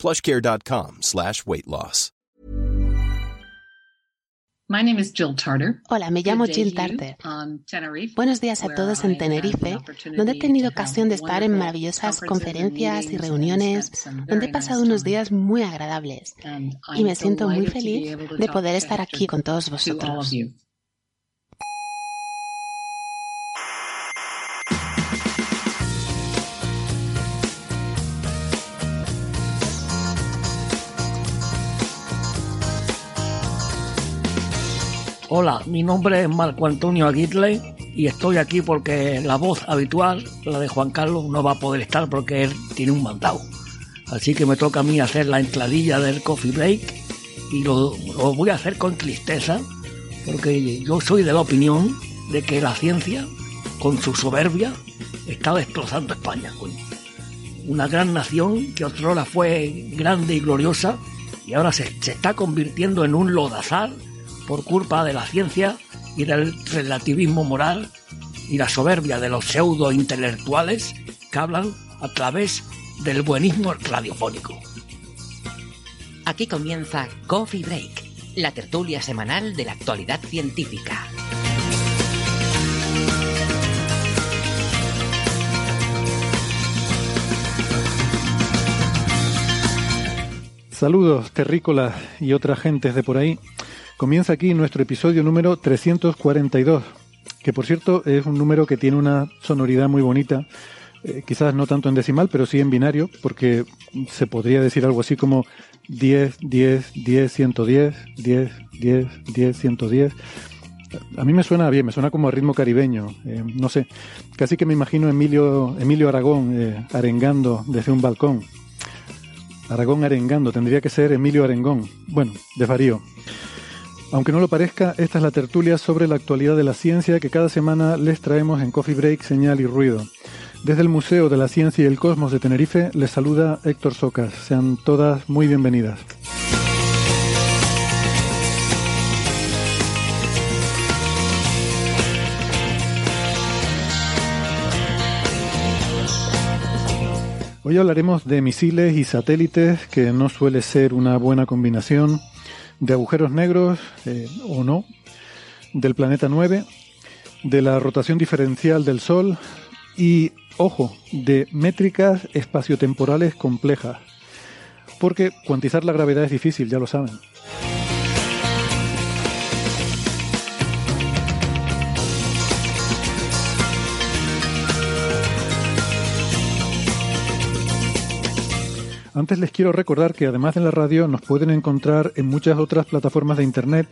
plushcare.com slash weight loss. My name is Jill Tarter. Hola, me llamo Jill Tarter. Buenos días a todos en Tenerife, donde he tenido ocasión de estar en maravillosas conferencias y reuniones, donde he pasado unos días muy agradables y me siento muy feliz de poder estar aquí con todos vosotros. Hola, mi nombre es Marco Antonio Aguirre y estoy aquí porque la voz habitual, la de Juan Carlos, no va a poder estar porque él tiene un mandado. Así que me toca a mí hacer la entradilla del coffee break y lo, voy a hacer con tristeza porque yo soy de la opinión de que la ciencia, con su soberbia, está destrozando España. Una gran nación que otrora fue grande y gloriosa y ahora se, se está convirtiendo en un lodazal por culpa de la ciencia y del relativismo moral y la soberbia de los pseudo intelectuales que hablan a través del buenismo radiofónico. Aquí comienza Coffee Break, la tertulia semanal de la actualidad científica. Saludos, terrícolas y otras gentes de por ahí. Comienza aquí nuestro episodio número 342, que por cierto es un número que tiene una sonoridad muy bonita, eh, quizás no tanto en decimal, pero sí en binario, porque se podría decir algo así como 10, 10, 10, 110, 10, 10, 10, 110. A mí me suena bien, me suena como a ritmo caribeño, eh, no sé, casi que me imagino Emilio, Emilio Aragón eh, arengando desde un balcón. Aragón arengando, tendría que ser Emilio Arengón. Bueno, desvarío. Aunque no lo parezca, esta es la tertulia sobre la actualidad de la ciencia que cada semana les traemos en Coffee Break, Señal y Ruido. Desde el Museo de la Ciencia y el Cosmos de Tenerife les saluda Héctor Socas. Sean todas muy bienvenidas. Hoy hablaremos de misiles y satélites, que no suele ser una buena combinación de agujeros negros eh, o no, del planeta 9, de la rotación diferencial del Sol y, ojo, de métricas espaciotemporales complejas. Porque cuantizar la gravedad es difícil, ya lo saben. Antes les quiero recordar que además de la radio nos pueden encontrar en muchas otras plataformas de internet.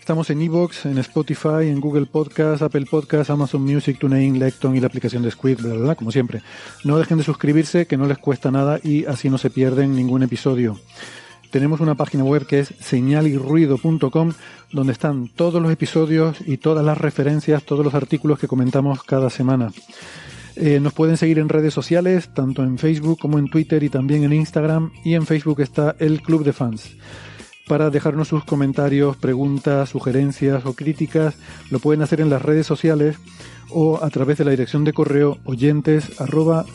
Estamos en Evox, en Spotify, en Google Podcast, Apple Podcast, Amazon Music, TuneIn, Lecton y la aplicación de Squid, bla, bla, como siempre. No dejen de suscribirse, que no les cuesta nada y así no se pierden ningún episodio. Tenemos una página web que es señalirruido.com donde están todos los episodios y todas las referencias, todos los artículos que comentamos cada semana. Eh, nos pueden seguir en redes sociales, tanto en Facebook como en Twitter y también en Instagram. Y en Facebook está el Club de Fans. Para dejarnos sus comentarios, preguntas, sugerencias o críticas, lo pueden hacer en las redes sociales o a través de la dirección de correo oyentes arroba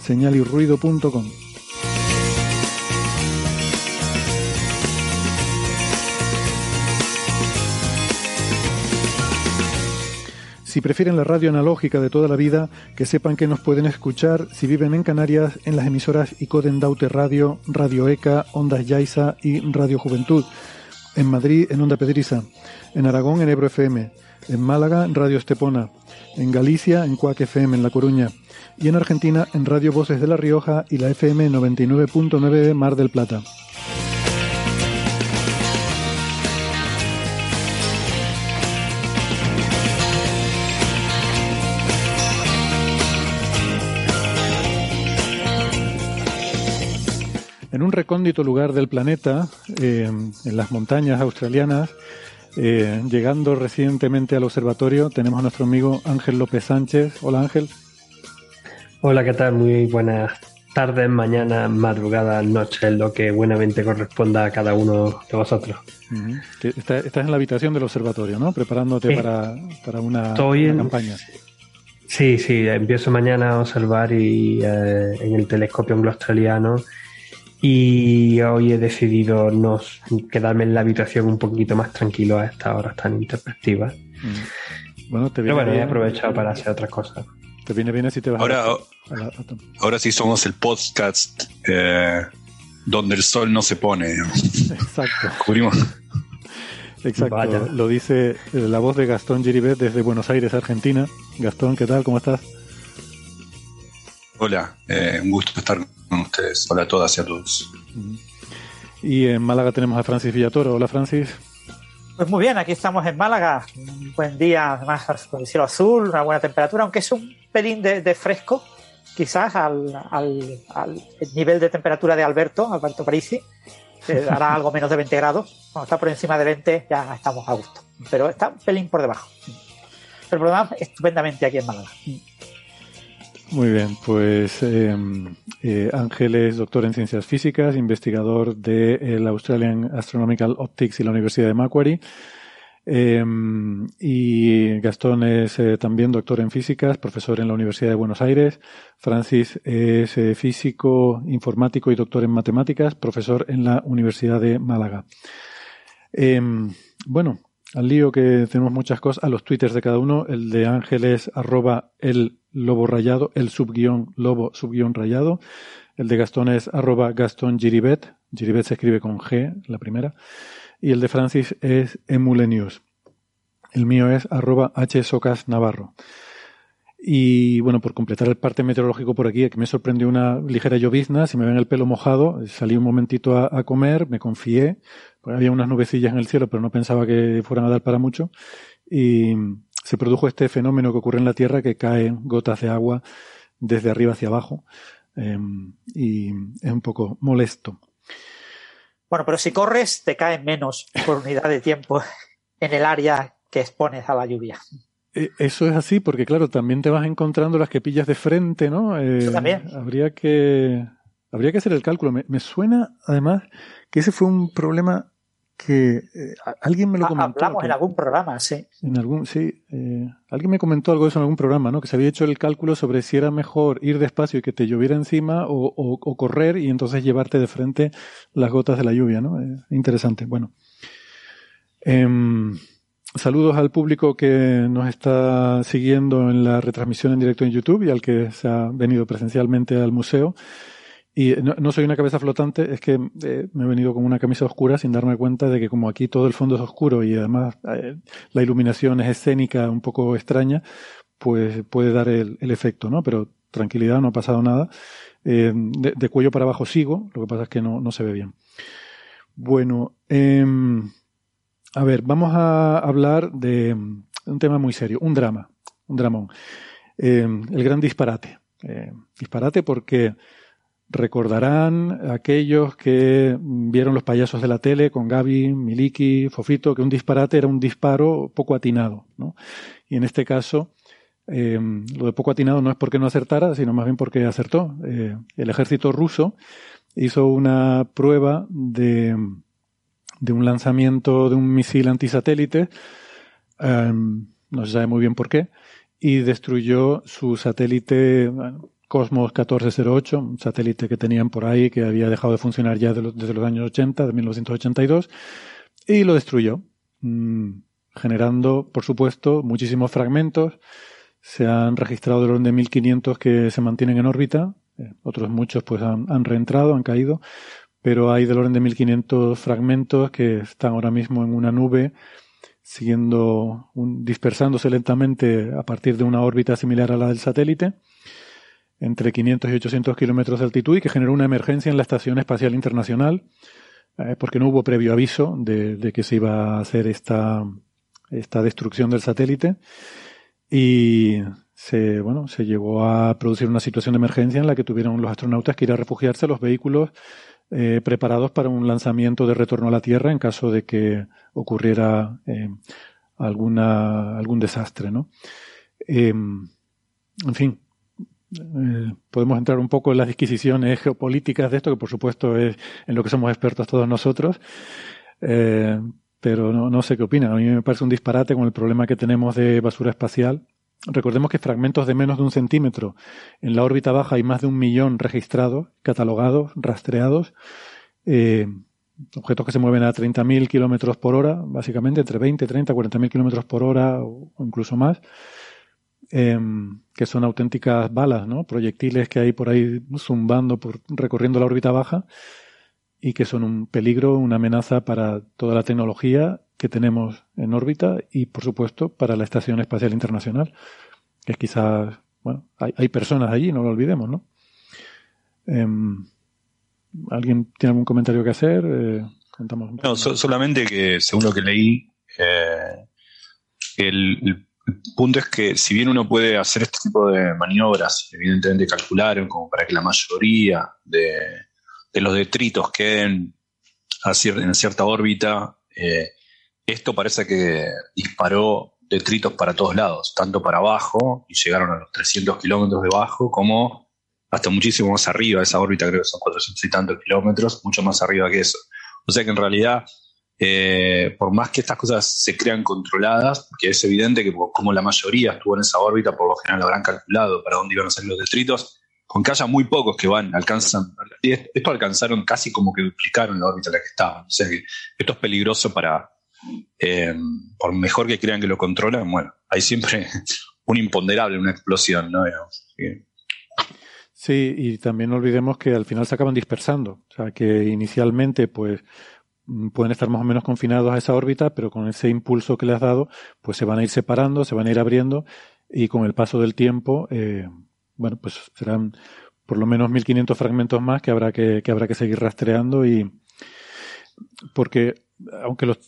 Si prefieren la radio analógica de toda la vida, que sepan que nos pueden escuchar si viven en Canarias en las emisoras Icoden Daute Radio, Radio ECA, Ondas Yaiza y Radio Juventud. En Madrid en Onda Pedriza. En Aragón en Ebro FM. En Málaga en Radio Estepona. En Galicia en Cuac FM en La Coruña. Y en Argentina en Radio Voces de La Rioja y la FM 99.9 Mar del Plata. En un recóndito lugar del planeta, eh, en las montañas australianas, eh, llegando recientemente al observatorio, tenemos a nuestro amigo Ángel López Sánchez. Hola Ángel. Hola, ¿qué tal? Muy buenas tardes, mañana, madrugada, noche, lo que buenamente corresponda a cada uno de vosotros. estás en la habitación del observatorio, ¿no? Preparándote para, una, campaña. Sí, sí, empiezo mañana a observar y, eh, en el telescopio anglo-australiano y hoy he decidido no quedarme en la habitación un poquito más tranquilo a estas horas tan intempestivas. Bueno, te Pero bueno, he aprovechado para hacer otras cosas. Te viene bien si te vas ahora, ahora sí somos el podcast eh, donde el sol no se pone. Exacto. Cubrimos. Exacto. Lo dice eh, la voz de Gastón Giribet desde Buenos Aires, Argentina. Gastón, ¿qué tal? ¿Cómo estás? Hola, eh, un gusto estar con ustedes. Hola a todas y a todos. Y en Málaga tenemos a Francis Villatoro. Hola, Francis. Pues muy bien, aquí estamos en Málaga. Un buen día, además con el cielo azul, una buena temperatura, aunque es un pelín de, fresco, quizás al, nivel de temperatura de Alberto, Alberto Parisi. hará algo menos de 20 grados. Cuando está por encima de 20 ya estamos a gusto. Pero está un pelín por debajo. Pero por lo demás, estupendamente aquí en Málaga. Muy bien, pues em, eh, Ángel es doctor en ciencias físicas, investigador del Australian Astronomical Optics y la Universidad de Macquarie. Em, y Gastón es eh, también doctor en físicas, profesor en la Universidad de Buenos Aires. Francis es eh, físico, informático y doctor en matemáticas, profesor en la Universidad de Málaga. Em, bueno, al lío que tenemos muchas cosas, a los twitters de cada uno. El de Ángel es arroba el lobo rayado, el subguión lobo subguión rayado. El de Gastón es arroba Gastón Giribet. Giribet se escribe con G, la primera. Y el de Francis es emulenius. El mío es arroba hsocas navarro. Y bueno, por completar el parte meteorológico por aquí, que me sorprendió una ligera llovizna, si me ven el pelo mojado, salí un momentito a, comer, me confié, había unas nubecillas en el cielo, pero no pensaba que fueran a dar para mucho, y se produjo este fenómeno que ocurre en la Tierra, que caen gotas de agua desde arriba hacia abajo, em, y es un poco molesto. Bueno, pero si corres, te caen menos por unidad de tiempo en el área que expones a la lluvia. Eh, eso es así, porque claro, también te vas encontrando las que pillas de frente, ¿no? Eh, también. Habría que, habría que hacer el cálculo. Me, suena, además, que ese fue un problema que eh, alguien me lo comentó. Hablamos en algún programa, sí. En algún, sí. alguien me comentó algo de eso en algún programa, ¿no? Que se había hecho el cálculo sobre si era mejor ir despacio y que te lloviera encima o, o, correr y entonces llevarte de frente las gotas de la lluvia, ¿no? interesante. Bueno. Em, Saludos al público que nos está siguiendo en la retransmisión en directo en YouTube y al que se ha venido presencialmente al museo. Y no, soy una cabeza flotante, es que eh, me he venido con una camisa oscura sin darme cuenta de que como aquí todo el fondo es oscuro y además eh, la iluminación es escénica, un poco extraña, pues puede dar el, efecto, ¿no? Pero tranquilidad, no ha pasado nada. Eh, de, cuello para abajo sigo, lo que pasa es que no, no se ve bien. Bueno, eh, a ver, vamos a hablar de un tema muy serio, un drama, un dramón. Eh, el gran disparate. Disparate porque recordarán aquellos que vieron los payasos de la tele con Gaby, Miliki, Fofito, que un disparate era un disparo poco atinado. ¿no? Y en este caso, eh, lo de poco atinado no es porque no acertara, sino más bien porque acertó. el ejército ruso hizo una prueba de de un lanzamiento de un misil antisatélite, em, no se sabe muy bien por qué, y destruyó su satélite Cosmos 1408, un satélite que tenían por ahí que había dejado de funcionar ya desde los años 80, de 1982, y lo destruyó, mm, generando, por supuesto, muchísimos fragmentos. Se han registrado del orden de 1500 que se mantienen en órbita, eh, otros muchos pues han, han reentrado, han caído, pero hay del orden de 1500 fragmentos que están ahora mismo en una nube siguiendo, dispersándose lentamente a partir de una órbita similar a la del satélite, entre 500 y 800 kilómetros de altitud y que generó una emergencia en la Estación Espacial Internacional, eh, porque no hubo previo aviso de, que se iba a hacer esta, esta destrucción del satélite. Y se, bueno, se llegó a producir una situación de emergencia en la que tuvieron los astronautas que ir a refugiarse a los vehículos eh, preparados para un lanzamiento de retorno a la Tierra en caso de que ocurriera eh, alguna, algún desastre, ¿no? en fin, podemos entrar un poco en las disquisiciones geopolíticas de esto, que por supuesto es en lo que somos expertos todos nosotros, pero no, no sé qué opinan. A mí me parece un disparate con el problema que tenemos de basura espacial Recordemos que fragmentos de menos de un centímetro en la órbita baja hay más de un millón registrados, catalogados, rastreados. Eh, objetos que se mueven a 30.000 kilómetros por hora, básicamente entre 20, 30, 40.000 kilómetros por hora o, incluso más, em, que son auténticas balas, ¿no? Proyectiles que hay por ahí zumbando, por, recorriendo la órbita baja y que son un peligro, una amenaza para toda la tecnología que tenemos en órbita y, por supuesto, para la Estación Espacial Internacional, que quizás, bueno, hay, personas allí, no lo olvidemos, ¿no? Em, ¿Alguien tiene algún comentario que hacer? Eh, no, solamente que, según lo que leí, eh, el, punto es que si bien uno puede hacer este tipo de maniobras, evidentemente calcular como para que la mayoría de, los detritos queden en cierta órbita, eh, esto parece que disparó detritos para todos lados, tanto para abajo, y llegaron a los 300 kilómetros de bajo, como hasta muchísimo más arriba. Esa órbita creo que son 400 y tantos kilómetros, mucho más arriba que eso. O sea que en realidad, eh, por más que estas cosas se crean controladas, porque es evidente que como la mayoría estuvo en esa órbita, por lo general habrán calculado para dónde iban a salir los detritos, con que haya muy pocos que van, alcanzan, esto alcanzaron casi como que duplicaron la órbita en la que estaban. O sea que esto es peligroso para, eh, por mejor que crean que lo controlan, bueno, hay siempre un imponderable, una explosión, ¿no? Sí, y también no olvidemos que al final se acaban dispersando. O sea, que inicialmente, pues, pueden estar más o menos confinados a esa órbita, pero con ese impulso que le has dado, pues se van a ir separando, se van a ir abriendo, y con el paso del tiempo, eh, bueno, pues serán por lo menos 1500 fragmentos más que habrá que, que habrá que seguir rastreando y porque aunque los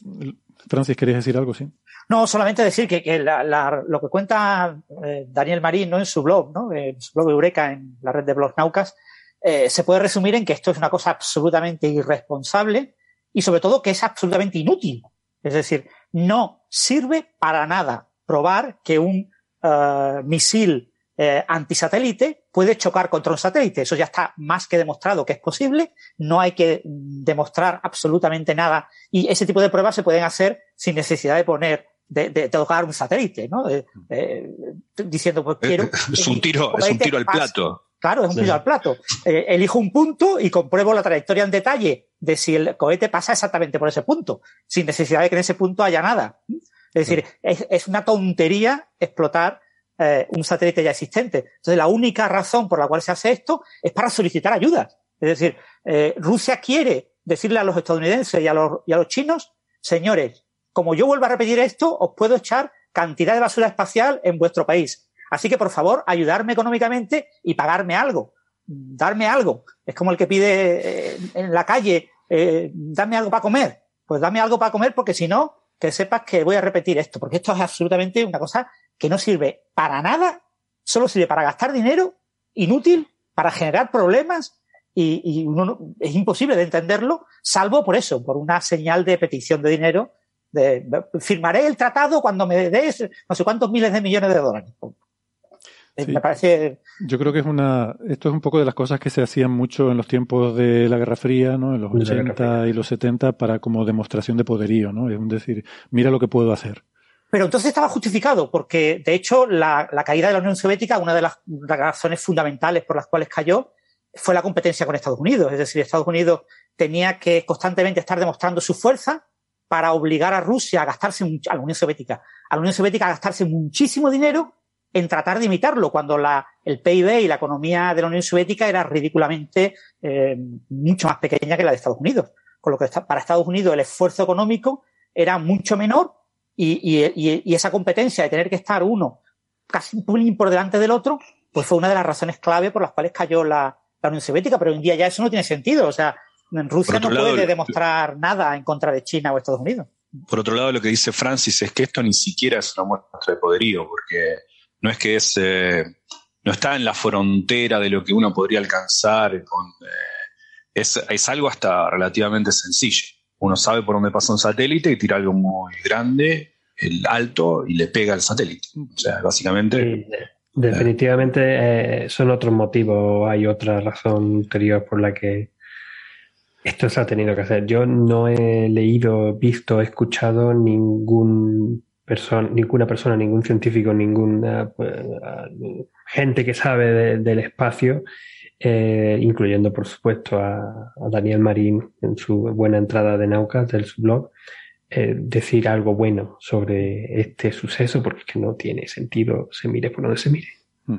Francis, ¿querías decir algo? Sí. No, solamente decir que, lo que cuenta eh, Daniel Marín ¿no? en su blog, ¿no? en su blog Eureka, en la red de blogs Naucas, eh, se puede resumir en que esto es una cosa absolutamente irresponsable y sobre todo que es absolutamente inútil. Es decir, no sirve para nada probar que un uh, misil eh, antisatélite puede chocar contra un satélite. Eso ya está más que demostrado que es posible. No hay que demostrar absolutamente nada. Y ese tipo de pruebas se pueden hacer sin necesidad de poner de, tocar un satélite, ¿no? diciendo, pues quiero. Es un tiro, es un tiro al plato. Claro, es un tiro al plato. Eh, elijo un punto y compruebo la trayectoria en detalle de si el cohete pasa exactamente por ese punto, sin necesidad de que en ese punto haya nada. Es decir, es, es una tontería explotar eh, un satélite ya existente. Entonces, la única razón por la cual se hace esto es para solicitar ayuda. Es decir, eh, Rusia quiere decirle a los estadounidenses y a los, y a los chinos, señores, como yo vuelvo a repetir esto, os puedo echar cantidad de basura espacial en vuestro país. Así que, por favor, ayudarme económicamente y pagarme algo. Darme algo. Es como el que pide eh, en la calle, eh, dame algo para comer. Pues dame algo para comer porque si no, que sepas que voy a repetir esto, porque esto es absolutamente una cosa que no sirve para nada, solo sirve para gastar dinero, inútil, para generar problemas y, es imposible de entenderlo, salvo por eso, por una señal de petición de dinero. De, firmaré el tratado cuando me des no sé cuántos miles de millones de dólares. Me parece. Yo creo que es una. Esto es un poco de las cosas que se hacían mucho en los tiempos de la Guerra Fría, ¿no? En los 80 y los 70, para como demostración de poderío, ¿no? Es decir, mira lo que puedo hacer. Pero entonces estaba justificado, porque de hecho la, caída de la Unión Soviética, una de las razones fundamentales por las cuales cayó, fue la competencia con Estados Unidos. Es decir, Estados Unidos tenía que constantemente estar demostrando su fuerza para obligar a Rusia a gastarse, a la Unión Soviética, a la Unión Soviética a gastarse muchísimo dinero en tratar de imitarlo, cuando la, el PIB y la economía de la Unión Soviética era ridículamente eh, mucho más pequeña que la de Estados Unidos. Con lo que para Estados Unidos el esfuerzo económico era mucho menor y, esa competencia de tener que estar uno casi un poco por delante del otro, pues fue una de las razones clave por las cuales cayó la, Unión Soviética, pero hoy en día ya eso no tiene sentido. O sea, Rusia no puede demostrar nada en contra de China o Estados Unidos. Por otro lado, lo que dice Francis es que esto ni siquiera es una muestra de poderío, porque no es que es, eh, no está en la frontera de lo que uno podría alcanzar con, eh, es, algo hasta relativamente sencillo. Uno sabe por dónde pasa un satélite y tira algo muy grande, el alto, y le pega al satélite. O sea, básicamente... definitivamente eh, son otros motivos, hay otra razón anterior por la que esto se ha tenido que hacer. Yo no he leído, visto, escuchado ningún persona, ninguna persona, ningún científico, ninguna pues, gente que sabe del espacio, eh, incluyendo por supuesto a, Daniel Marín en su buena entrada de Naucas del su blog, eh, decir algo bueno sobre este suceso, porque es que no tiene sentido, se mire por donde se mire. Mm.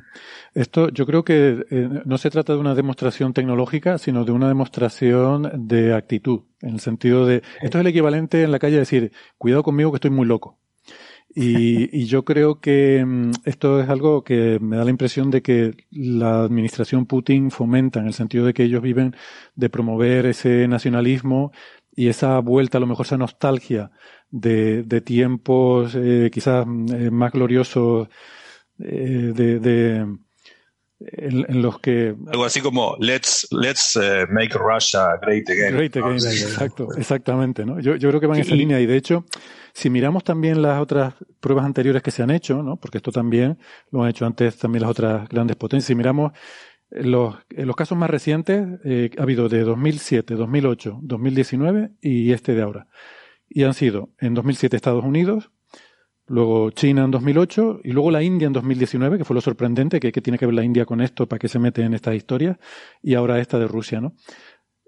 Esto yo creo que eh, no se trata de una demostración tecnológica, sino de una demostración de actitud, en el sentido de, esto es el equivalente en la calle de decir, cuidado conmigo que estoy muy loco. Y, yo creo que mm, esto es algo que me da la impresión de que la administración Putin fomenta, en el sentido de que ellos viven de promover ese nacionalismo y esa vuelta, a lo mejor esa nostalgia de, tiempos eh, quizás mm, eh, más gloriosos eh, de, en, los que algo así como let's let's eh, make Russia great again. Great again, exacto, exactamente, ¿no? Yo, yo creo que van en esa línea y de hecho, si miramos también las otras pruebas anteriores que se han hecho, ¿no? Porque esto también lo han hecho antes también las otras grandes potencias. Si miramos los, los casos más recientes, eh, ha habido de 2007, 2008, 2019 y este de ahora. Y han sido en 2007 Estados Unidos, luego China en 2008 y luego la India en 2019, que fue lo sorprendente, que, tiene que ver la India con esto, para qué se mete en esta historia, y ahora esta de Rusia, ¿no?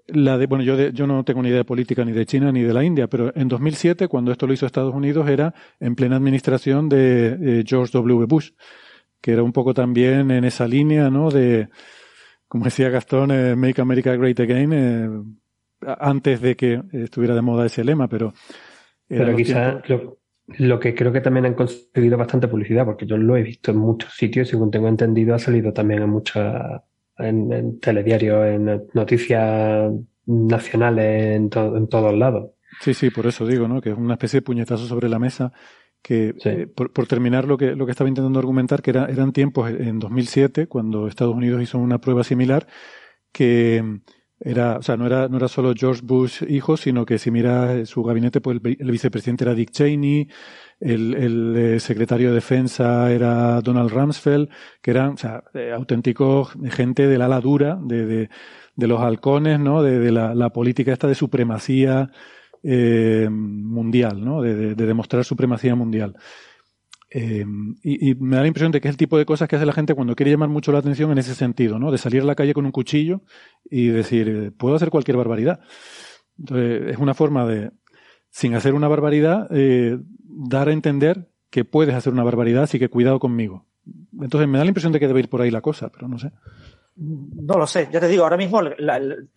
La de, bueno, yo, yo no tengo ni idea de política ni de China ni de la India, pero en 2007, cuando esto lo hizo Estados Unidos, era en plena administración de George W. Bush, que era un poco también en esa línea, ¿no? De, como decía Gastón, eh, Make America Great Again, eh, antes de que estuviera de moda ese lema, pero... Pero quizás lo que creo que también han conseguido bastante publicidad, porque yo lo he visto en muchos sitios, según tengo entendido, ha salido también en muchas, en, telediarios, en noticias nacionales, en, en todos lados. Sí, sí, por eso digo, ¿no? Que es una especie de puñetazo sobre la mesa que, eh, por, por, terminar lo que, lo que estaba intentando argumentar, que era, eran tiempos en 2007, cuando Estados Unidos hizo una prueba similar, que era, o sea, no era, no era solo George Bush hijo, sino que si mira su gabinete, pues el, vicepresidente era Dick Cheney, el, el, eh, secretario de defensa era Donald Rumsfeld, que eran, o sea, eh, auténticos gente del ala dura, de, de, de los halcones, ¿no? De, de la, la, política esta de supremacía eh, mundial, ¿no? De, de demostrar supremacía mundial. Eh, y, me da la impresión de que es el tipo de cosas que hace la gente cuando quiere llamar mucho la atención en ese sentido, ¿no? De salir a la calle con un cuchillo y decir, eh, puedo hacer cualquier barbaridad. Entonces, es una forma de, sin hacer una barbaridad, eh, dar a entender que puedes hacer una barbaridad, así que cuidado conmigo. Entonces, me da la impresión de que debe ir por ahí la cosa, pero no sé. No lo sé. Yo te digo, ahora mismo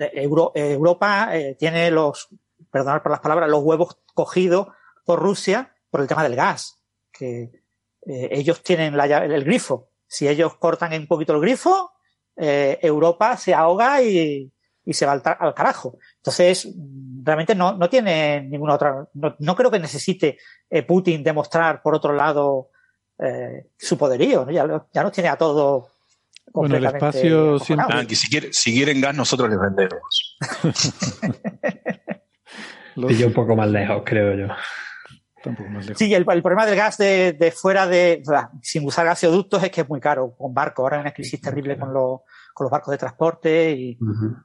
Europa tiene los, perdonad por las palabras, los huevos cogidos por Rusia por el tema del gas. Que eh, ellos tienen la, el, grifo. Si ellos cortan un poquito el grifo, eh, Europa se ahoga y, y se va al, carajo. Entonces, realmente no, no tiene ninguna otra. No, no creo que necesite eh, Putin demostrar, por otro lado, eh, su poderío. ¿no? Ya, ya nos tiene a todos. Bueno, el espacio siempre... Ah, si, si quieren gas, nosotros les vendemos. y yo un poco más lejos, creo yo. Sí, el, problema del gas de, fuera de, sin usar gasoductos es que es muy caro con barcos. Ahora hay una crisis terrible con los, con los barcos de transporte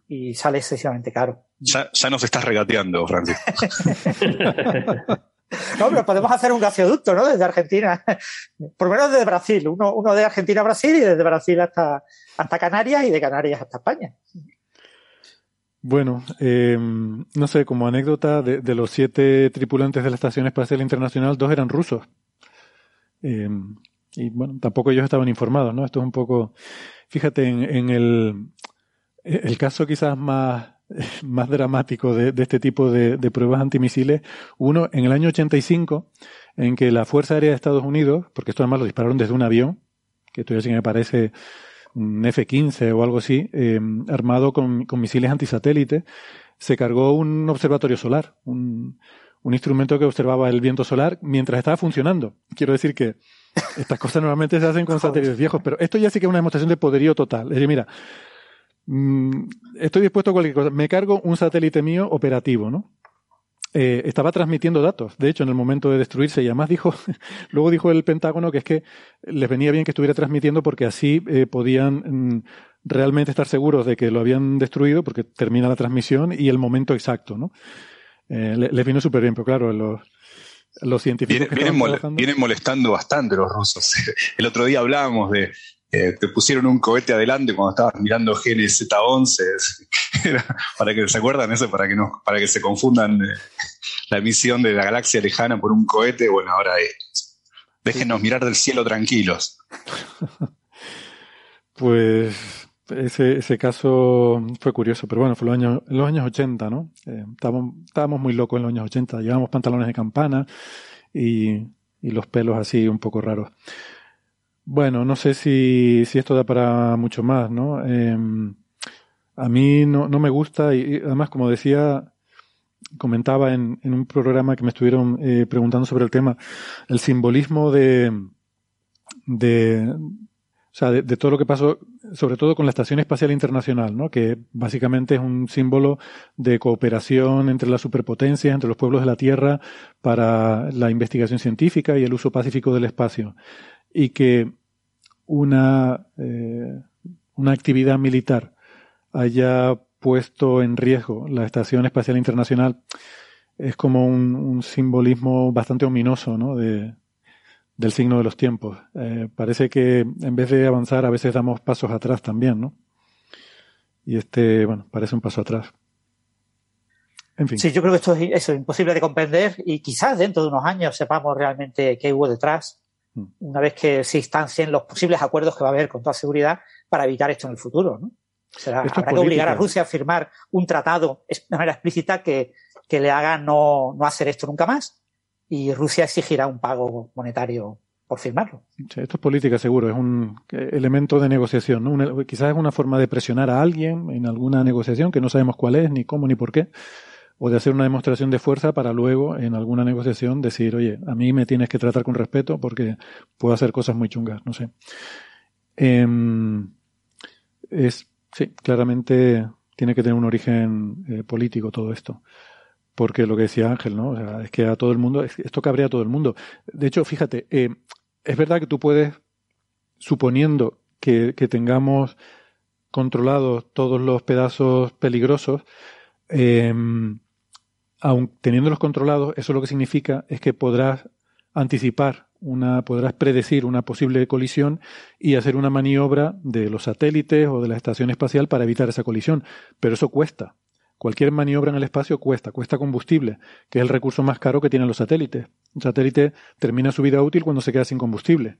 y, sale excesivamente caro. Ya, ya nos estás regateando, Francisco. no, pero podemos hacer un gasoducto, ¿no? Desde Argentina. Por lo menos desde Brasil. Uno, uno de Argentina a Brasil y desde Brasil hasta, hasta Canarias y de Canarias hasta España. Bueno, eh, no sé, como anécdota, de, los siete tripulantes de la Estación Espacial Internacional, dos eran rusos. Eh, y bueno, tampoco ellos estaban informados, ¿no? Esto es un poco, fíjate, en, el, el caso quizás más, más dramático de, este tipo de, de, pruebas antimisiles, uno en el año 85, en que la Fuerza Aérea de Estados Unidos, porque esto además lo dispararon desde un avión, que esto ya sí me parece un F-15 o algo así, eh, armado con, con, misiles antisatélites, se cargó un observatorio solar, un, un, instrumento que observaba el viento solar mientras estaba funcionando. Quiero decir que estas cosas normalmente se hacen con satélites viejos, pero esto ya sí que es una demostración de poderío total. Es decir, mira, mm, estoy dispuesto a cualquier cosa. Me cargo un satélite mío operativo, ¿no? Eh, estaba transmitiendo datos, de hecho, en el momento de destruirse. Y además dijo, luego dijo el Pentágono que es que les venía bien que estuviera transmitiendo porque así eh, podían mm, realmente estar seguros de que lo habían destruido porque termina la transmisión y el momento exacto, ¿no? Eh, les vino súper bien, pero claro, los, los científicos. vienen, molestando bastante los rusos. El otro día hablábamos de. Eh, te pusieron un cohete adelante cuando estabas mirando GNZ-11. para que se acuerdan eso, para que no, para que se confundan eh, la emisión de la galaxia lejana por un cohete. Bueno, ahora es. Déjenos mirar del cielo tranquilos. pues ese, ese caso fue curioso, pero bueno, fue los años, los años 80, ¿no? Eh, estábamos, estábamos muy locos en los años 80, llevábamos pantalones de campana y, y los pelos así un poco raros. Bueno, no sé si, si esto da para mucho más, ¿no? Em, a mí no, no me gusta y, además, como decía, comentaba en, en un programa que me estuvieron eh, preguntando sobre el tema, el simbolismo de, de, o sea, de, todo lo que pasó, sobre todo con la Estación Espacial Internacional, ¿no? que básicamente es un símbolo de cooperación entre las superpotencias, entre los pueblos de la Tierra, para la investigación científica y el uso pacífico del espacio. Y que una, eh, una actividad militar haya puesto en riesgo la Estación Espacial Internacional es como un, un simbolismo bastante ominoso, ¿no? De, del signo de los tiempos. Eh, parece que en vez de avanzar a veces damos pasos atrás también, ¿no? Y este, bueno, parece un paso atrás. En fin. Sí, yo creo que esto es, imposible de comprender y quizás dentro de unos años sepamos realmente qué hubo detrás. Una vez que se instancien los posibles acuerdos que va a haber con toda seguridad para evitar esto en el futuro, ¿no? Será, habrá que obligar a Rusia a firmar un tratado de manera explícita que, que le haga no, no hacer esto nunca más y Rusia exigirá un pago monetario por firmarlo. esto es política seguro, es un elemento de negociación. ¿no? quizás es una forma de presionar a alguien en alguna negociación que no sabemos cuál es, ni cómo, ni por qué, o de hacer una demostración de fuerza para luego en alguna negociación decir, oye, a mí me tienes que tratar con respeto porque puedo hacer cosas muy chungas, no sé. Em, es, sí, claramente tiene que tener un origen eh, político todo esto porque lo que decía Ángel, ¿no? O sea, es que a todo el mundo, esto cabrea a todo el mundo. De hecho, fíjate, eh, es verdad que tú puedes, suponiendo que, tengamos controlados todos los pedazos peligrosos, eh, aun teniéndolos controlados, eso lo que significa es que podrás anticipar una, podrás predecir una posible colisión y hacer una maniobra de los satélites o de la estación espacial para evitar esa colisión. Pero eso cuesta. Cualquier maniobra en el espacio cuesta, cuesta combustible, que es el recurso más caro que tienen los satélites. Un satélite termina su vida útil cuando se queda sin combustible.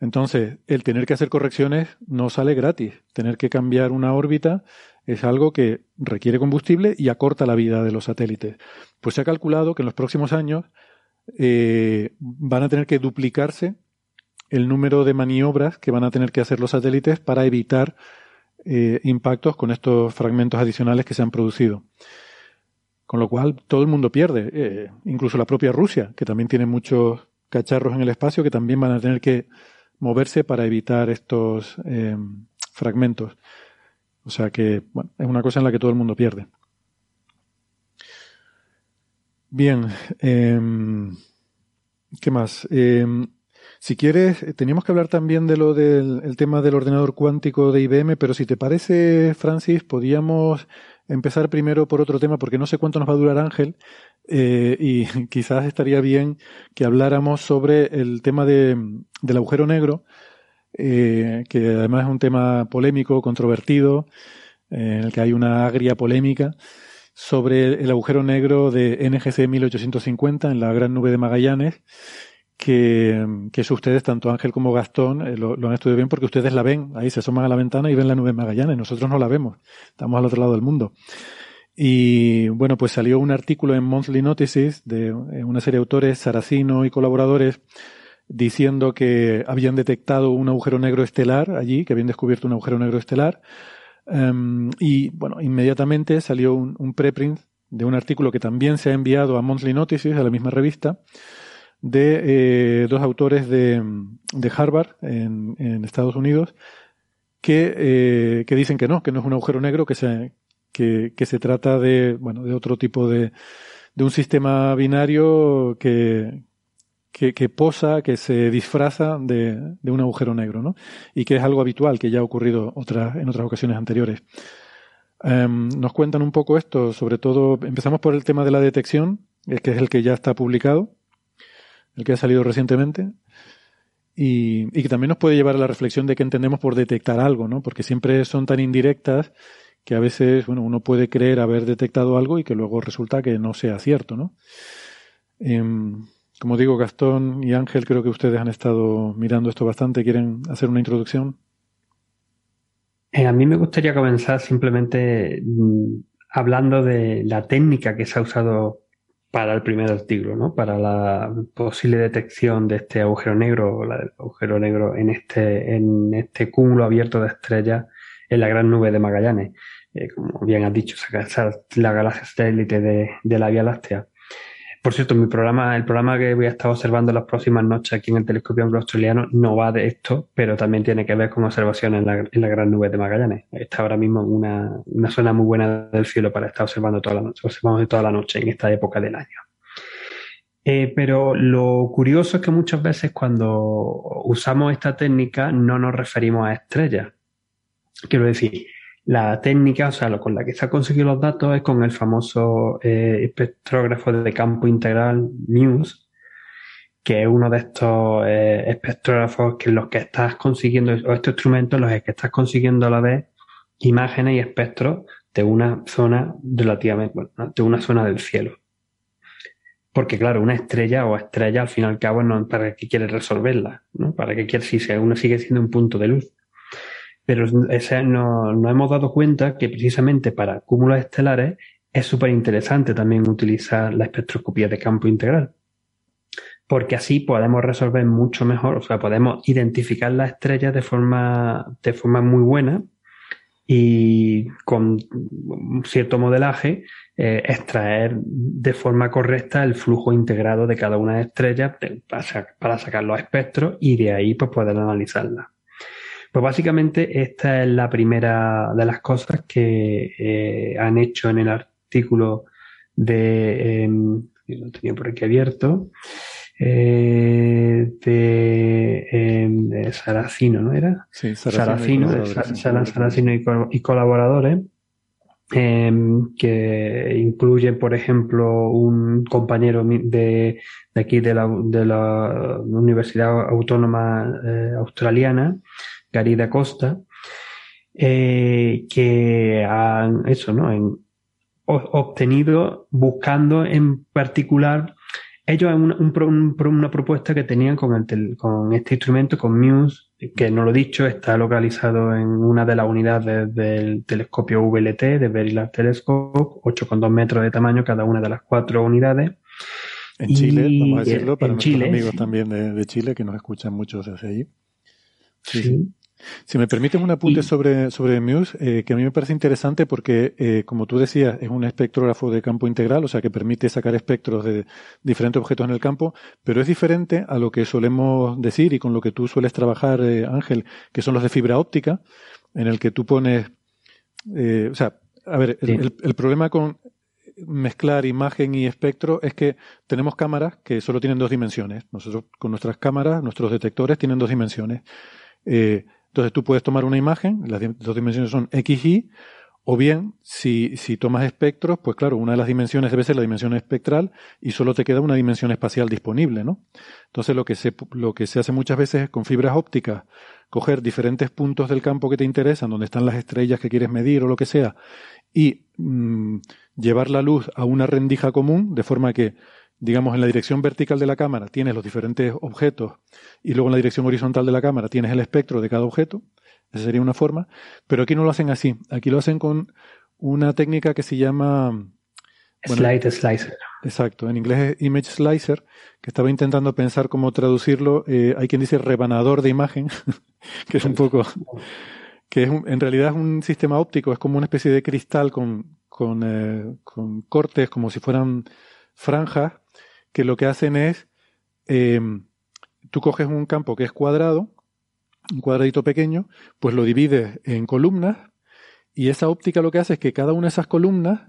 Entonces, el tener que hacer correcciones no sale gratis. Tener que cambiar una órbita es algo que requiere combustible y acorta la vida de los satélites. Pues se ha calculado que en los próximos años eh, van a tener que duplicarse el número de maniobras que van a tener que hacer los satélites para evitar eh, impactos con estos fragmentos adicionales que se han producido. Con lo cual todo el mundo pierde, eh, incluso la propia Rusia, que también tiene muchos cacharros en el espacio que también van a tener que moverse para evitar estos eh, fragmentos. O sea que bueno, es una cosa en la que todo el mundo pierde. Bien, ¿qué más? Si quieres, eh, teníamos que hablar también de lo del tema del ordenador cuántico de IBM, pero si te parece, Francis, podíamos empezar primero por otro tema, porque no sé cuánto nos va a durar Ángel, eh, y quizás estaría bien que habláramos sobre el tema de, del agujero negro, eh, que además es un tema polémico, controvertido, en el que hay una agria polémica sobre el agujero negro de NGC 1850 en la Gran Nube de Magallanes que, que eso ustedes, tanto Ángel como Gastón, eh, lo, han estudiado bien porque ustedes la ven, ahí se asoman a la ventana y ven la nube Magallanes, nosotros no la vemos, estamos al otro lado del mundo. Y bueno, pues salió un artículo en Monthly Notices de eh, una serie de autores, Saracino y colaboradores, diciendo que habían detectado un agujero negro estelar allí, que habían descubierto un agujero negro estelar. Em, y bueno, inmediatamente salió un, preprint de un artículo que también se ha enviado a Monthly Notices, a la misma revista, de eh, dos autores de, de Harvard en, en, Estados Unidos que, eh, que dicen que no, que no es un agujero negro, que se, que, se trata de, bueno, de otro tipo de, de un sistema binario que, que, posa, que se disfraza de, de, un agujero negro, ¿no? Y que es algo habitual, que ya ha ocurrido otra, en otras ocasiones anteriores. Em, nos cuentan un poco esto, sobre todo, empezamos por el tema de la detección, que es el que ya está publicado, el que ha salido recientemente, y, y que también nos puede llevar a la reflexión de qué entendemos por detectar algo, ¿no? Porque siempre son tan indirectas que a veces, bueno, uno puede creer haber detectado algo y que luego resulta que no sea cierto, ¿no? Em, como digo, Gastón y Ángel, creo que ustedes han estado mirando esto bastante. ¿Quieren hacer una introducción? Eh, a mí me gustaría comenzar simplemente mm, hablando de la técnica que se ha usado para el primer artículo, ¿no? Para la posible detección de este agujero negro, o la agujero negro en este, en este cúmulo abierto de estrellas en la gran nube de Magallanes. Eh, como bien has dicho, la galaxia satélite de, de, la Vía Láctea. Por cierto, mi programa, el programa que voy a estar observando las próximas noches aquí en el telescopio anglo-australiano no va de esto, pero también tiene que ver con observaciones en la, gran nube de Magallanes. Está ahora mismo una, una, zona muy buena del cielo para estar observando toda la noche, observamos toda la noche en esta época del año. Eh, pero lo curioso es que muchas veces cuando usamos esta técnica no nos referimos a estrellas. Quiero decir, la técnica, o sea, con la que se han conseguido los datos es con el famoso eh, espectrógrafo de campo integral MUSE, que es uno de estos eh, espectrógrafos que los que estás consiguiendo, o estos instrumentos, los que estás consiguiendo a la vez imágenes y espectros de una zona relativamente, bueno, de una zona del cielo. Porque claro, una estrella o estrella al fin y al cabo no para qué quieres resolverla, ¿no? Para qué quieres si uno sigue siendo un punto de luz. Pero nos no hemos dado cuenta que precisamente para cúmulos estelares es súper interesante también utilizar la espectroscopía de campo integral. Porque así podemos resolver mucho mejor, o sea, podemos identificar las estrellas de forma, de forma muy buena y con cierto modelaje eh, extraer de forma correcta el flujo integrado de cada una de las estrellas para, para sacar los espectros y de ahí pues poder analizarlas. Pues básicamente esta es la primera de las cosas que eh, han hecho en el artículo de, eh, lo tenía por aquí abierto, eh, de, em, Saracino, ¿no era? Sí, Saracino, Saracino, y, colaboradores. Em, que incluye, por ejemplo, un compañero de, de aquí de la, de la Universidad Autónoma eh, Australiana, Garida Costa, eh, que han eso, ¿no? En, obtenido buscando en particular ellos en una propuesta que tenían con, el con este instrumento, con Muse, que no lo he dicho, está localizado en una de las unidades del telescopio VLT, de Very Large Telescope, 8,2 metros de tamaño cada una de las cuatro unidades. En Chile, vamos a decirlo, para nuestros amigos también de, Chile, que nos escuchan muchos desde allí. sí. Si me permiten un apunte sobre, sobre Muse, eh, que a mí me parece interesante porque, eh, como tú decías, es un espectrógrafo de campo integral, o sea que permite sacar espectros de diferentes objetos en el campo, pero es diferente a lo que solemos decir y con lo que tú sueles trabajar, eh, Ángel, que son los de fibra óptica, en el que tú pones, o sea, a ver, el, el problema con mezclar imagen y espectro es que tenemos cámaras que solo tienen dos dimensiones. Nosotros con nuestras cámaras, nuestros detectores tienen dos dimensiones. Eh, entonces tú puedes tomar una imagen, las dos dimensiones son X, Y, o bien, si, si tomas espectros, pues claro, una de las dimensiones debe ser la dimensión espectral y solo te queda una dimensión espacial disponible, ¿no? Entonces lo que se, lo que se hace muchas veces es con fibras ópticas coger diferentes puntos del campo que te interesan, donde están las estrellas que quieres medir o lo que sea, y mm, llevar la luz a una rendija común, de forma que digamos, en la dirección vertical de la cámara tienes los diferentes objetos y luego en la dirección horizontal de la cámara tienes el espectro de cada objeto. Esa sería una forma. Pero aquí no lo hacen así. Aquí lo hacen con una técnica que se llama... Slide Slicer. Exacto. En inglés es Image Slicer, que estaba intentando pensar cómo traducirlo. Eh, hay quien dice rebanador de imagen, que es un poco... que es en realidad es un sistema óptico, es como una especie de cristal con, con, eh, con cortes como si fueran franjas que lo que hacen es, eh, tú coges un campo que es cuadrado un cuadradito pequeño, pues lo divides en columnas y esa óptica lo que hace es que cada una de esas columnas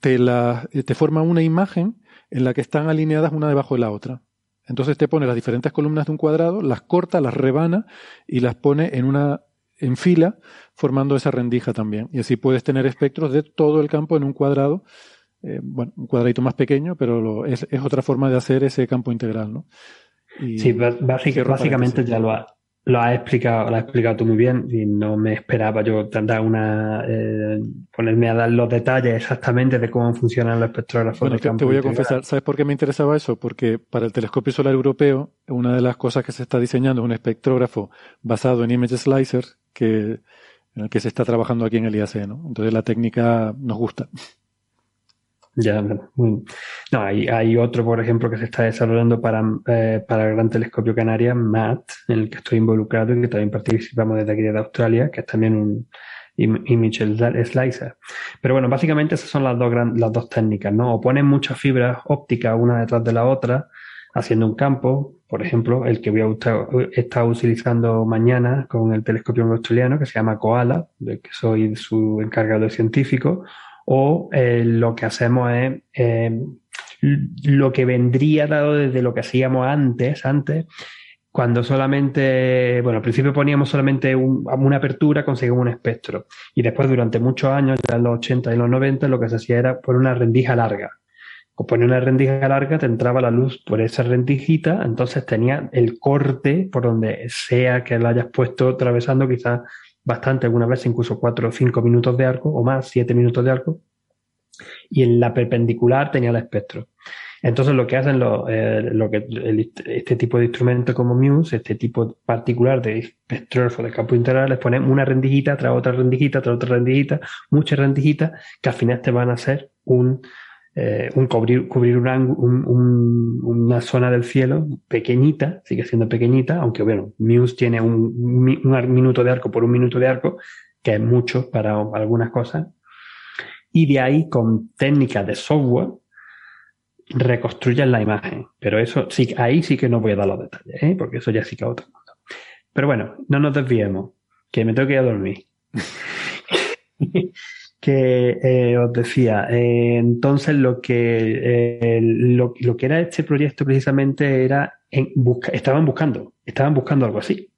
te, la, te forma una imagen en la que están alineadas una debajo de la otra. Entonces te pone las diferentes columnas de un cuadrado, las corta, las rebana y las pone en una en fila formando esa rendija también. Y así puedes tener espectros de todo el campo en un cuadrado, eh, bueno, un cuadradito más pequeño, pero es, es, otra forma de hacer ese campo integral, ¿no? sí, básicamente ya lo, ha, lo has explicado, lo has explicado tú muy bien y no me esperaba yo dar una eh, ponerme a dar los detalles exactamente de cómo funcionan los espectrógrafos. Bueno, te, te voy a confesar, ¿sabes por qué me interesaba eso? Porque para el telescopio solar europeo, una de las cosas que se está diseñando es un espectrógrafo basado en image slicer que en el que se está trabajando aquí en el IAC, ¿no? Entonces la técnica nos gusta. Ya, no, hay, hay otro, por ejemplo, que se está desarrollando para, eh, para el Gran Telescopio Canaria, MAT, en el que estoy involucrado y que también participamos desde aquí de Australia, que es también un image slicer. Pero bueno, básicamente esas son las dos, las dos técnicas, ¿no? O ponen muchas fibras ópticas una detrás de la otra, haciendo un campo, por ejemplo, el que voy a estar utilizando mañana con el telescopio australiano, que se llama Koala, del que soy su encargado científico, o eh, lo que hacemos es eh, lo que vendría dado desde lo que hacíamos antes, antes, cuando solamente, bueno, al principio poníamos solamente una apertura, conseguimos un espectro. Y después, durante muchos años, ya en los 80 y los 90, lo que se hacía era poner una rendija larga. O poner una rendija larga, te entraba la luz por esa rendijita, entonces tenía el corte por donde sea que la hayas puesto atravesando, quizás bastante, algunas veces incluso cuatro o cinco minutos de arco o más, siete minutos de arco, y en la perpendicular tenía el espectro. Entonces lo que hacen eh, lo que este tipo de instrumento como Muse, este tipo particular de espectrógrafo de campo integral, les ponen una rendijita tras otra rendijita tras otra rendijita, muchas rendijitas que al final te van a hacer un eh, un cubrir, cubrir un, una zona del cielo pequeñita, sigue siendo pequeñita, aunque bueno, Muse tiene un, un, minuto de arco por un minuto de arco, que es mucho para algunas cosas. Y de ahí, con técnicas de software, reconstruyen la imagen. Pero eso sí, ahí sí que no voy a dar los detalles, ¿eh? porque eso ya sí que es otro mundo. Pero bueno, no nos desviemos, que me tengo que ir a dormir. eh, os decía, eh, entonces lo que, eh, lo, que era este proyecto precisamente era, en busca, estaban buscando, estaban buscando algo así.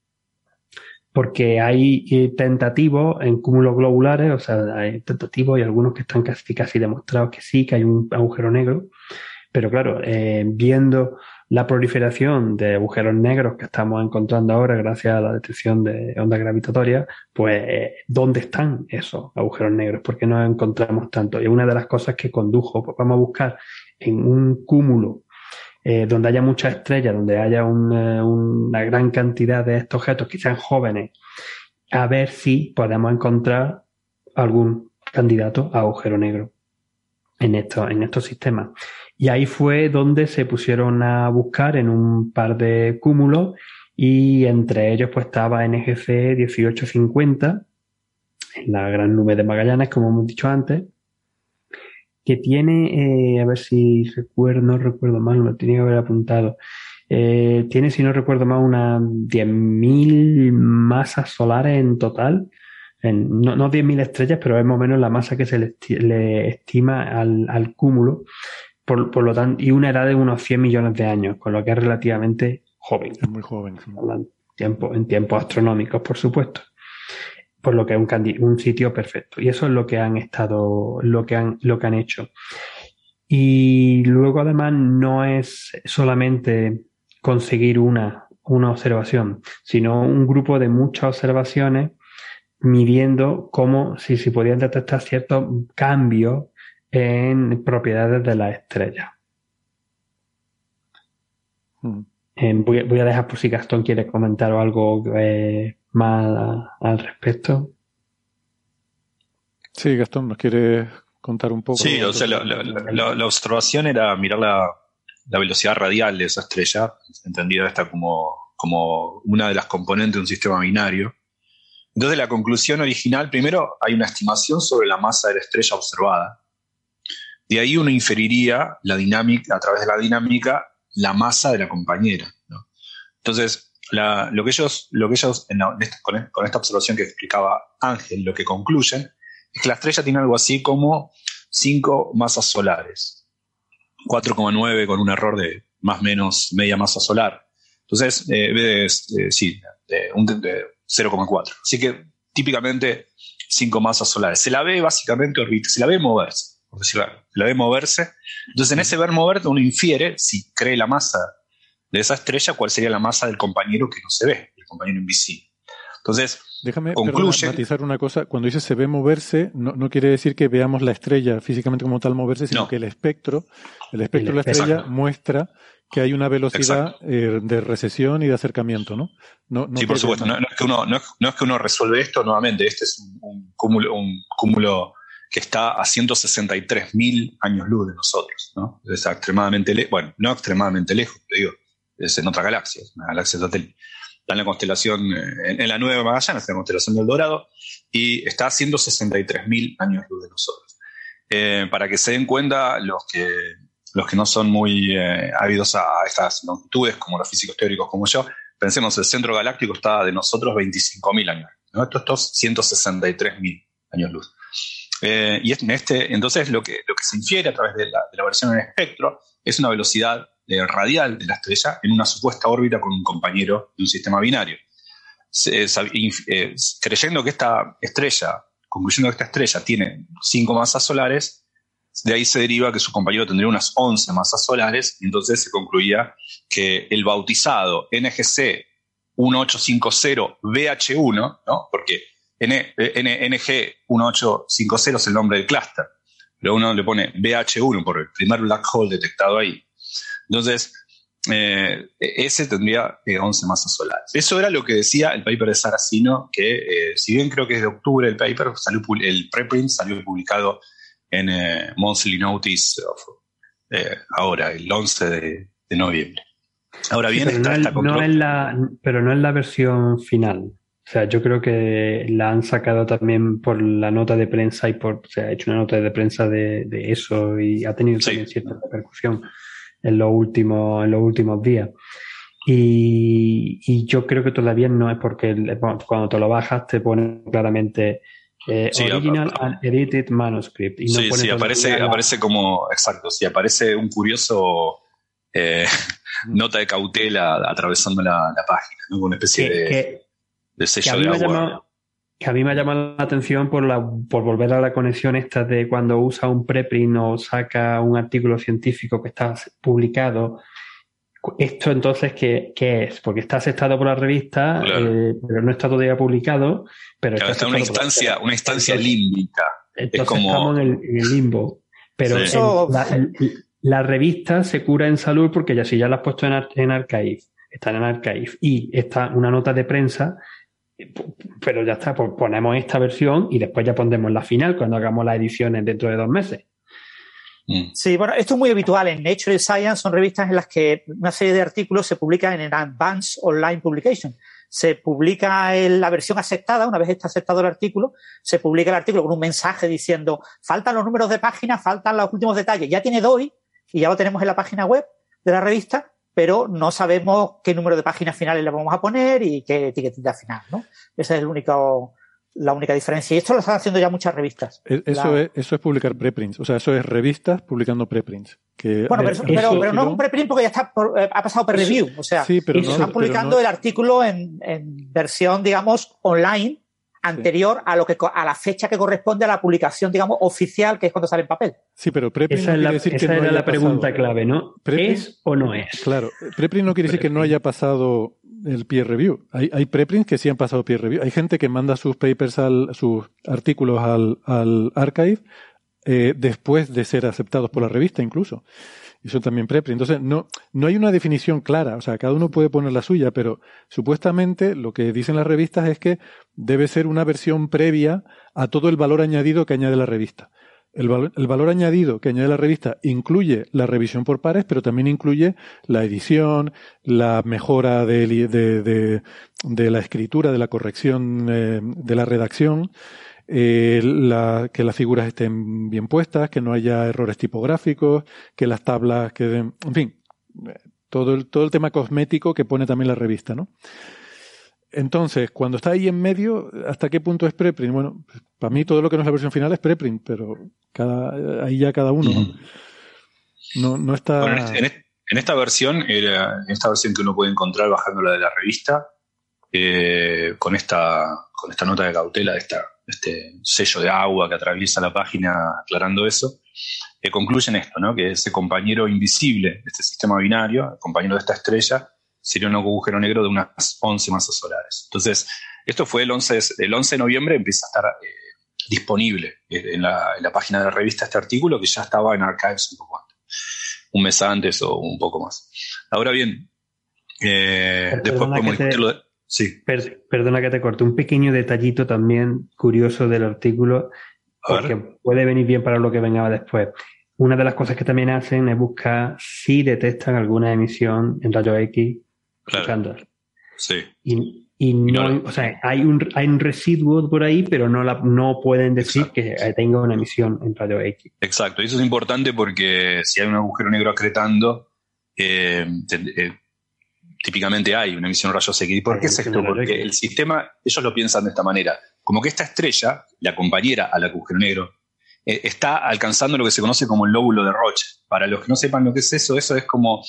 Porque hay tentativos en cúmulos globulares, o sea, hay tentativos y algunos que están casi, casi demostrados que sí, que hay un agujero negro. Pero claro, viendo la proliferación de agujeros negros que estamos encontrando ahora gracias a la detección de ondas gravitatorias, pues ¿dónde están esos agujeros negros? ¿Por qué no encontramos tanto? Y una de las cosas que condujo, pues vamos a buscar en un cúmulo eh, donde haya muchas estrellas, donde haya una, una gran cantidad de estos objetos, quizás jóvenes, a ver si podemos encontrar algún candidato a agujero negro en estos, en estos sistemas. Y ahí fue donde se pusieron a buscar en un par de cúmulos y entre ellos pues estaba NGC 1850, en la gran nube de Magallanes, como hemos dicho antes, que tiene, eh, a ver si recuerdo, no recuerdo mal, lo tenía que haber apuntado, eh, tiene, si no recuerdo mal, unas 10.000 masas solares en total. No, no 10.000 estrellas, pero es más o menos la masa que se le, estima al, cúmulo. Por, lo tanto, y una edad de unos 100 millones de años, con lo que es relativamente joven. Es muy joven. Tiempo, en tiempos astronómicos, por supuesto. Por lo que es un, un sitio perfecto. Y eso es lo que han estado, lo que han, lo que han hecho. Y luego además no es solamente conseguir una, una observación, sino un grupo de muchas observaciones midiendo cómo, si se podían detectar ciertos cambios en propiedades de la estrella. Hmm. voy, a dejar por si Gastón quiere comentar algo eh, más al respecto. Sí, Gastón, ¿nos quiere contar un poco? Sí, o sea, la, observación era mirar la, velocidad radial de esa estrella, entendida esta como, como una de las componentes de un sistema binario. Entonces, la conclusión original, primero, hay una estimación sobre la masa de la estrella observada, de ahí uno inferiría la dinámica, a través de la dinámica, la masa de la compañera. Entonces, lo que ellos, lo que ellos con, esta observación que explicaba Ángel, lo que concluyen es que la estrella tiene algo así como cinco masas solares. 4,9 con un error de más o menos media masa solar. Entonces, eh, sí, de, 0,4. Así que típicamente cinco masas solares. Se la ve básicamente se la ve moverse, por decirlo, la ve moverse. Entonces, en ese ver moverse uno infiere, si cree la masa de esa estrella, cuál sería la masa del compañero que no se ve, el compañero invisible. Entonces, Déjame concluye. matizar una cosa. Cuando dice se ve moverse, no, quiere decir que veamos la estrella físicamente como tal moverse, sino que el espectro, el espectro de la estrella muestra que hay una velocidad eh, de recesión y de acercamiento, ¿no? no, sí, por supuesto. No, es que uno, no, es, que uno resuelve esto nuevamente. Este es un, cúmulo, un cúmulo que está a 163.000 años luz de nosotros, ¿no? Es extremadamente lejos. Bueno, no extremadamente lejos, te digo. Es en otra galaxia, una galaxia satélite está en la constelación, eh, en, la Nueva Magallanes, en la constelación del Dorado, y está a 163.000 años luz de nosotros. Eh, para que se den cuenta los que, los que no son muy eh, ávidos a estas longitudes, como los físicos teóricos como yo, pensemos, el centro galáctico está de nosotros 25.000 años, ¿no? estos 163.000 años luz. Y en este, entonces lo que, lo que se infiere a través de la, versión en espectro es una velocidad radial de la estrella en una supuesta órbita con un compañero de un sistema binario. Eh, creyendo que esta estrella, concluyendo que esta estrella tiene cinco masas solares, de ahí se deriva que su compañero tendría unas 11 masas solares, y entonces se concluía que el bautizado NGC 1850BH1, ¿no? porque NG 1850 es el nombre del clúster, pero uno le pone BH1 por el primer black hole detectado ahí, entonces, eh, ese tendría 11 eh, masas solares. Eso era lo que decía el paper de Saracino, que eh, si bien creo que es de octubre el paper, salió, el preprint salió publicado en Monthly Notice ahora, el 11 de, noviembre. Ahora bien, pero, no es, la, pero no es la versión final. O sea, yo creo que la han sacado también por la nota de prensa y por, se ha hecho una nota de prensa de, eso y ha tenido también cierta repercusión en los últimos, en los últimos días. Y, y yo creo que todavía no es porque cuando te lo bajas te pone claramente eh, original and edited manuscript. Y no sí, sí, aparece, aparece como, exacto, sí, aparece un curioso eh, nota de cautela atravesando la, página, ¿no? una especie de, de, sello de agua que a mí me ha llamado la atención por, la, por volver a la conexión esta de cuando usa un preprint o saca un artículo científico que está publicado. ¿Esto entonces qué, qué es? Porque está aceptado por la revista, eh, pero no está todavía publicado. Pero está, en una instancia, una instancia límbica. Entonces estamos en el, limbo. Pero la, revista se cura en salud porque ya si ya la has puesto en, en Archive, está en Archive y está una nota de prensa pero ya está, pues ponemos esta versión y después ya pondremos la final cuando hagamos las ediciones dentro de dos meses. Mm. Sí, bueno, esto es muy habitual. En Nature y Science son revistas en las que una serie de artículos se publican en Advanced Online Publication. Se publica la versión aceptada, una vez está aceptado el artículo, se publica el artículo con un mensaje diciendo, faltan los números de página, faltan los últimos detalles. Ya tiene DOI y ya lo tenemos en la página web de la revista, pero no sabemos qué número de páginas finales le vamos a poner y qué etiquetita final, ¿no? Esa es el único, la única diferencia. Y esto lo están haciendo ya muchas revistas. E, eso, es, eso es publicar preprints. O sea, eso es revistas publicando preprints. Que bueno, pero, no es un preprint porque ya está eh, ha pasado per review. O sea, están publicando el artículo en, en, versión, digamos, online anterior a lo que a la fecha que corresponde a la publicación, digamos, oficial, que es cuando sale en papel. Sí, pero preprint esa, no la, decir esa era la pregunta clave, ¿no? ¿Es o no es? Claro, preprint no quiere decir que no haya pasado el peer review. Hay, hay preprints que sí han pasado peer review. Hay gente que manda sus papers, al, sus artículos al, al archive eh, después de ser aceptados por la revista incluso y son también preprint. Entonces, no, no hay una definición clara, o sea, cada uno puede poner la suya, pero supuestamente lo que dicen las revistas es que debe ser una versión previa a todo el valor añadido que añade la revista. El, el, valor añadido que añade la revista incluye la revisión por pares, pero también incluye la edición, la mejora de, de, de, la escritura, de la corrección eh, de la redacción, eh, la, que las figuras estén bien puestas, que no haya errores tipográficos, que las tablas queden, en fin, todo el, todo el tema cosmético que pone también la revista, ¿no? Entonces, cuando está ahí en medio, ¿hasta qué punto es preprint? Bueno, para mí todo lo que no es la versión final es preprint, pero cada, ahí ya cada uno. No, no está. en, esta versión, era, en esta versión que uno puede encontrar bajándola de la revista, eh, con esta, con esta nota de cautela, de esta, este sello de agua que atraviesa la página aclarando eso, eh, concluyen esto, ¿no? que ese compañero invisible de este sistema binario, el compañero de esta estrella, sería un agujero negro de unas 11 masas solares. Entonces, esto fue el 11, el 11 de noviembre, empieza a estar eh, disponible en la, página de la revista este artículo que ya estaba en Archives un mes antes o un poco más. Ahora bien, eh, después podemos discutirlo. Sí. perdona que te corte. Un pequeño detallito también curioso del artículo, porque puede venir bien para lo que venga después. Una de las cosas que también hacen es buscar si detectan alguna emisión en rayos X claro. Sí. Y, no, o sea, hay un, hay un residuo por ahí, pero no, la, no pueden decir que tenga una emisión en rayos X. Exacto, y eso es importante porque si hay un agujero negro acretando, eh, eh, típicamente hay una emisión de rayos X. ¿Y por qué es esto? Porque el sistema, ellos lo piensan de esta manera, como que esta estrella, la compañera al agujero negro, eh, está alcanzando lo que se conoce como el lóbulo de Roche. Para los que no sepan lo que es eso, eso es como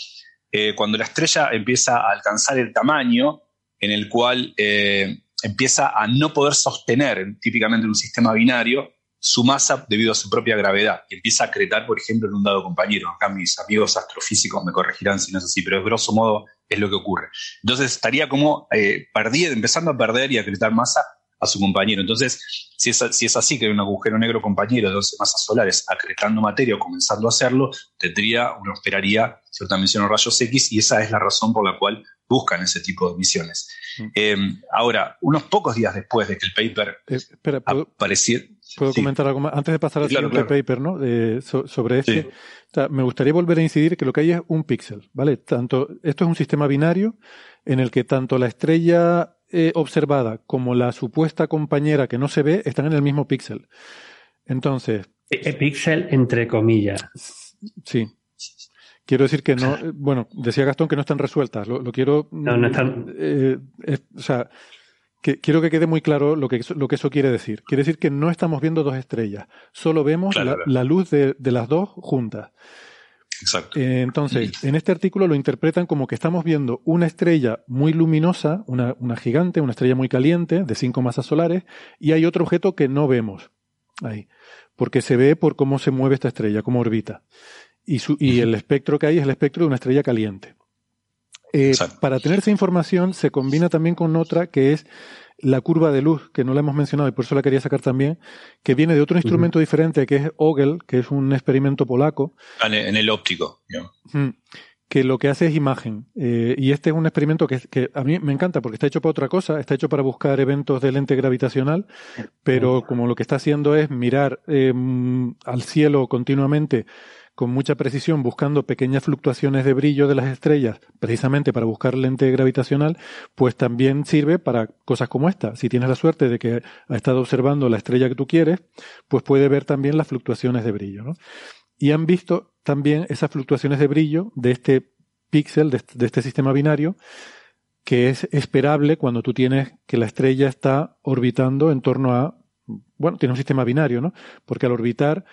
eh, cuando la estrella empieza a alcanzar el tamaño en el cual eh, empieza a no poder sostener, típicamente en un sistema binario, su masa debido a su propia gravedad y empieza a acretar, por ejemplo, en un dado compañero. Acá mis amigos astrofísicos me corregirán si no es así, pero de grosso modo es lo que ocurre. Entonces estaría como eh, empezando a perder y a acretar masa a su compañero. Entonces, si es, si es así que hay un agujero negro compañero de 12 masas solares acretando materia o comenzando a hacerlo, tendría, uno esperaría cierta emisión de rayos X y esa es la razón por la cual buscan ese tipo de emisiones. Mm. Eh, ahora, unos pocos días después de que el paper eh, apareciera... ¿Puedo comentar algo más? Antes de pasar al siguiente paper, ¿no? sobre este, me gustaría volver a incidir que lo que hay es un píxel, ¿vale? Tanto, esto es un sistema binario en el que tanto la estrella eh, observada como la supuesta compañera que no se ve están en el mismo píxel. Entonces. E, píxel entre comillas. Sí. Quiero decir que no. Bueno, decía Gastón que no están resueltas. Lo, quiero. No, no están. Eh, o sea, que, quiero que quede muy claro lo que, lo que eso quiere decir. Quiere decir que no estamos viendo dos estrellas, solo vemos la, luz de, de, las dos juntas. Exacto. Eh, entonces, en este artículo lo interpretan como que estamos viendo una estrella muy luminosa, una, una gigante, una estrella muy caliente, de cinco masas solares, y hay otro objeto que no vemos ahí, porque se ve por cómo se mueve esta estrella, cómo orbita. Y, su, y el espectro que hay es el espectro de una estrella caliente. Eh, para tener esa información se combina también con otra que es la curva de luz, que no la hemos mencionado y por eso la quería sacar también, que viene de otro instrumento diferente que es Ogel, que es un experimento polaco. En el óptico. Que lo que hace es imagen. Eh, y este es un experimento que, que, a mí me encanta porque está hecho para otra cosa, está hecho para buscar eventos de lente gravitacional, pero como lo que está haciendo es mirar eh, al cielo continuamente con mucha precisión buscando pequeñas fluctuaciones de brillo de las estrellas, precisamente para buscar lente gravitacional, pues también sirve para cosas como esta. Si tienes la suerte de que ha estado observando la estrella que tú quieres, pues puede ver también las fluctuaciones de brillo. Y han visto también esas fluctuaciones de brillo de este píxel, de, este sistema binario, que es esperable cuando tú tienes que la estrella está orbitando en torno a, bueno, tiene un sistema binario, ¿no? Porque al orbitar,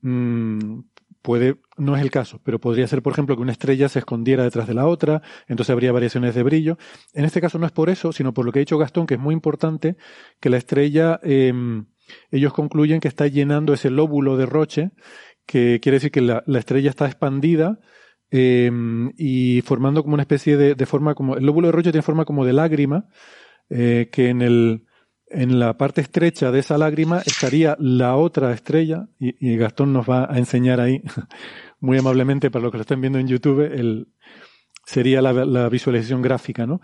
mmm, puede, no es el caso, pero podría ser, por ejemplo, que una estrella se escondiera detrás de la otra, entonces habría variaciones de brillo. En este caso no es por eso, sino por lo que ha dicho Gastón, que es muy importante que la estrella, em, ellos concluyen que está llenando ese lóbulo de Roche, que quiere decir que la, estrella está expandida em, y formando como una especie de, forma como, el lóbulo de Roche tiene forma como de lágrima, eh, que en el, en la parte estrecha de esa lágrima estaría la otra estrella, y, Gastón nos va a enseñar ahí, muy amablemente para los que lo estén viendo en YouTube, el, sería la, visualización gráfica, ¿no?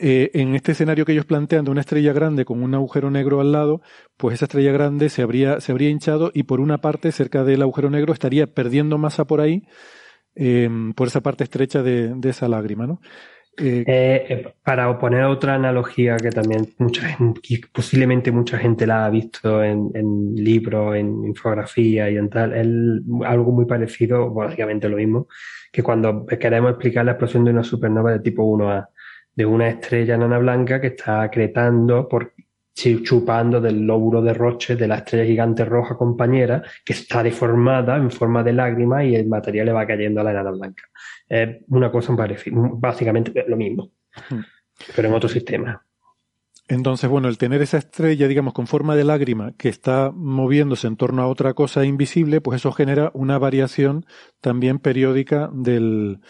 Eh, en este escenario que ellos plantean de una estrella grande con un agujero negro al lado, pues esa estrella grande se habría, se habría hinchado y por una parte, cerca del agujero negro, estaría perdiendo masa por ahí, em, por esa parte estrecha de, de esa lágrima, ¿no? Eh, eh, para oponer otra analogía que también mucha posiblemente mucha gente la ha visto en, en libros, en infografía y en tal, es algo muy parecido, básicamente lo mismo, que cuando queremos explicar la explosión de una supernova de tipo 1A, de una estrella nana blanca que está acretando por chupando del lóbulo de Roche de la estrella gigante roja compañera, que está deformada en forma de lágrima y el material le va cayendo a la enana blanca. Es una cosa parecida, básicamente lo mismo, pero en otro sistema. Entonces, bueno, el tener esa estrella, digamos, con forma de lágrima que está moviéndose en torno a otra cosa invisible, pues eso genera una variación también periódica del,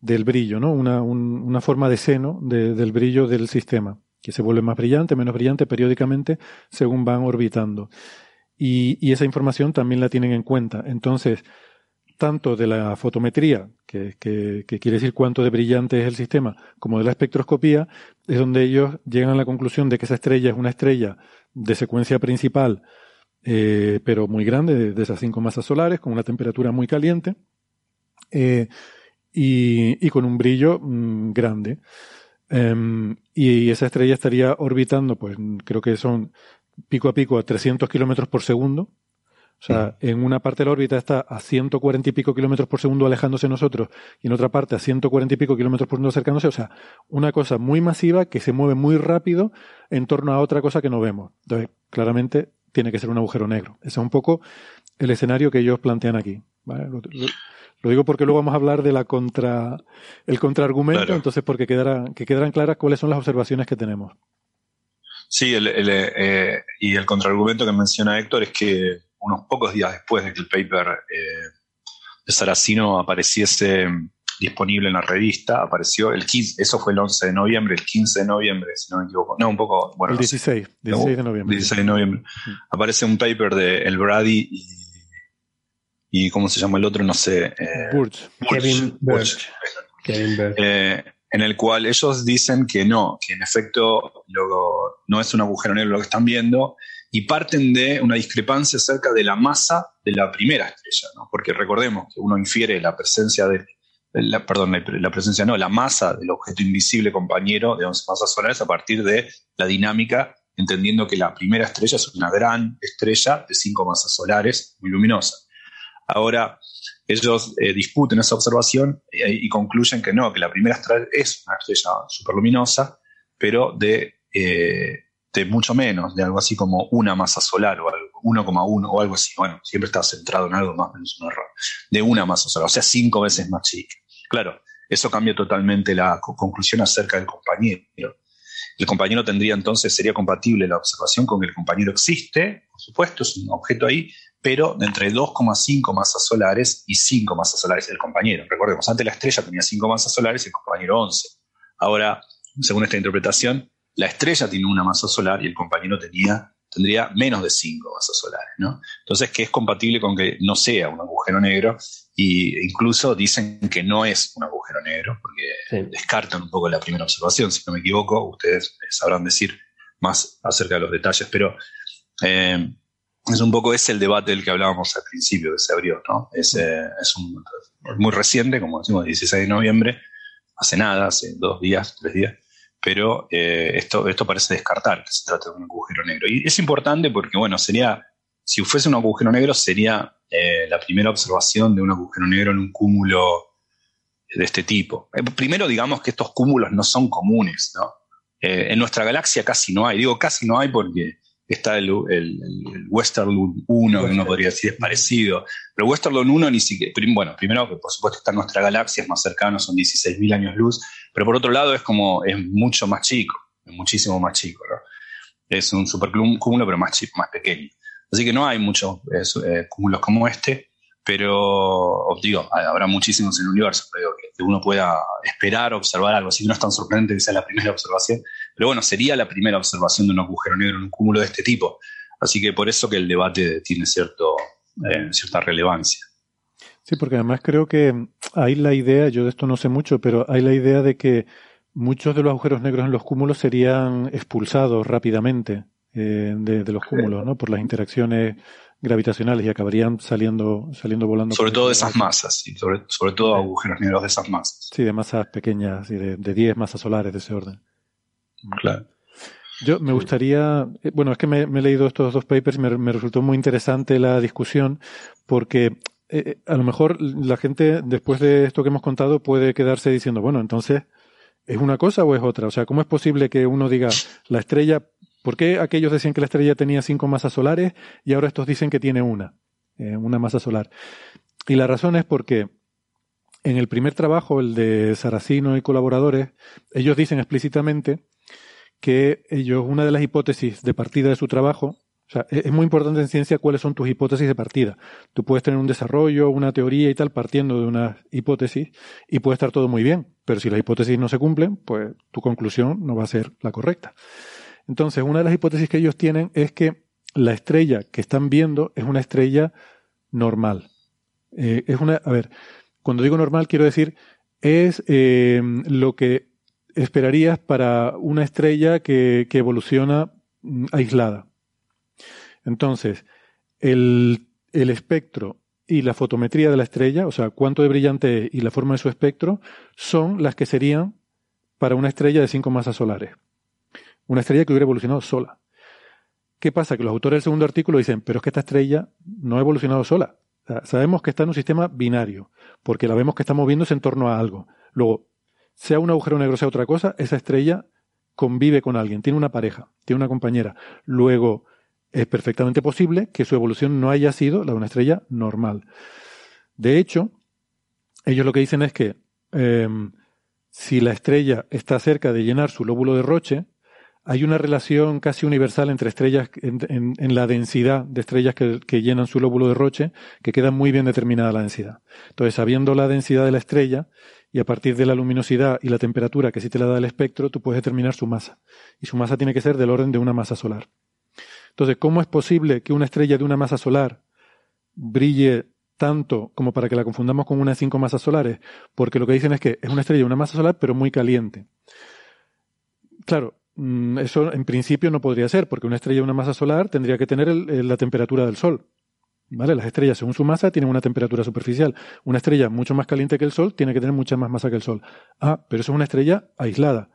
del brillo, ¿no? Una, una forma de seno del brillo del sistema que se vuelve más brillante, menos brillante periódicamente según van orbitando. Y, esa información también la tienen en cuenta. Entonces, tanto de la fotometría, que, quiere decir cuánto de brillante es el sistema, como de la espectroscopía, es donde ellos llegan a la conclusión de que esa estrella es una estrella de secuencia principal, eh, pero muy grande, de, esas cinco masas solares, con una temperatura muy caliente eh, y, con un brillo mm, grande. Em, y esa estrella estaría orbitando, pues creo que son pico a pico a 300 kilómetros por segundo. O sea, en una parte de la órbita está a 140 y pico kilómetros por segundo alejándose de nosotros y en otra parte a 140 y pico kilómetros por segundo acercándose. O sea, una cosa muy masiva que se mueve muy rápido en torno a otra cosa que no vemos. Entonces, claramente tiene que ser un agujero negro. Ese es un poco el escenario que ellos plantean aquí. Lo digo porque luego vamos a hablar de la contra, el contraargumento, entonces porque quedará, que quedarán claras cuáles son las observaciones que tenemos. Sí, el, eh, y el contraargumento que menciona Héctor es que unos pocos días después de que el paper eh, de Saracino apareciese disponible en la revista, apareció el 15, eso fue el 11 de noviembre, el 15 de noviembre, si no me equivoco, no, un poco, bueno. El 16, 16 de noviembre. 16 de noviembre. Aparece un paper de El Brady y y ¿cómo se llama el otro? No sé. Eh, Kevin Burch. Eh, en el cual ellos dicen que no, que en efecto no es un agujero negro lo que están viendo y parten de una discrepancia acerca de la masa de la primera estrella, ¿no? porque recordemos que uno infiere la presencia de, la, perdón, la presencia no, la masa del objeto invisible compañero de 11 masas solares a partir de la dinámica, entendiendo que la primera estrella es una gran estrella de 5 masas solares muy luminosa. Ahora, ellos eh, discuten esa observación y, concluyen que no, que la primera estrella es una estrella superluminosa, pero de, eh, mucho menos, de algo así como una masa solar o algo, 1,1 o algo así. Bueno, siempre está centrado en algo más menos un error. De una masa solar, o sea, cinco veces más chica. Claro, eso cambia totalmente la conclusión acerca del compañero. El compañero tendría entonces, sería compatible la observación con que el compañero existe, por supuesto, es un objeto ahí, pero entre 2,5 masas solares y 5 masas solares el compañero. Recordemos, antes la estrella tenía 5 masas solares y el compañero 11. Ahora, según esta interpretación, la estrella tiene una masa solar y el compañero tenía, tendría menos de 5 masas solares. ¿no? Entonces, que es compatible con que no sea un agujero negro e incluso dicen que no es un agujero negro, porque descartan un poco la primera observación. Si no me equivoco, ustedes sabrán decir más acerca de los detalles, pero... Eh, es un poco ese el debate del que hablábamos al principio, que se abrió, ¿no? Es, eh, es un, muy reciente, como decimos, 16 de noviembre, hace nada, hace dos días, tres días, pero eh, esto, esto parece descartar que se trata de un agujero negro. Y es importante porque, bueno, sería, si fuese un agujero negro, sería eh, la primera observación de un agujero negro en un cúmulo de este tipo. primero, digamos que estos cúmulos no son comunes, ¿no? en nuestra galaxia casi no hay, digo casi no hay porque está el, el, el 1, que uno podría decir es parecido. Pero Western 1 ni siquiera, bueno, primero que por supuesto está en nuestra galaxia, es más cercano, son 16.000 años luz, pero por otro lado es como, es mucho más chico, es muchísimo más chico, ¿no? Es un supercúmulo, pero más chico, más pequeño. Así que no hay muchos eh, cúmulos como este, pero digo, habrá muchísimos en el universo, pero que uno pueda esperar, observar algo, así que no es tan sorprendente que sea la primera observación, pero bueno, sería la primera observación de un agujero negro en un cúmulo de este tipo. Así que por eso que el debate tiene cierto, eh, cierta relevancia. Sí, porque además creo que hay la idea, yo de esto no sé mucho, pero hay la idea de que muchos de los agujeros negros en los cúmulos serían expulsados rápidamente eh, de, los cúmulos, ¿no? Por las interacciones gravitacionales y acabarían saliendo, saliendo volando. Sobre todo de esas masas, sí, sobre, sobre todo agujeros negros de esas masas. Sí, de masas pequeñas, y de, de 10 masas solares de ese orden. Claro. Yo me gustaría, eh, bueno, es que me, he leído estos dos papers y me, resultó muy interesante la discusión porque eh, a lo mejor la gente después de esto que hemos contado puede quedarse diciendo, bueno, entonces, ¿es una cosa o es otra? O sea, ¿cómo es posible que uno diga la estrella, ¿por qué aquellos decían que la estrella tenía cinco masas solares y ahora estos dicen que tiene una, eh, una masa solar? Y la razón es porque en el primer trabajo, el de Saracino y colaboradores, ellos dicen explícitamente que ellos, una de las hipótesis de partida de su trabajo, o sea, es muy importante en ciencia cuáles son tus hipótesis de partida. Tú puedes tener un desarrollo, una teoría y tal partiendo de una hipótesis y puede estar todo muy bien, pero si las hipótesis no se cumplen, pues tu conclusión no va a ser la correcta. Entonces, una de las hipótesis que ellos tienen es que la estrella que están viendo es una estrella normal. Eh, es una, a ver, cuando digo normal quiero decir es eh, lo que esperarías para una estrella que, evoluciona mm, aislada. Entonces, el, espectro y la fotometría de la estrella, o sea, cuánto de brillante y la forma de su espectro, son las que serían para una estrella de cinco masas solares. Una estrella que hubiera evolucionado sola. ¿Qué pasa? Que los autores del segundo artículo dicen, pero es que esta estrella no ha evolucionado sola. Sabemos que está en un sistema binario, porque la vemos que está moviéndose en torno a algo. Luego, sea un agujero negro, sea otra cosa, esa estrella convive con alguien, tiene una pareja, tiene una compañera. Luego, es perfectamente posible que su evolución no haya sido la de una estrella normal. De hecho, ellos lo que dicen es que em, si la estrella está cerca de llenar su lóbulo de Roche, hay una relación casi universal entre estrellas, en, la densidad de estrellas que, que, llenan su lóbulo de Roche, que queda muy bien determinada la densidad. Entonces, sabiendo la densidad de la estrella, y a partir de la luminosidad y la temperatura que sí te la da el espectro, tú puedes determinar su masa. Y su masa tiene que ser del orden de una masa solar. Entonces, ¿cómo es posible que una estrella de una masa solar brille tanto como para que la confundamos con una de cinco masas solares? Porque lo que dicen es que es una estrella de una masa solar, pero muy caliente. Claro, eso en principio no podría ser, porque una estrella de una masa solar tendría que tener la temperatura del Sol. ¿Vale? Las estrellas, según su masa, tienen una temperatura superficial. Una estrella mucho más caliente que el Sol tiene que tener mucha más masa que el Sol. Ah, pero eso es una estrella aislada.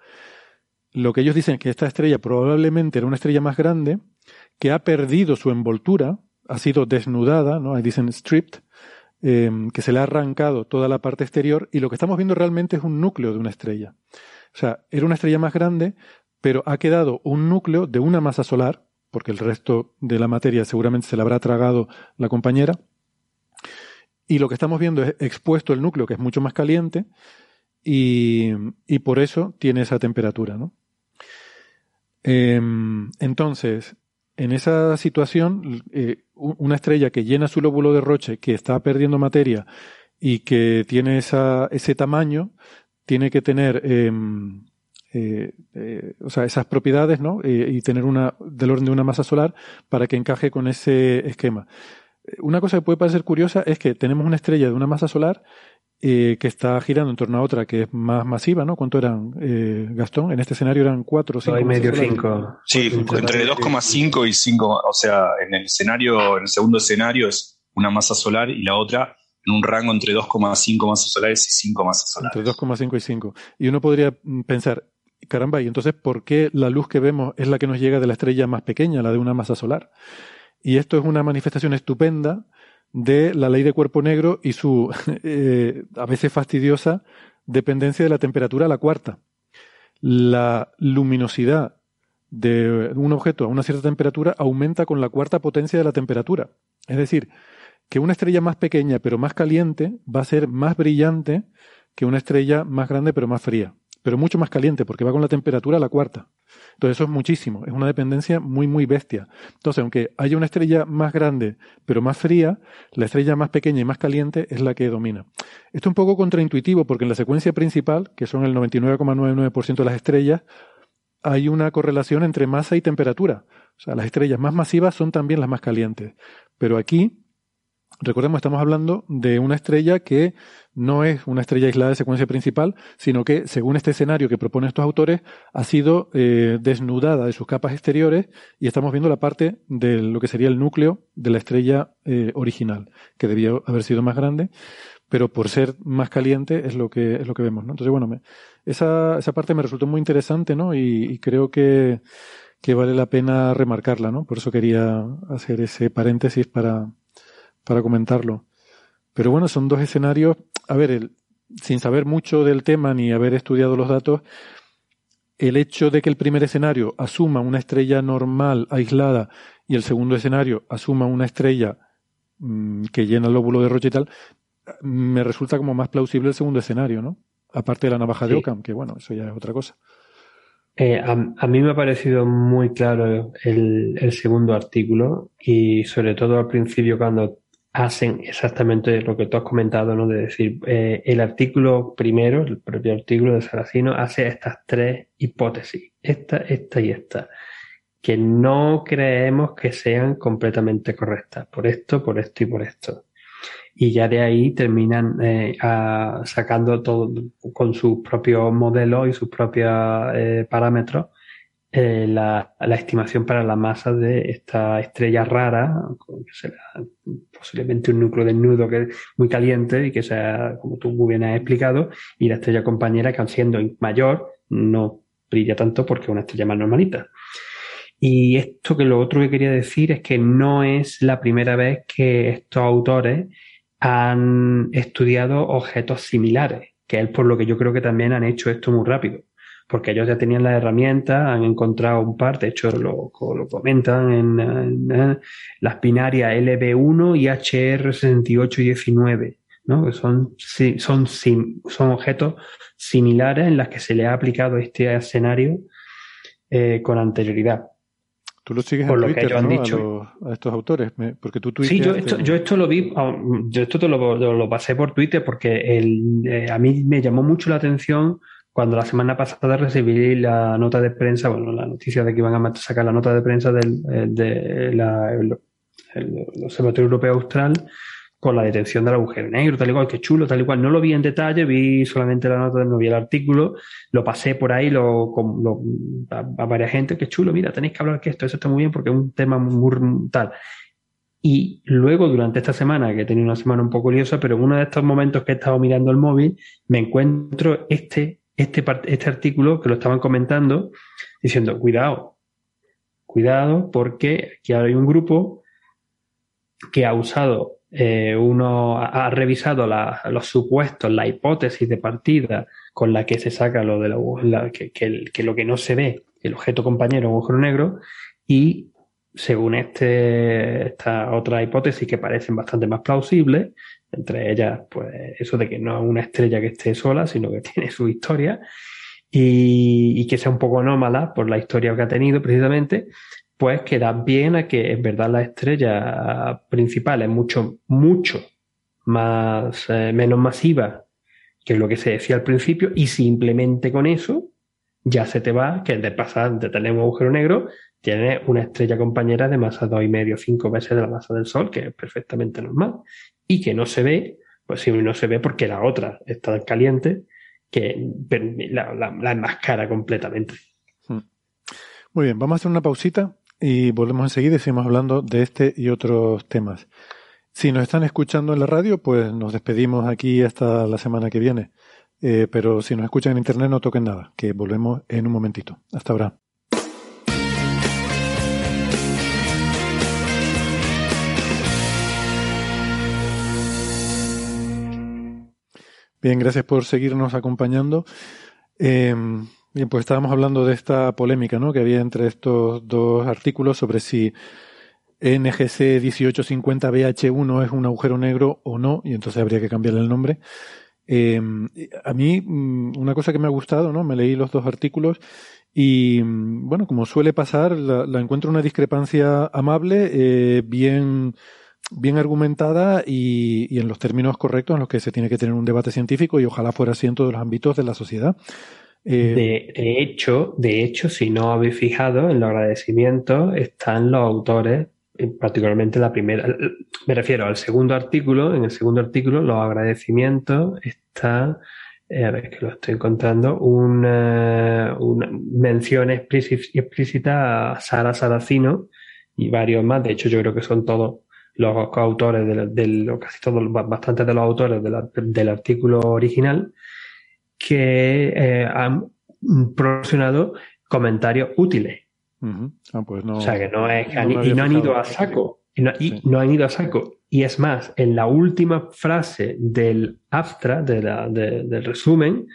Lo que ellos dicen es que esta estrella probablemente era una estrella más grande que ha perdido su envoltura, ha sido desnudada, ¿no? Ahí dicen stripped, em, que se le ha arrancado toda la parte exterior y lo que estamos viendo realmente es un núcleo de una estrella. O sea, era una estrella más grande, pero ha quedado un núcleo de una masa solar, porque el resto de la materia seguramente se la habrá tragado la compañera. Y lo que estamos viendo es expuesto el núcleo, que es mucho más caliente, y, por eso tiene esa temperatura. ¿no? Em, entonces, en esa situación, eh, una estrella que llena su lóbulo de Roche, que está perdiendo materia y que tiene esa, ese tamaño, tiene que tener em, eh, eh, o sea, esas propiedades, ¿no? Eh, y tener una del orden de una masa solar para que encaje con ese esquema. Una cosa que puede parecer curiosa es que tenemos una estrella de una masa solar que está girando en torno a otra que es más masiva, ¿no? ¿Cuánto eran, Gastón? En este escenario eran 4 o 5. medio 5. Sí, entre 2,5 y 5. O sea, en el escenario, en el segundo escenario es una masa solar y la otra en un rango entre 2,5 masas solares y 5 masas solares. Entre 2,5 y 5. Y uno podría pensar, caramba, y entonces, ¿por qué la luz que vemos es la que nos llega de la estrella más pequeña, la de una masa solar? Y esto es una manifestación estupenda de la ley de cuerpo negro y su, eh, a veces fastidiosa, dependencia de la temperatura a la cuarta. La luminosidad de un objeto a una cierta temperatura aumenta con la cuarta potencia de la temperatura. Es decir, que una estrella más pequeña pero más caliente va a ser más brillante que una estrella más grande pero más fría pero mucho más caliente porque va con la temperatura a la cuarta. Entonces eso es muchísimo, es una dependencia muy, muy bestia. Entonces, aunque haya una estrella más grande pero más fría, la estrella más pequeña y más caliente es la que domina. Esto es un poco contraintuitivo porque en la secuencia principal, que son el 99,99% de las estrellas, hay una correlación entre masa y temperatura. O sea, las estrellas más masivas son también las más calientes. Pero aquí recordemos, estamos hablando de una estrella que no es una estrella aislada de secuencia principal, sino que, según este escenario que proponen estos autores, ha sido eh, desnudada de sus capas exteriores y estamos viendo la parte de lo que sería el núcleo de la estrella eh, original, que debió haber sido más grande, pero por ser más caliente es lo que, es lo que vemos. Entonces, bueno, esa, esa parte me resultó muy interesante, ¿no? Y, creo que, que vale la pena remarcarla, ¿no? Por eso quería hacer ese paréntesis para, para comentarlo. Pero bueno, son dos escenarios. A ver, el, sin saber mucho del tema ni haber estudiado los datos, el hecho de que el primer escenario asuma una estrella normal, aislada, y el segundo escenario asuma una estrella mm, que llena el lóbulo de Roche y tal, me resulta como más plausible el segundo escenario, ¿no? Aparte de la navaja de Ockham, que bueno, eso ya es otra cosa. Eh, a, mí me ha parecido muy claro el, el, segundo artículo y sobre todo al principio cuando hacen exactamente lo que tú has comentado, ¿no? De decir, eh, el artículo primero, el propio artículo de Saracino, hace estas tres hipótesis, esta, esta y esta, que no creemos que sean completamente correctas, por esto, por esto y por esto. Y ya de ahí terminan eh, sacando todo con sus propios modelos y sus propios eh, parámetros eh, la, la, estimación para la masa de esta estrella rara, que será posiblemente un núcleo desnudo que es muy caliente y que sea, como tú muy bien has explicado, y la estrella compañera que siendo mayor no brilla tanto porque es una estrella más normalita. Y esto que lo otro que quería decir es que no es la primera vez que estos autores han estudiado objetos similares, que es por lo que yo creo que también han hecho esto muy rápido porque ellos ya tenían la herramienta, han encontrado un par, de hecho lo, lo comentan en, las binarias LB1 y HR6819, ¿no? que son, son, son objetos similares en las que se le ha aplicado este escenario eh, con anterioridad. Tú lo sigues en Twitter, han dicho. A, estos autores, porque tú Sí, yo esto, yo esto lo vi, ah, yo esto te lo, lo, pasé por Twitter porque el, eh, a mí me llamó mucho la atención cuando la semana pasada recibí la nota de prensa, bueno, la noticia de que iban a sacar la nota de prensa del de la, Observatorio Europeo Austral con la detención del agujero negro, tal y cual, qué chulo, tal y cual. No lo vi en detalle, vi solamente la nota, no vi el artículo, lo pasé por ahí lo, a, varias gente, qué chulo, mira, tenéis que hablar que esto, eso está muy bien porque es un tema muy tal. Y luego, durante esta semana, que he tenido una semana un poco liosa, pero en uno de estos momentos que he estado mirando el móvil, me encuentro este este, este artículo que lo estaban comentando diciendo, cuidado, cuidado porque aquí hay un grupo que ha usado, eh, uno ha, revisado los supuestos, la hipótesis de partida con la que se saca lo de la, que, que, lo que no se ve, el objeto compañero, un agujero negro, y según este, esta otra hipótesis que parecen bastante más plausibles, entre ellas, pues eso de que no es una estrella que esté sola, sino que tiene su historia. Y, que sea un poco anómala por la historia que ha tenido precisamente, pues queda bien a que en verdad la estrella principal es mucho, mucho más, eh, menos masiva que lo que se decía al principio y simplemente con eso ya se te va que de pasar de tener un agujero negro tiene una estrella compañera de masa dos y medio, cinco veces de la masa del Sol, que es perfectamente normal y que no se ve, pues si no se ve porque la otra está tan caliente que la, enmascara completamente. Hmm. Muy bien, vamos a hacer una pausita y volvemos enseguida y seguimos hablando de este y otros temas. Si nos están escuchando en la radio, pues nos despedimos aquí hasta la semana que viene. Eh, pero si nos escuchan en internet, no toquen nada, que volvemos en un momentito. Hasta ahora. Bien, gracias por seguirnos acompañando. Eh, bien, pues estábamos hablando de esta polémica ¿no? que había entre estos dos artículos sobre si NGC 1850BH1 es un agujero negro o no, y entonces habría que cambiarle el nombre. Eh, a mí, mm, una cosa que me ha gustado, ¿no? Me leí los dos artículos y, mm, bueno, como suele pasar, la, encuentro una discrepancia amable, eh, bien bien argumentada y, y, en los términos correctos en los que se tiene que tener un debate científico y ojalá fuera así en todos los ámbitos de la sociedad. Eh, de, hecho, de hecho, si no habéis fijado, en los agradecimientos están los autores particularmente la primera, me refiero al segundo artículo, en el segundo artículo los agradecimientos está, eh, a ver que lo estoy encontrando, una, una mención explícita a Sara Saracino y varios más, de hecho yo creo que son todos los coautores, de, casi todos, bastantes de los autores del artículo original, que eh, han proporcionado comentarios útiles. Ah, pues o sea, que no es. y no han ido a saco. Y no, han ido a saco. Y es más, en la última frase del abstract, de del resumen,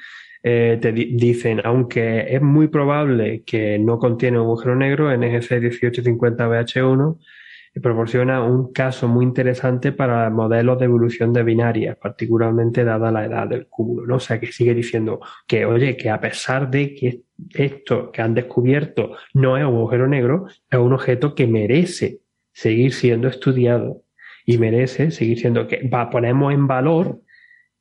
eh, te dicen, aunque es muy probable que no contiene un agujero negro, NGC 1850 BH1 proporciona un caso muy interesante para modelos de evolución de binarias, particularmente dada la edad del cúmulo, ¿no? O sea, que sigue diciendo que, oye, que a pesar de que esto que han descubierto no es un agujero negro, es un objeto que merece seguir siendo estudiado y merece seguir siendo que va, ponemos en valor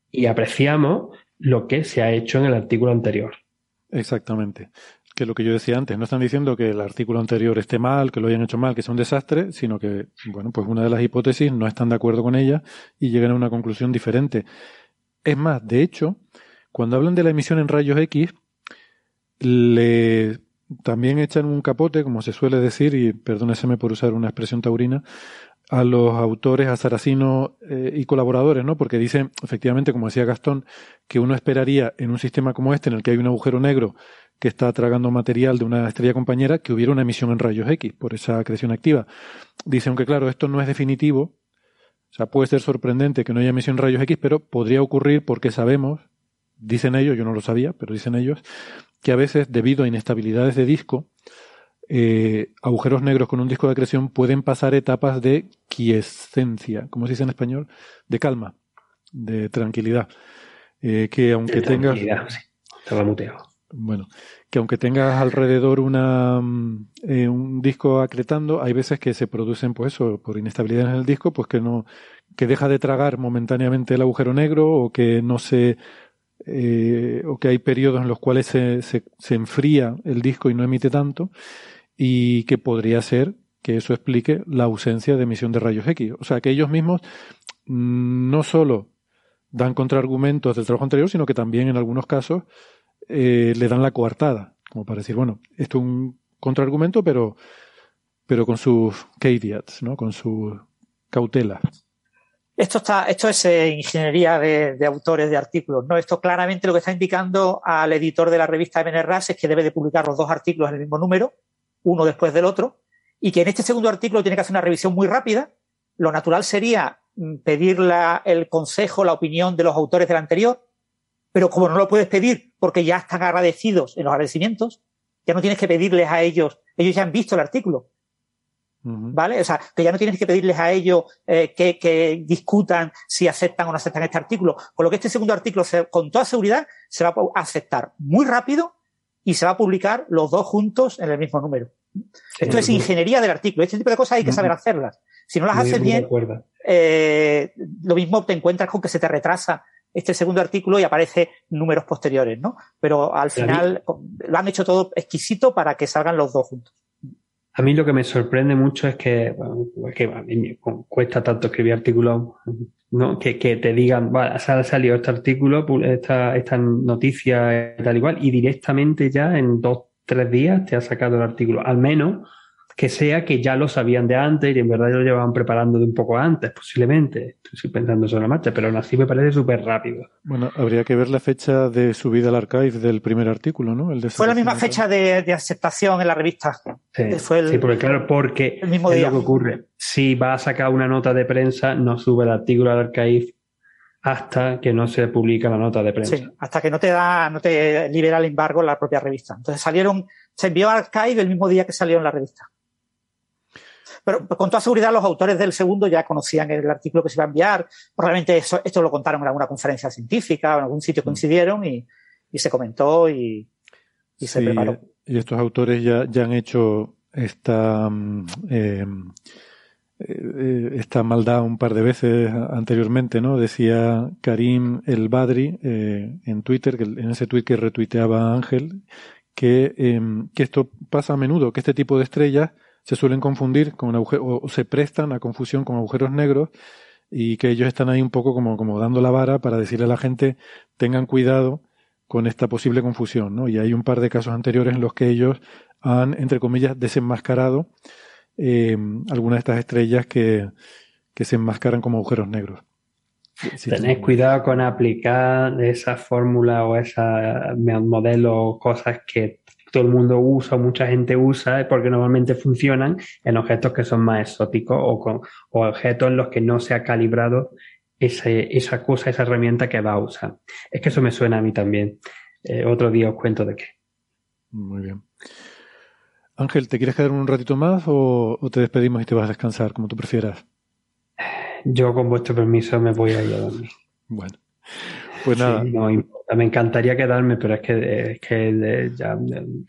y apreciamos lo que se ha hecho en el artículo anterior. Exactamente que lo que yo decía antes, no están diciendo que el artículo anterior esté mal, que lo hayan hecho mal, que sea un desastre, sino que, bueno, pues una de las hipótesis no están de acuerdo con ella y llegan a una conclusión diferente. Es más, de hecho, cuando hablan de la emisión en rayos X, le también echan un capote, como se suele decir, y perdóneseme por usar una expresión taurina, a los autores, a Saracino eh, y colaboradores, ¿no? Porque dicen, efectivamente, como decía Gastón, que uno esperaría en un sistema como este, en el que hay un agujero negro que está tragando material de una estrella compañera, que hubiera una emisión en rayos X por esa acreción activa. Dice, aunque claro, esto no es definitivo, o sea, puede ser sorprendente que no haya emisión en rayos X, pero podría ocurrir porque sabemos, dicen ellos, yo no lo sabía, pero dicen ellos, que a veces, debido a inestabilidades de disco, eh, agujeros negros con un disco de acreción pueden pasar etapas de quiescencia, como se dice en español, de calma, de tranquilidad. Eh, que aunque tengas. Estaba muteado. Bueno, que aunque tengas alrededor una, mm, eh, un disco acretando, hay veces que se producen, pues eso, por inestabilidad en el disco, pues que no, que deja de tragar momentáneamente el agujero negro o que no se, eh, o que hay periodos en los cuales se, se, se enfría el disco y no emite tanto y que podría ser que eso explique la ausencia de emisión de rayos X. O sea, que ellos mismos mm, no solo dan contraargumentos del trabajo anterior, sino que también en algunos casos eh, le dan la coartada, como para decir, bueno, esto es un contraargumento, pero, pero con sus caveats, ¿no? con sus cautelas. Esto, está, esto es eh, ingeniería de, autores de artículos. ¿no? Esto claramente lo que está indicando al editor de la revista MNRAS es que debe de publicar los dos artículos en el mismo número, uno después del otro, y que en este segundo artículo tiene que hacer una revisión muy rápida. Lo natural sería mm, pedir el consejo, la opinión de los autores del anterior, pero como no lo puedes pedir porque ya están agradecidos en los agradecimientos, ya no tienes que pedirles a ellos, ellos ya han visto el artículo. ¿Vale? O sea, que ya no tienes que pedirles a ellos eh, que, discutan si aceptan o no aceptan este artículo. Con lo que este segundo artículo, con toda seguridad, se va a aceptar muy rápido y se va a publicar los dos juntos en el mismo número. Esto es ingeniería del artículo. Este tipo de cosas hay que saber hacerlas. Si no las haces bien, eh, lo mismo te encuentras con que se te retrasa este segundo artículo y aparece números posteriores, ¿no? Pero al final lo han hecho todo exquisito para que salgan los dos juntos. A mí lo que me sorprende mucho es que, que a mí me cuesta tanto escribir artículos, ¿no? Que, que te digan, ha salido este artículo, esta, esta noticia y tal igual, y directamente ya en dos, tres días te ha sacado el artículo. Al menos que sea que ya lo sabían de antes y en verdad lo llevaban preparando de un poco antes, posiblemente. Estoy pensando sobre la marcha, pero aún así me parece súper rápido. Bueno, habría que ver la fecha de subida al archive del primer artículo, ¿no? fue la misma fecha de, aceptación en la revista. Sí, sí porque claro, porque el mismo día. lo que ocurre. Si va a sacar una nota de prensa, no sube el artículo al archive hasta que no se publica la nota de prensa. Sí, hasta que no te da, no te libera el embargo la propia revista. Entonces salieron, se envió al archive el mismo día que salió en la revista. Pero con toda seguridad los autores del segundo ya conocían el artículo que se iba a enviar. Probablemente eso, esto lo contaron en alguna conferencia científica o en algún sitio mm. coincidieron y, se comentó y, se preparó. Y estos autores ya, ya han hecho esta, mm, eh, eh, esta maldad un par de veces anteriormente, ¿no? Decía Karim El Badri eh, en Twitter, que en ese tweet que retuiteaba Ángel, que, em, que esto pasa a menudo, que este tipo de estrellas se suelen confundir con agujero, o se prestan a confusión con agujeros negros y que ellos están ahí un poco como, como dando la vara para decirle a la gente tengan cuidado con esta posible confusión, ¿no? Y hay un par de casos anteriores en los que ellos han, entre comillas, desenmascarado eh, algunas de estas estrellas que, que se enmascaran como agujeros negros. Tened cuidado con aplicar esa fórmula o ese modelo o cosas que todo el mundo usa, mucha gente usa, porque normalmente funcionan en objetos que son más exóticos o, con, objetos en los que no se ha calibrado esa cosa, esa herramienta que va a usar. Es que eso me suena a mí también. Eh, otro día os cuento de qué. Muy bien. Ángel, ¿te quieres quedar un ratito más o, o te despedimos y te vas a descansar, como tú prefieras? Yo, con vuestro permiso, me voy a ir a dormir. Bueno, pues nada. Me encantaría quedarme, pero es que, es que ya,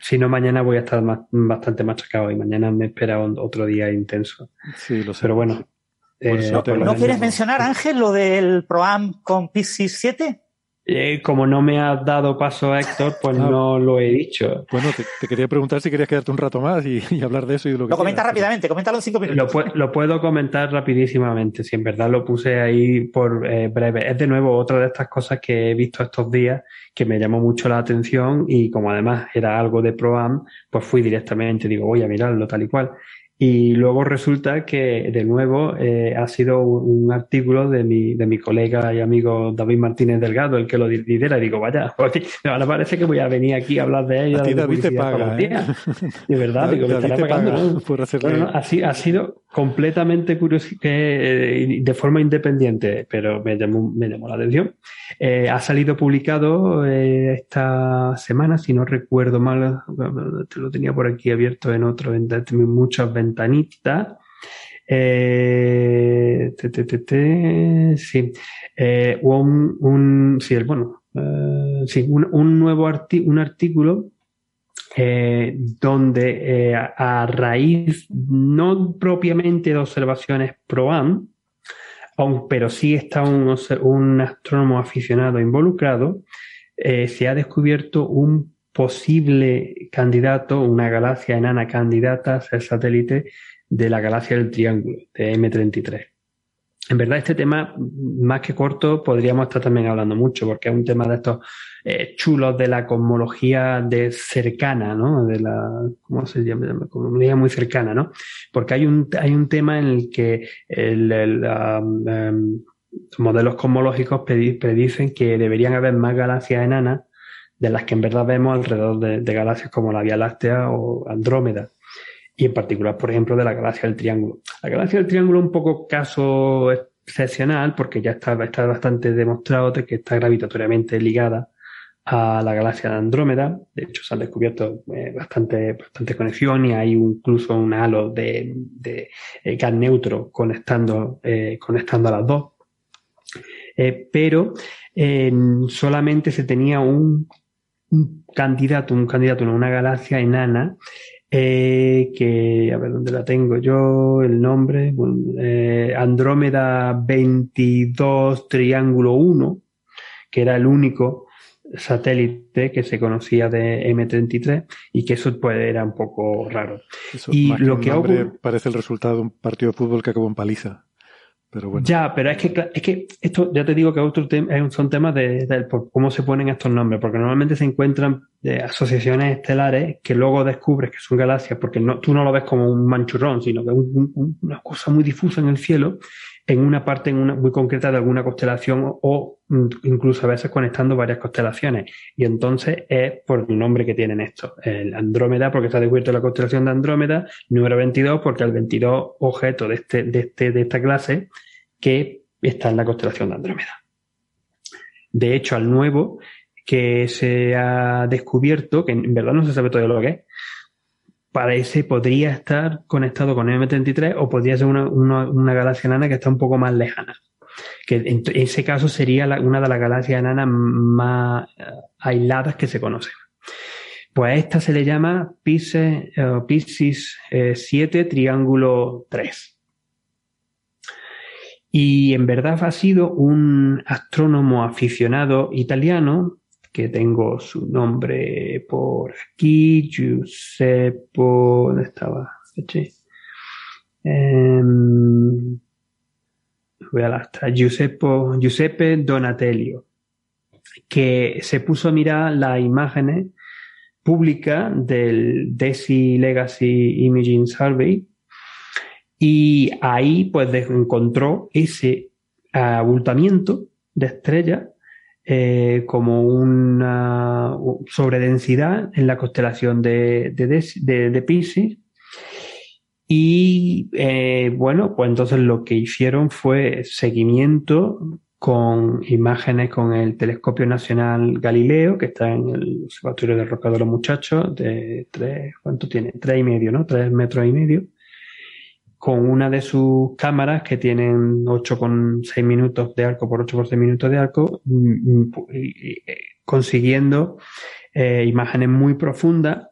si no, mañana voy a estar bastante machacado y mañana me espera otro día intenso. Sí, lo sé. Pero bueno. Eh, ¿No, quieres mencionar, Ángel, lo del ProAm con PC 7? Eh, como no me has dado paso, Héctor, pues ah. no lo he dicho. Bueno, te, quería preguntar si querías quedarte un rato más y, hablar de eso y de lo que. Lo comenta rápidamente, coméntalo en cinco minutos. Lo, puedo comentar rapidísimamente, si en verdad lo puse ahí por eh, breve. Es de nuevo otra de estas cosas que he visto estos días que me llamó mucho la atención y como además era algo de ProAm, pues fui directamente, digo, voy a mirarlo tal y cual. Y luego resulta que, de nuevo, eh, ha sido un, artículo de mi, de mi colega y amigo David Martínez Delgado el que lo lidera. Y digo, vaya, ahora parece que voy a venir aquí a hablar de ella. A David te paga, ¿eh? De verdad, digo, me estará pagando. Por ha, sido completamente curioso, eh, de forma independiente, pero me llamó, me llamó la atención. Eh, ha salido publicado eh, esta semana, si no recuerdo mal, te lo tenía por aquí abierto en otro, en muchas ventanitas. Eh, sí, un, un, sí, bueno, sí, un, un nuevo un artículo eh, donde eh, a, raíz no propiamente de observaciones PROAM, pero sí está un, astrónomo aficionado involucrado, eh, se ha descubierto un posible candidato, una galaxia enana candidata a ser satélite de la galaxia del Triángulo, de M33 en verdad este tema, más que corto, podríamos estar también hablando mucho, porque es un tema de estos eh, chulos de la cosmología de cercana, ¿no? De la, ¿cómo se llama? Cosmología muy cercana, ¿no? Porque hay un, hay un tema en el que el, em, modelos cosmológicos predicen que deberían haber más galaxias enanas de las que en verdad vemos alrededor de, de galaxias como la Vía Láctea o Andrómeda y en particular, por ejemplo, de la galaxia del Triángulo. La galaxia del Triángulo es un poco caso excepcional porque ya está, está bastante demostrado de que está gravitatoriamente ligada a la galaxia de Andrómeda. De hecho, se han descubierto eh, bastante, bastante conexión y hay incluso un halo de, eh, gas neutro conectando, eh, conectando a las dos. pero solamente se tenía un, candidato, un candidato en una galaxia enana que, a ver dónde la tengo yo, el nombre, Andrómeda 22 Triángulo 1, que era el único satélite que se conocía de M33 y que eso pues era un poco raro. y lo que, parece el resultado de un partido de fútbol que acabó en paliza. Ya, pero es que, es que esto, ya te digo que otro son temas de, cómo se ponen estos nombres, porque normalmente se encuentran de asociaciones estelares que luego descubres que son galaxias, porque no, tú no lo ves como un manchurrón, sino que es una cosa muy difusa en el cielo, en una parte en una, muy concreta de alguna constelación o incluso a veces conectando varias constelaciones. Y entonces es por el nombre que tienen estos. El Andrómeda, porque está descubierto la constelación de Andrómeda, número 22, porque el 22 objeto de, este, de, este, de esta clase que está en la constelación de Andrómeda. De hecho, al nuevo que se ha descubierto, que en verdad no se sabe todo lo que es, parece, podría estar conectado con M33 o podría ser una, una, galaxia enana que está un poco más lejana. Que en, ese caso sería una de las galaxias enanas más eh, aisladas que se conocen. Pues a esta se le llama Pisces, 7 eh, Triángulo 3. Y en verdad ha sido un astrónomo aficionado italiano, que tengo su nombre por aquí, Giuseppe, ¿dónde estaba? Em, voy a la Giuseppe, Giuseppe Donatello, que se puso a mirar las imágenes públicas del DESI Legacy Imaging Survey y ahí pues encontró ese abultamiento de estrellas eh, como una sobredensidad en la constelación de, de, de, Pisces. Y eh, bueno, pues entonces lo que hicieron fue seguimiento con imágenes con el Telescopio Nacional Galileo, que está en el Observatorio de Roca de los Muchachos, de tres, ¿cuánto tiene? Tres y medio, ¿no? Tres metros y medio con una de sus cámaras que tienen 8,6 minutos de arco por 8,6 minutos de arco, mm, mm, eh, consiguiendo eh, imágenes muy profundas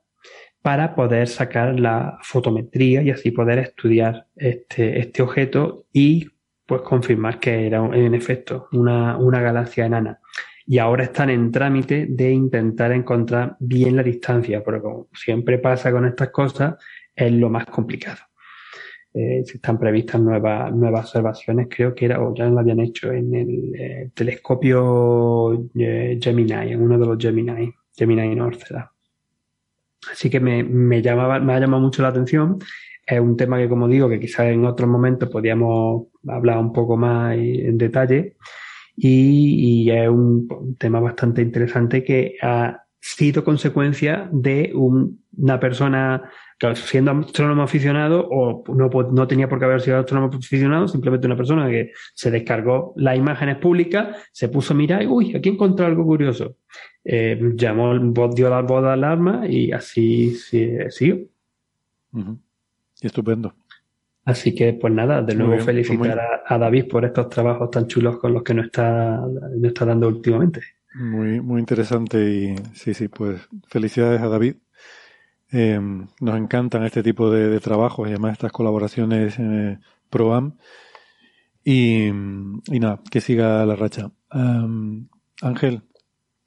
para poder sacar la fotometría y así poder estudiar este, este objeto y pues confirmar que era en efecto una, una galaxia enana. Y ahora están en trámite de intentar encontrar bien la distancia, pero como siempre pasa con estas cosas, es lo más complicado eh, están previstas nuevas, nuevas observaciones, creo que era, o ya lo habían hecho en el eh, telescopio eh, Gemini, en uno de los Gemini, Gemini North. Así que me, me, llamaba, me ha llamado mucho la atención. Es un tema que, como digo, que quizás en otros momentos podíamos hablar un poco más en detalle. Y es un, tema bastante interesante que ha sido consecuencia de una persona siendo astrónomo aficionado o no, no tenía por qué haber sido astrónomo aficionado, simplemente una persona que se descargó las imágenes públicas, se puso a mirar y, uy, aquí encontró algo curioso. Eh, llamó, dio la voz de alarma y así siguió. Estupendo. Así que, pues nada, de nuevo pues felicitar a, David por estos trabajos tan chulos con los que nos está, nos está dando últimamente. Muy, muy interesante y sí, sí, pues felicidades a David eh, nos encantan este tipo de, trabajos y además estas colaboraciones eh, ProAm. Y, y, nada, que siga la racha. Ángel,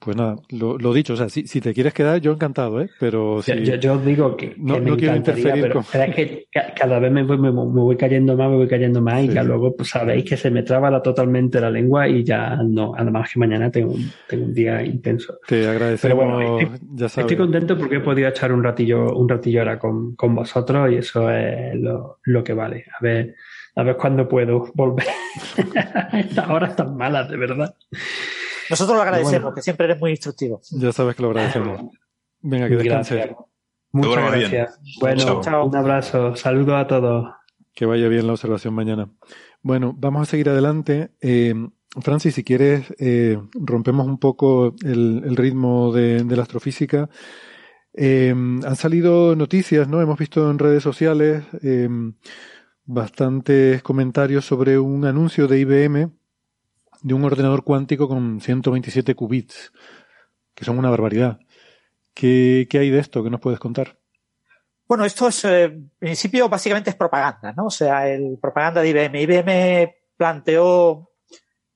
pues nada, lo, lo, dicho, o sea, si, si, te quieres quedar, yo encantado, ¿eh? Pero si, yo, yo, digo que, no, no quiero interferir. Pero, es que cada vez me voy, me, voy cayendo más, me voy cayendo más y que luego pues, sabéis que se me traba la, totalmente la lengua y ya no, además que mañana tengo, tengo un día intenso. Te agradecemos, pero bueno, estoy, ya sabes. estoy contento porque he podido echar un ratillo, un ratillo ahora con, con vosotros y eso es lo, lo que vale. A ver, a ver cuándo puedo volver. Estas horas tan malas, de verdad. Nosotros lo agradecemos, que siempre eres muy instructivo. Ya sabes que lo agradecemos. Venga, que descanse. Muchas gracias. Bueno, un abrazo. Saludos a todos. Que vaya bien la observación mañana. Bueno, vamos a seguir adelante. Eh, Francis, si quieres, eh, rompemos un poco el, ritmo de, la astrofísica. Eh, han salido noticias, ¿no? Hemos visto en redes sociales bastantes comentarios sobre un anuncio de IBM de un ordenador cuántico con 127 qubits, que son una barbaridad. ¿Qué, hay de esto? ¿Qué nos puedes contar? Bueno, esto es, eh, en principio, básicamente es propaganda, ¿no? O sea, el propaganda de IBM. IBM planteó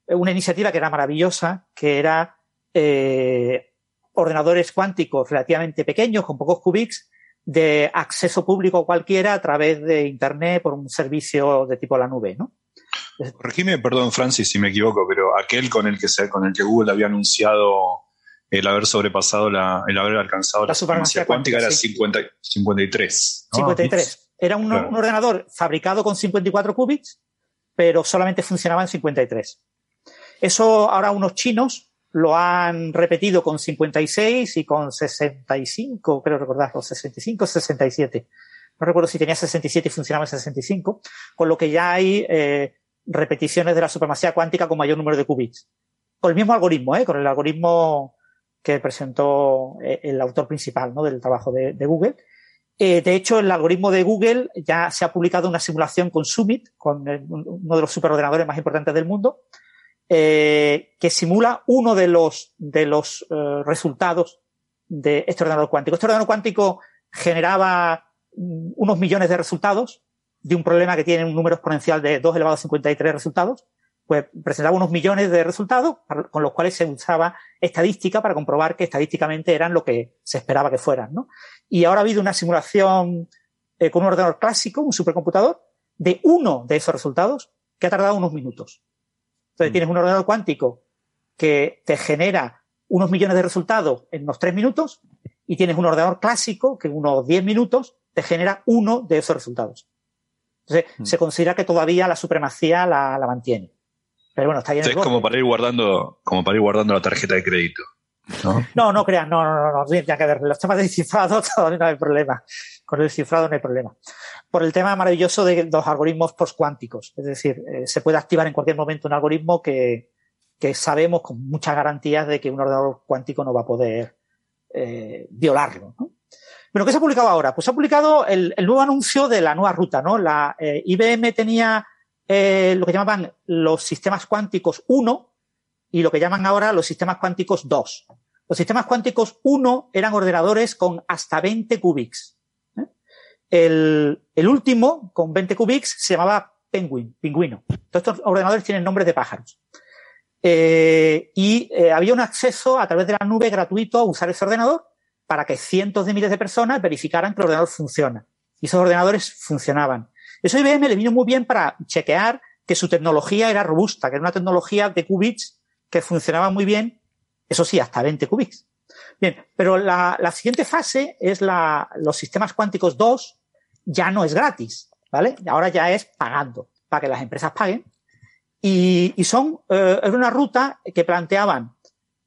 una iniciativa que era maravillosa, que era eh, ordenadores cuánticos relativamente pequeños, con pocos qubits, de acceso público cualquiera a través de Internet por un servicio de tipo la nube, ¿no? Corregime, perdón, Francis, si me equivoco, pero aquel con el que se, con el que Google había anunciado el haber sobrepasado la, el haber alcanzado la, supremacía cuántica, era 50, 53. 53. Era un, ordenador fabricado con 54 qubits, pero solamente funcionaba en 53. Eso ahora unos chinos lo han repetido con 56 y con 65, creo recordar, 65, 67. No recuerdo si tenía 67 y funcionaba en 65, con lo que ya hay eh, repeticiones de la supremacía cuántica con mayor número de qubits. Con el mismo algoritmo, ¿eh? con el algoritmo que presentó eh, el autor principal del trabajo de, Google. Eh, de hecho, el algoritmo de Google ya se ha publicado una simulación con Summit, con uno de los superordenadores más importantes del mundo, que simula uno de los, de los resultados de este ordenador cuántico. Este ordenador cuántico generaba mm, unos millones de resultados de un problema que tiene un número exponencial de 2 elevado a 53 resultados, pues presentaba unos millones de resultados con los cuales se usaba estadística para comprobar que estadísticamente eran lo que se esperaba que fueran, ¿no? Y ahora ha habido una simulación eh, con un ordenador clásico, un supercomputador, de uno de esos resultados que ha tardado unos minutos. Entonces mm. tienes un ordenador cuántico que te genera unos millones de resultados en unos tres minutos y tienes un ordenador clásico que en unos diez minutos te genera uno de esos resultados. Entonces, mm. se considera que todavía la supremacía la, mantiene. Pero bueno, está bien. Es como para ir guardando, como para ir guardando la tarjeta de crédito. No, no, no crean, no, no, no, no, tiene que ver. Los temas de cifrado todavía no hay problema. Con el cifrado no hay problema. Por el tema maravilloso de los algoritmos postcuánticos. Es decir, eh, se puede activar en cualquier momento un algoritmo que, que sabemos con muchas garantías de que un ordenador cuántico no va a poder eh, violarlo. ¿no? Bueno, ¿qué se ha publicado ahora? Pues se ha publicado el, nuevo anuncio de la nueva ruta, ¿no? La eh, IBM tenía eh, lo que llamaban los sistemas cuánticos 1 y lo que llaman ahora los sistemas cuánticos 2. Los sistemas cuánticos 1 eran ordenadores con hasta 20 qubits. ¿eh? El, el, último, con 20 qubits, se llamaba Penguin, pingüino. Todos estos ordenadores tienen nombres de pájaros. Eh, y eh, había un acceso a través de la nube gratuito a usar ese ordenador para que cientos de miles de personas verificaran que el ordenador funciona. Y esos ordenadores funcionaban. Eso IBM le vino muy bien para chequear que su tecnología era robusta, que era una tecnología de qubits que funcionaba muy bien, eso sí, hasta 20 qubits. Bien, pero la, siguiente fase es la, los sistemas cuánticos 2, ya no es gratis, ¿vale? Ahora ya es pagando, para que las empresas paguen. Y, son, eh, una ruta que planteaban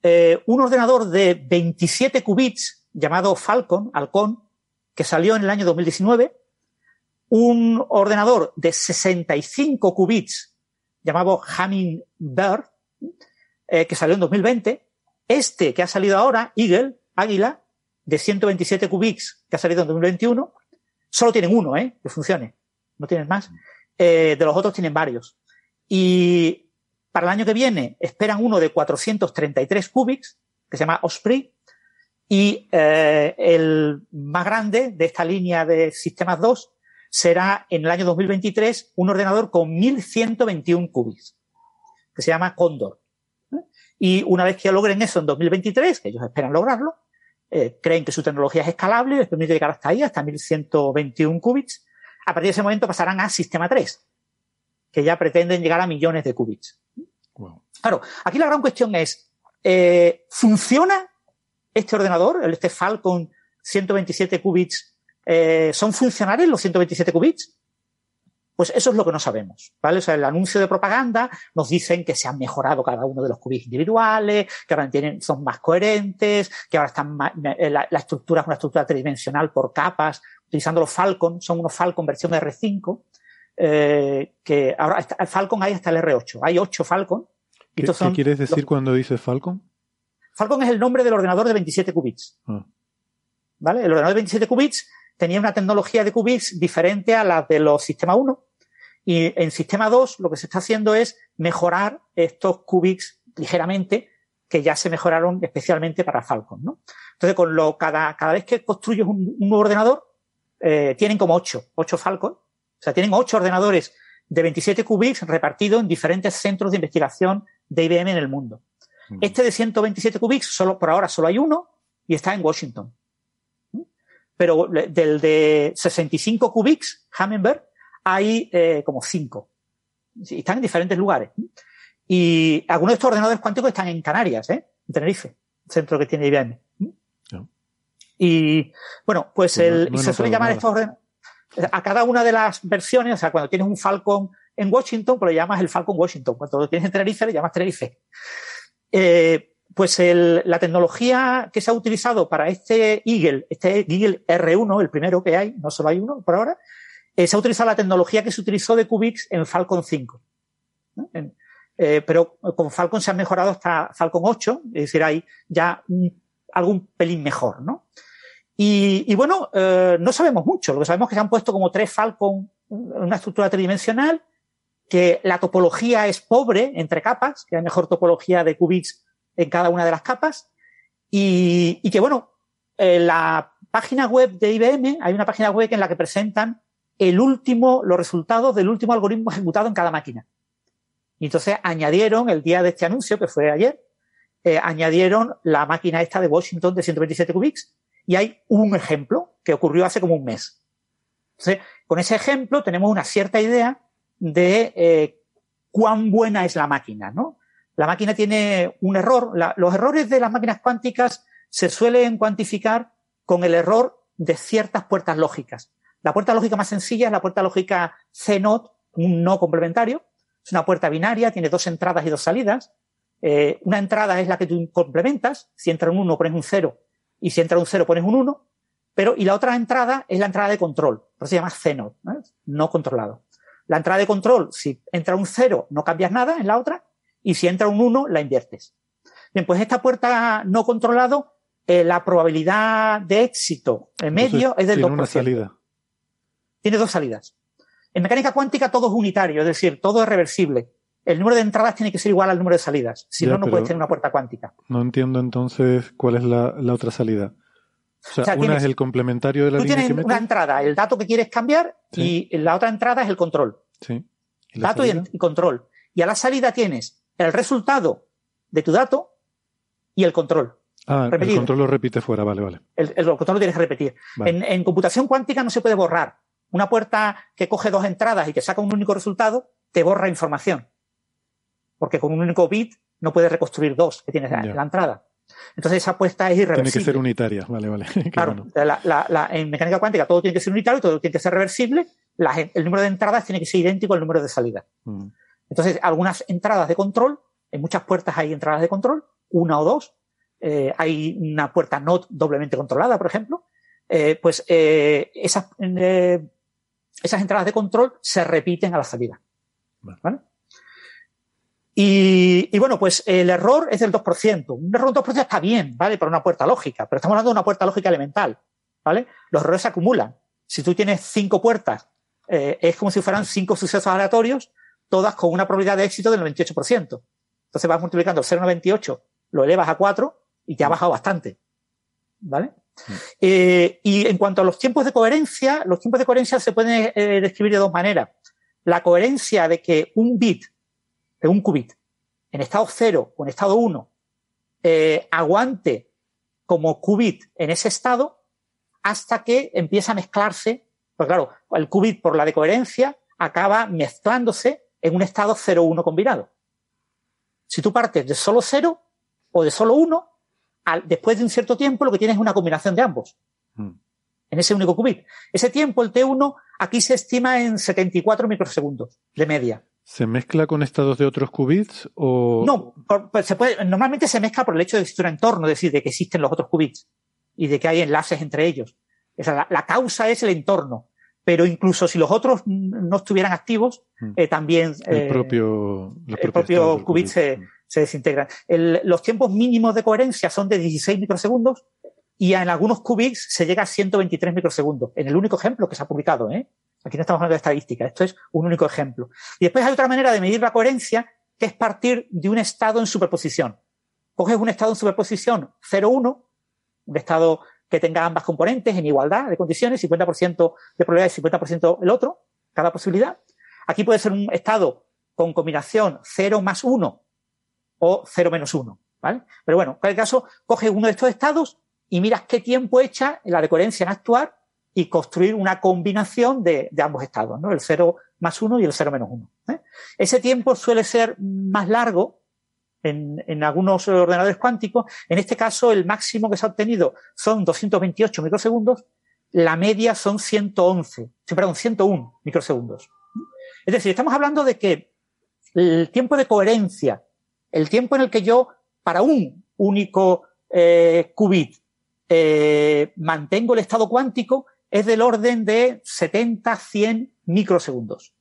eh, un ordenador de 27 qubits llamado Falcon, Halcón, que salió en el año 2019, un ordenador de 65 qubits llamado Hummingbird, eh, que salió en 2020, este que ha salido ahora, Eagle, Águila, de 127 qubits, que ha salido en 2021, solo tienen uno, ¿eh? Que funcione. No tienen más. Eh, de los otros tienen varios. Y para el año que viene esperan uno de 433 qubits, que se llama Osprey, y eh, el más grande de esta línea de sistemas 2 será en el año 2023 un ordenador con 1121 qubits, que se llama Condor. Y una vez que logren eso en 2023, que ellos esperan lograrlo, eh, creen que su tecnología es escalable, les permite llegar hasta ahí, hasta 1121 qubits. A partir de ese momento pasarán a sistema 3, que ya pretenden llegar a millones de qubits. Claro, aquí la gran cuestión es, eh, ¿funciona este ordenador, el este Falcon 127 qubits, eh, ¿son funcionales los 127 qubits? Pues eso es lo que no sabemos, ¿vale? O sea, el anuncio de propaganda nos dicen que se han mejorado cada uno de los qubits individuales, que ahora tienen, son más coherentes, que ahora están eh, la, estructura es una estructura tridimensional por capas, utilizando los Falcon, son unos Falcon versión de R5, eh, que ahora está, Falcon hay hasta el R8, hay 8 Falcon. ¿Qué, quieres decir cuando dices Falcon? Falcon es el nombre del ordenador de 27 qubits. Ah. ¿Vale? El ordenador de 27 qubits tenía una tecnología de qubits diferente a la de los Sistema 1. Y en Sistema 2 lo que se está haciendo es mejorar estos qubits ligeramente, que ya se mejoraron especialmente para Falcon, ¿no? Entonces, con lo, cada, cada vez que construyes un, nuevo ordenador, eh, tienen como 8, 8 Falcon. O sea, tienen 8 ordenadores de 27 qubits repartidos en diferentes centros de investigación de IBM en el mundo. Este de 127 qubits, solo, por ahora solo hay uno y está en Washington. Pero del de 65 qubits, Hummingbird, hay eh, como cinco. están en diferentes lugares. Y algunos de estos ordenadores cuánticos están en Canarias, ¿eh? en Tenerife, centro que tiene IBM. Y bueno, pues, el, y se suele llamar estos ordenadores, a cada una de las versiones, o sea, cuando tienes un Falcon en Washington, pues le llamas el Falcon Washington. Cuando lo tienes en Tenerife, le llamas Tenerife. Eh, pues el, la tecnología que se ha utilizado para este Eagle, este Eagle R1, el primero que hay, no solo hay uno por ahora, eh, se ha utilizado la tecnología que se utilizó de Qubits en Falcon 5. eh, pero con Falcon se ha mejorado hasta Falcon 8, es decir, hay ya algún pelín mejor, ¿no? Y, y bueno, eh, no sabemos mucho. Lo que sabemos es que se han puesto como tres Falcon una estructura tridimensional que la topología es pobre entre capas, que hay mejor topología de qubits en cada una de las capas, y, y que bueno, en la página web de IBM hay una página web en la que presentan el último, los resultados del último algoritmo ejecutado en cada máquina. Y entonces añadieron, el día de este anuncio, que fue ayer, eh, añadieron la máquina esta de Washington de 127 qubits, y hay un ejemplo que ocurrió hace como un mes. Entonces, con ese ejemplo tenemos una cierta idea de eh, cuán buena es la máquina, ¿no? La máquina tiene un error. los errores de las máquinas cuánticas se suelen cuantificar con el error de ciertas puertas lógicas. La puerta lógica más sencilla es la puerta lógica C-NOT, un no complementario. Es una puerta binaria, tiene dos entradas y dos salidas. Eh, una entrada es la que tú complementas. Si entra un 1 pones un 0 y si entra un 0 pones un 1. Pero, y la otra entrada es la entrada de control. Por eso se llama C-NOT, no controlado. La entrada de control, si entra un 0, no cambias nada en la otra. Y si entra un 1, la inviertes. Bien, pues esta puerta no controlado, eh, la probabilidad de éxito en medio es del tiene 2%. Una salida. Tiene dos salidas. En mecánica cuántica todo es unitario, es decir, todo es reversible. El número de entradas tiene que ser igual al número de salidas. Si no, no puedes tener una puerta cuántica. No entiendo entonces cuál es la, otra salida. O sea, una es el complementario de la tú tienes una entrada, el dato que quieres cambiar, y la otra entrada es el control. Sí. dato y, control. Y a la salida tienes el resultado de tu dato y el control. Ah, el control lo repite fuera, vale, vale. El, control lo tienes que repetir. en, computación cuántica no se puede borrar. Una puerta que coge dos entradas y que saca un único resultado, te borra información. Porque con un único bit no puedes reconstruir dos que tienes en la entrada. Entonces esa apuesta es irreversible. Tiene que ser unitaria, vale, vale. claro, en mecánica cuántica todo tiene que ser unitario, todo tiene que ser reversible, el número de entradas tiene que ser idéntico al número de salidas. Mm. Entonces, algunas entradas de control, en muchas puertas hay entradas de control, una o dos, eh, hay una puerta NOT doblemente controlada, por ejemplo, eh, pues eh, esas, esas entradas de control se repiten a la salida. ¿vale? Y, bueno, pues el error es del 2%. Un error del 2% está bien, ¿vale? Para una puerta lógica, pero estamos hablando de una puerta lógica elemental, ¿vale? Los errores se acumulan. Si tú tienes cinco puertas, eh, es como si fueran cinco sucesos aleatorios, todas con una probabilidad de éxito del 98%. Entonces vas multiplicando 0,98, lo elevas a 4 y te ha bajado bastante, ¿vale? Eh, y en cuanto a los tiempos de coherencia, los tiempos de coherencia se pueden eh, describir de dos maneras. La coherencia de que un bit, de un qubit, en estado 0 o en estado 1, eh, aguante como qubit en ese estado hasta que empieza a mezclarse. Pues claro, el qubit por la decoherencia acaba mezclándose en un estado 0-1 combinado. Si tú partes de solo 0 o de solo 1, después de un cierto tiempo lo que tienes es una combinación de ambos. Mm. En ese único qubit. Ese tiempo, el T1, aquí se estima en 74 microsegundos de media. ¿Se mezcla con estados de otros qubits o...? No, pues se puede, normalmente se mezcla por el hecho de que existe un entorno, es decir, de que existen los otros qubits y de que hay enlaces entre ellos. la, causa es el entorno. Pero incluso si los otros no estuvieran activos, mm. eh, también el eh, propio, el propio qubit se, se desintegran. los tiempos mínimos de coherencia son de 16 microsegundos y en algunos qubits se llega a 123 microsegundos, en el único ejemplo que se ha publicado. ¿eh? Aquí no estamos hablando de estadística, esto es un único ejemplo. Y después hay otra manera de medir la coherencia, que es partir de un estado en superposición. Coges un estado en superposición 0,1, un estado que tenga ambas componentes en igualdad de condiciones, 50% de probabilidad y 50% el otro, cada posibilidad. Aquí puede ser un estado con combinación 0 más 1 o 0 menos 1. ¿vale? Pero bueno, en cualquier caso, coge uno de estos estados y miras qué tiempo echa la de coherencia en actuar y construir una combinación de, ambos estados, ¿no? El 0 más 1 y el 0 menos 1. ¿eh? Ese tiempo suele ser más largo en, en, algunos ordenadores cuánticos. En este caso, el máximo que se ha obtenido son 228 microsegundos, la media son 111, perdón, 101 microsegundos. Es decir, estamos hablando de que el tiempo de coherencia el tiempo en el que yo, para un único eh, qubit, eh, mantengo el estado cuántico es del orden de 70, 100 microsegundos.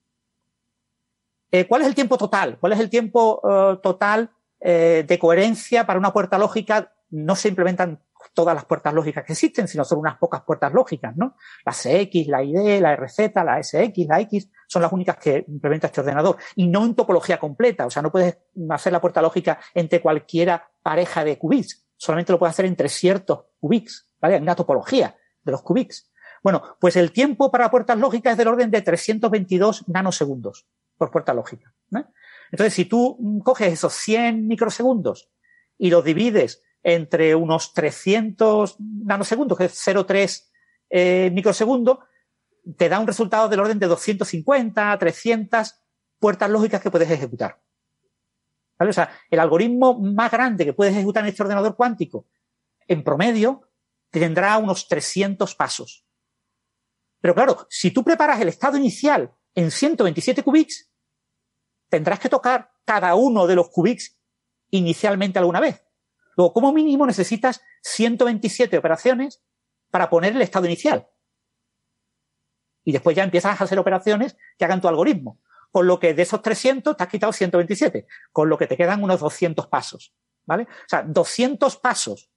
Eh, ¿Cuál es el tiempo total? ¿Cuál es el tiempo total de coherencia para una puerta lógica? No se implementan todas las puertas lógicas que existen, sino solo unas pocas puertas lógicas, ¿no? La CX, la ID, la RZ, la SX, la X, son las únicas que implementa este ordenador. Y no en topología completa, o sea, no puedes hacer la puerta lógica entre cualquiera pareja de qubits, solamente lo puedes hacer entre ciertos qubits, ¿vale? Hay una topología de los qubits. Bueno, pues el tiempo para puertas lógicas es del orden de 322 nanosegundos por puerta lógica. Entonces, si tú coges esos 100 microsegundos y los divides entre unos 300 nanosegundos, que es 0,3 eh, microsegundos, te da un resultado del orden de 250, 300 puertas lógicas que puedes ejecutar. O sea, el algoritmo más grande que puedes ejecutar en este ordenador cuántico, en promedio, tendrá unos 300 pasos. Pero claro, si tú preparas el estado inicial en 127 qubits, tendrás que tocar cada uno de los qubits inicialmente alguna vez. Luego, como mínimo, necesitas 127 operaciones para poner el estado inicial. Y después ya empiezas a hacer operaciones que hagan tu algoritmo. Con lo que de esos 300 te has quitado 127, con lo que te quedan unos 200 pasos. ¿Vale? O sea, 200 pasos,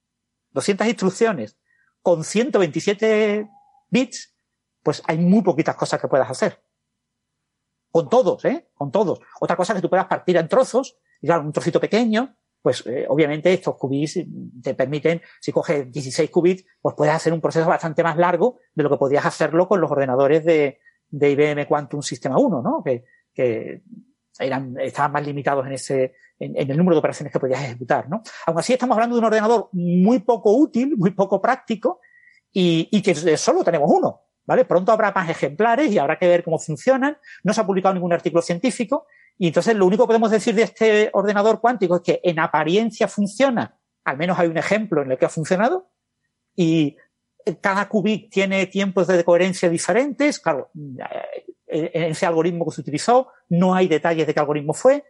200 instrucciones con 127 bits, pues hay muy poquitas cosas que puedas hacer. Con todos, ¿eh? Con todos. Otra cosa que tú puedas partir en trozos, y claro, un trocito pequeño, pues eh, obviamente estos qubits te permiten, si coges 16 qubits, pues puedes hacer un proceso bastante más largo de lo que podías hacerlo con los ordenadores de, de IBM Quantum Sistema 1, ¿no? Que, que eran, estaban más limitados en ese, en, el número de operaciones que podías ejecutar, ¿no? Aún así estamos hablando de un ordenador muy poco útil, muy poco práctico y, y que solo tenemos uno, ¿vale? Pronto habrá más ejemplares y habrá que ver cómo funcionan. No se ha publicado ningún artículo científico y entonces lo único que podemos decir de este ordenador cuántico es que en apariencia funciona, al menos hay un ejemplo en el que ha funcionado, y cada qubit tiene tiempos de coherencia diferentes. Claro, en ese algoritmo que se utilizó no hay detalles de qué algoritmo fue.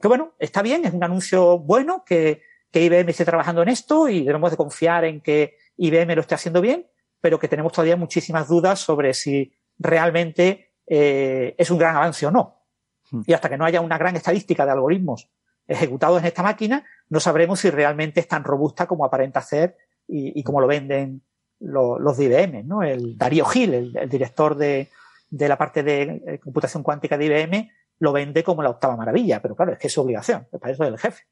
Que bueno, está bien, es un anuncio bueno que, que IBM esté trabajando en esto y debemos de confiar en que IBM lo esté haciendo bien, pero que tenemos todavía muchísimas dudas sobre si realmente eh, es un gran avance o no. Hmm. Y hasta que no haya una gran estadística de algoritmos ejecutados en esta máquina, no sabremos si realmente es tan robusta como aparenta ser y, como lo venden los de IBM, ¿no? El Darío Gil, el, director de, de, la parte de eh, computación cuántica de IBM, lo vende como la octava maravilla, pero claro, es que es su obligación, para eso es el jefe.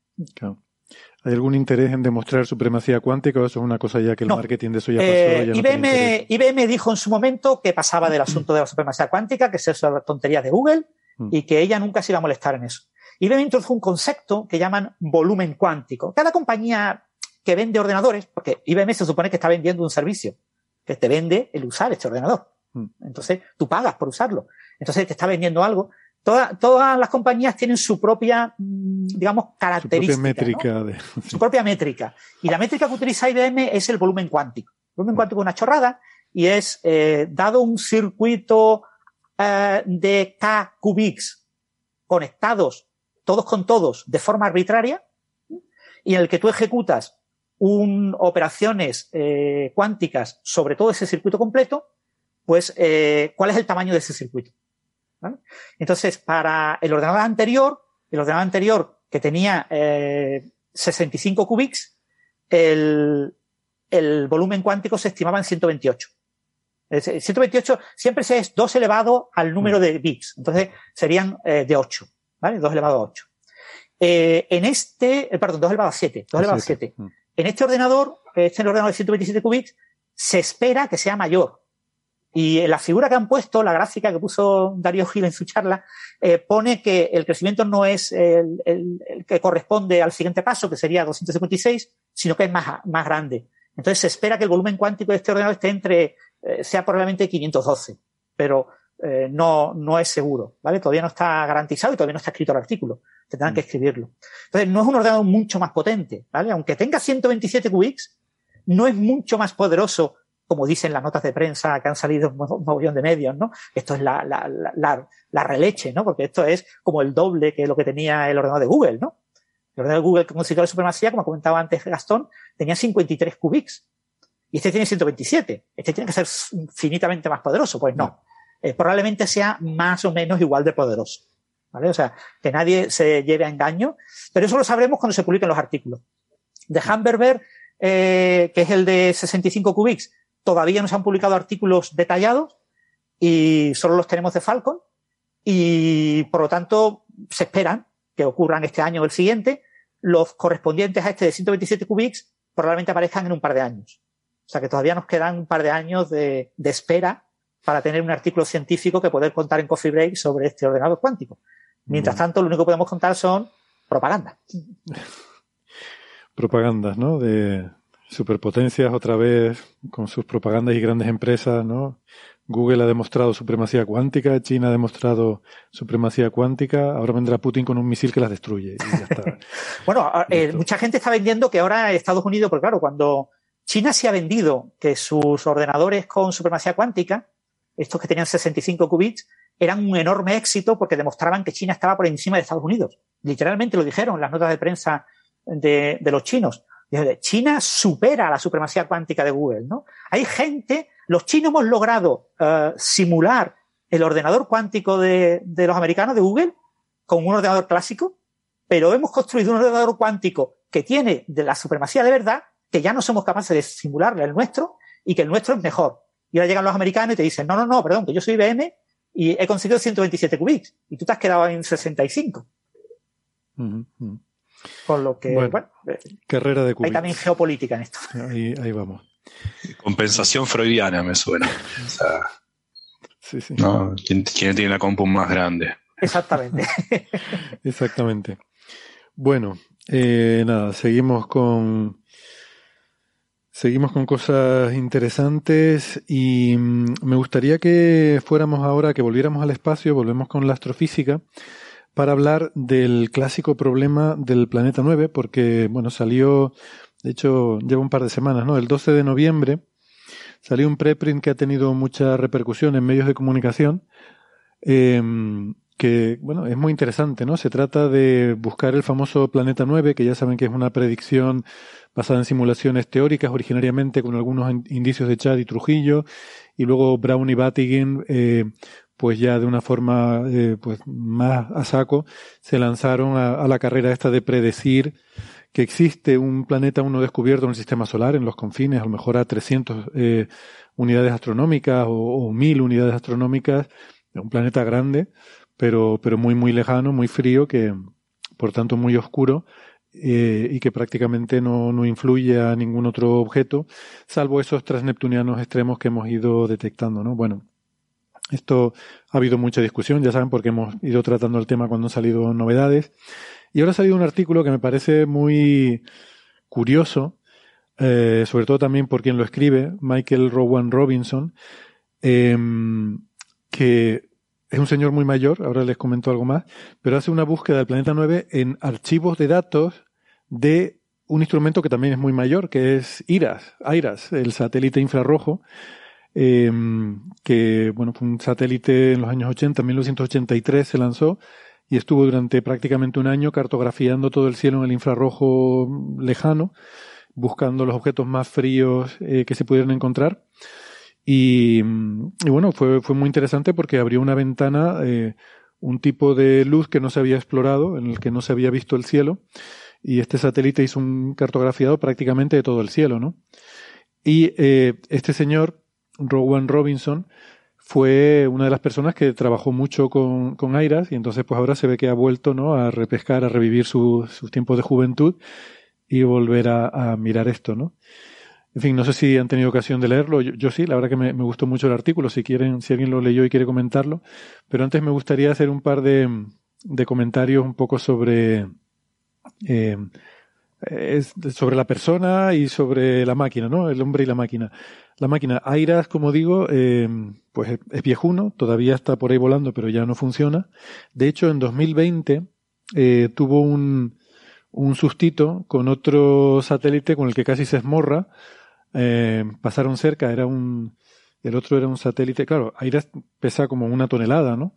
¿Hay algún interés en demostrar supremacía cuántica o eso es una cosa ya que el marketing de eso ya pasó? Eh, IBM, IBM dijo en su momento que pasaba del asunto de la supremacía cuántica, que es eso tonterías de Google, Mm. y que ella nunca se iba a molestar en eso. Luego introdujo un concepto que llaman volumen cuántico. Cada compañía que vende ordenadores, porque IBM se supone que está vendiendo un servicio, que te vende el usar este ordenador. Mm. Entonces, tú pagas por usarlo. Entonces, te está vendiendo algo. Todas las compañías tienen su propia, mm, digamos, característica. Su propia métrica. Su propia métrica. Y la métrica que utiliza IBM es el volumen cuántico. El volumen cuántico es una chorrada y es, eh, dado un circuito eh, de K qubits conectados todos con todos de forma arbitraria y en el que tú ejecutas un, operaciones eh, cuánticas sobre todo ese circuito completo, pues eh, cuál es el tamaño de ese circuito. Entonces, para el ordenador anterior, el ordenador anterior que tenía 65 qubits, el, el volumen cuántico se estimaba en 128. 128 siempre es 2 elevado al número de bits. Entonces serían eh, de 8. ¿Vale? 2 elevado a 8. Eh, en este, eh, perdón, 2 elevado a 7. 2 elevado a 7. Mm. En este ordenador, este ordenador de 127 qubits, se espera que sea mayor. Y en la figura que han puesto, la gráfica que puso Darío Gil en su charla, eh, pone que el crecimiento no es el, el, el, que corresponde al siguiente paso, que sería 256, sino que es más, más grande. Entonces se espera que el volumen cuántico de este ordenador esté entre eh, sea probablemente 512, pero eh, no, no es seguro, ¿vale? Todavía no está garantizado y todavía no está escrito el artículo. Tendrán mm. que escribirlo. Entonces, no es un ordenador mucho más potente, ¿vale? Aunque tenga 127 qubits, no es mucho más poderoso, como dicen las notas de prensa que han salido un mogollón de medios, ¿no? Esto es la, la, la, la, releche, ¿no? Porque esto es como el doble que lo que tenía el ordenador de Google, ¿no? El ordenador de Google, como de supremacía, como comentaba antes Gastón, tenía 53 qubits. Y este tiene 127. Este tiene que ser finitamente más poderoso. Pues no. Eh, probablemente sea más o menos igual de poderoso. ¿Vale? O sea, que nadie se lleve a engaño. Pero eso lo sabremos cuando se publiquen los artículos. De Hamberberg, eh, que es el de 65 qubits, todavía no se han publicado artículos detallados y solo los tenemos de Falcon. Y por lo tanto, se esperan que ocurran este año o el siguiente. Los correspondientes a este de 127 qubits probablemente aparezcan en un par de años. O sea que todavía nos quedan un par de años de, espera para tener un artículo científico que poder contar en Coffee Break sobre este ordenador cuántico. Mientras tanto, lo único que podemos contar son propaganda. Propagandas, ¿no? De superpotencias otra vez con sus propagandas y grandes empresas, ¿no? Google ha demostrado supremacía cuántica, China ha demostrado supremacía cuántica, ahora vendrá Putin con un misil que las destruye. bueno, eh, mucha gente está vendiendo que ahora Estados Unidos, porque claro, cuando China se ha vendido que sus ordenadores con supremacía cuántica, estos que tenían 65 qubits, eran un enorme éxito porque demostraban que China estaba por encima de Estados Unidos. Literalmente lo dijeron las notas de prensa de, de los chinos. China supera la supremacía cuántica de Google, ¿no? Hay gente los chinos hemos logrado eh, simular el ordenador cuántico de, los americanos, de Google, con un ordenador clásico, pero hemos construido un ordenador cuántico que tiene de la supremacía de verdad, que ya no somos capaces de simularle el nuestro y que el nuestro es mejor. Y ahora llegan los americanos y te dicen, no, no, no, perdón, que yo soy IBM y he conseguido 127 qubits y tú te has quedado en 65. Con lo que, bueno, eh, carrera de. Hay también geopolítica en esto. ahí vamos. Compensación freudiana me suena. O sea, sí, sí. ¿no? ¿Quién, tiene la compu más grande? Exactamente. Exactamente. Bueno, eh, nada, seguimos con. Seguimos con cosas interesantes y mm, me gustaría que fuéramos ahora, que volviéramos al espacio, volvemos con la astrofísica, para hablar del clásico problema del planeta 9, porque, bueno, salió de hecho, lleva un par de semanas, ¿no? El 12 de noviembre salió un preprint que ha tenido mucha repercusión en medios de comunicación, em, que, bueno, es muy interesante, ¿no? Se trata de buscar el famoso Planeta 9, que ya saben que es una predicción basada en simulaciones teóricas, originariamente con algunos indicios de Chad y Trujillo, y luego Brown y Battigin, eh, pues ya de una forma eh, pues más a saco, se lanzaron a, a la carrera esta de predecir que existe un planeta uno descubierto en el sistema solar, en los confines, a lo mejor a 300 eh, unidades astronómicas o, mil 1000 unidades astronómicas, un planeta grande, pero, pero muy, muy lejano, muy frío, que por tanto muy oscuro, eh, y que prácticamente no, no, influye a ningún otro objeto, salvo esos transneptunianos extremos que hemos ido detectando, ¿no? Bueno, esto ha habido mucha discusión, ya saben, porque hemos ido tratando el tema cuando han salido novedades. Y ahora ha salido un artículo que me parece muy curioso, eh, sobre todo también por quien lo escribe, Michael Rowan Robinson, em, que es un señor muy mayor, ahora les comento algo más, pero hace una búsqueda del planeta 9 en archivos de datos de un instrumento que también es muy mayor, que es IRAS, IRAS, el satélite infrarrojo, em, que bueno, fue un satélite en los años 80, 1983 se lanzó, y estuvo durante prácticamente un año cartografiando todo el cielo en el infrarrojo lejano, buscando los objetos más fríos eh, que se pudieran encontrar. Y, bueno, fue, fue, muy interesante porque abrió una ventana, eh, un tipo de luz que no se había explorado, en el que no se había visto el cielo. Y este satélite hizo un cartografiado prácticamente de todo el cielo, ¿no? Y eh, este señor, Rowan Robinson, fue una de las personas que trabajó mucho con, con Airas y entonces pues ahora se ve que ha vuelto ¿no? a repescar, a revivir sus tiempos de juventud y volver a, mirar esto, ¿no? En fin, no sé si han tenido ocasión de leerlo. Yo, sí, la verdad que me, gustó mucho el artículo. Si quieren, si alguien lo leyó y quiere comentarlo. Pero antes me gustaría hacer un par de, de comentarios un poco sobre eh, sobre la persona y sobre la máquina, ¿no? El hombre y la máquina. La máquina Airas, como digo, eh, pues es viejuno, todavía está por ahí volando, pero ya no funciona. De hecho, en 2020 eh, tuvo un, un sustito con otro satélite con el que casi se esmorra. Eh, pasaron cerca, era un, el otro era un satélite, claro, Airas pesa como una tonelada, ¿no?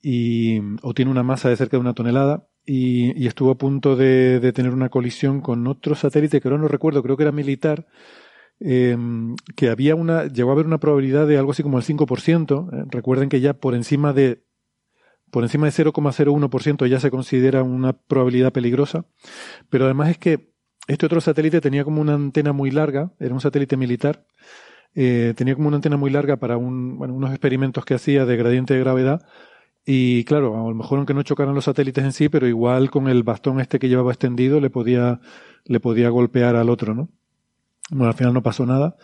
Y, o tiene una masa de cerca de una tonelada y, y estuvo a punto de, de, tener una colisión con otro satélite que ahora no recuerdo, creo que era militar, eh, que había una, llegó a haber una probabilidad de algo así como el 5%. Eh, recuerden que ya por encima de, por encima de 0,01% ya se considera una probabilidad peligrosa. Pero además es que este otro satélite tenía como una antena muy larga, era un satélite militar, eh, tenía como una antena muy larga para un, bueno, unos experimentos que hacía de gradiente de gravedad. Y claro, a lo mejor aunque no chocaran los satélites en sí, pero igual con el bastón este que llevaba extendido le podía, le podía golpear al otro, ¿no? Bueno, al final no pasó nada,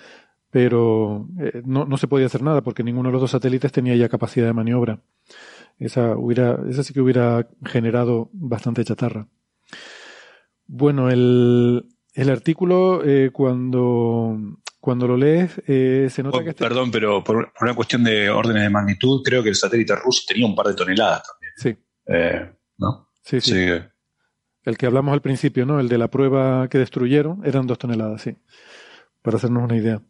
pero eh, no, no se podía hacer nada porque ninguno de los dos satélites tenía ya capacidad de maniobra. Esa, hubiera, esa sí que hubiera generado bastante chatarra. Bueno, el, el artículo, eh, cuando, cuando lo lees eh, se nota oh, que... Este... Perdón, pero por, una cuestión de órdenes de magnitud, creo que el satélite ruso tenía un par de toneladas también. Sí. Eh, ¿No? Sí, sí. El que hablamos al principio, ¿no? El de la prueba que destruyeron, eran dos toneladas, sí. Para hacernos una idea.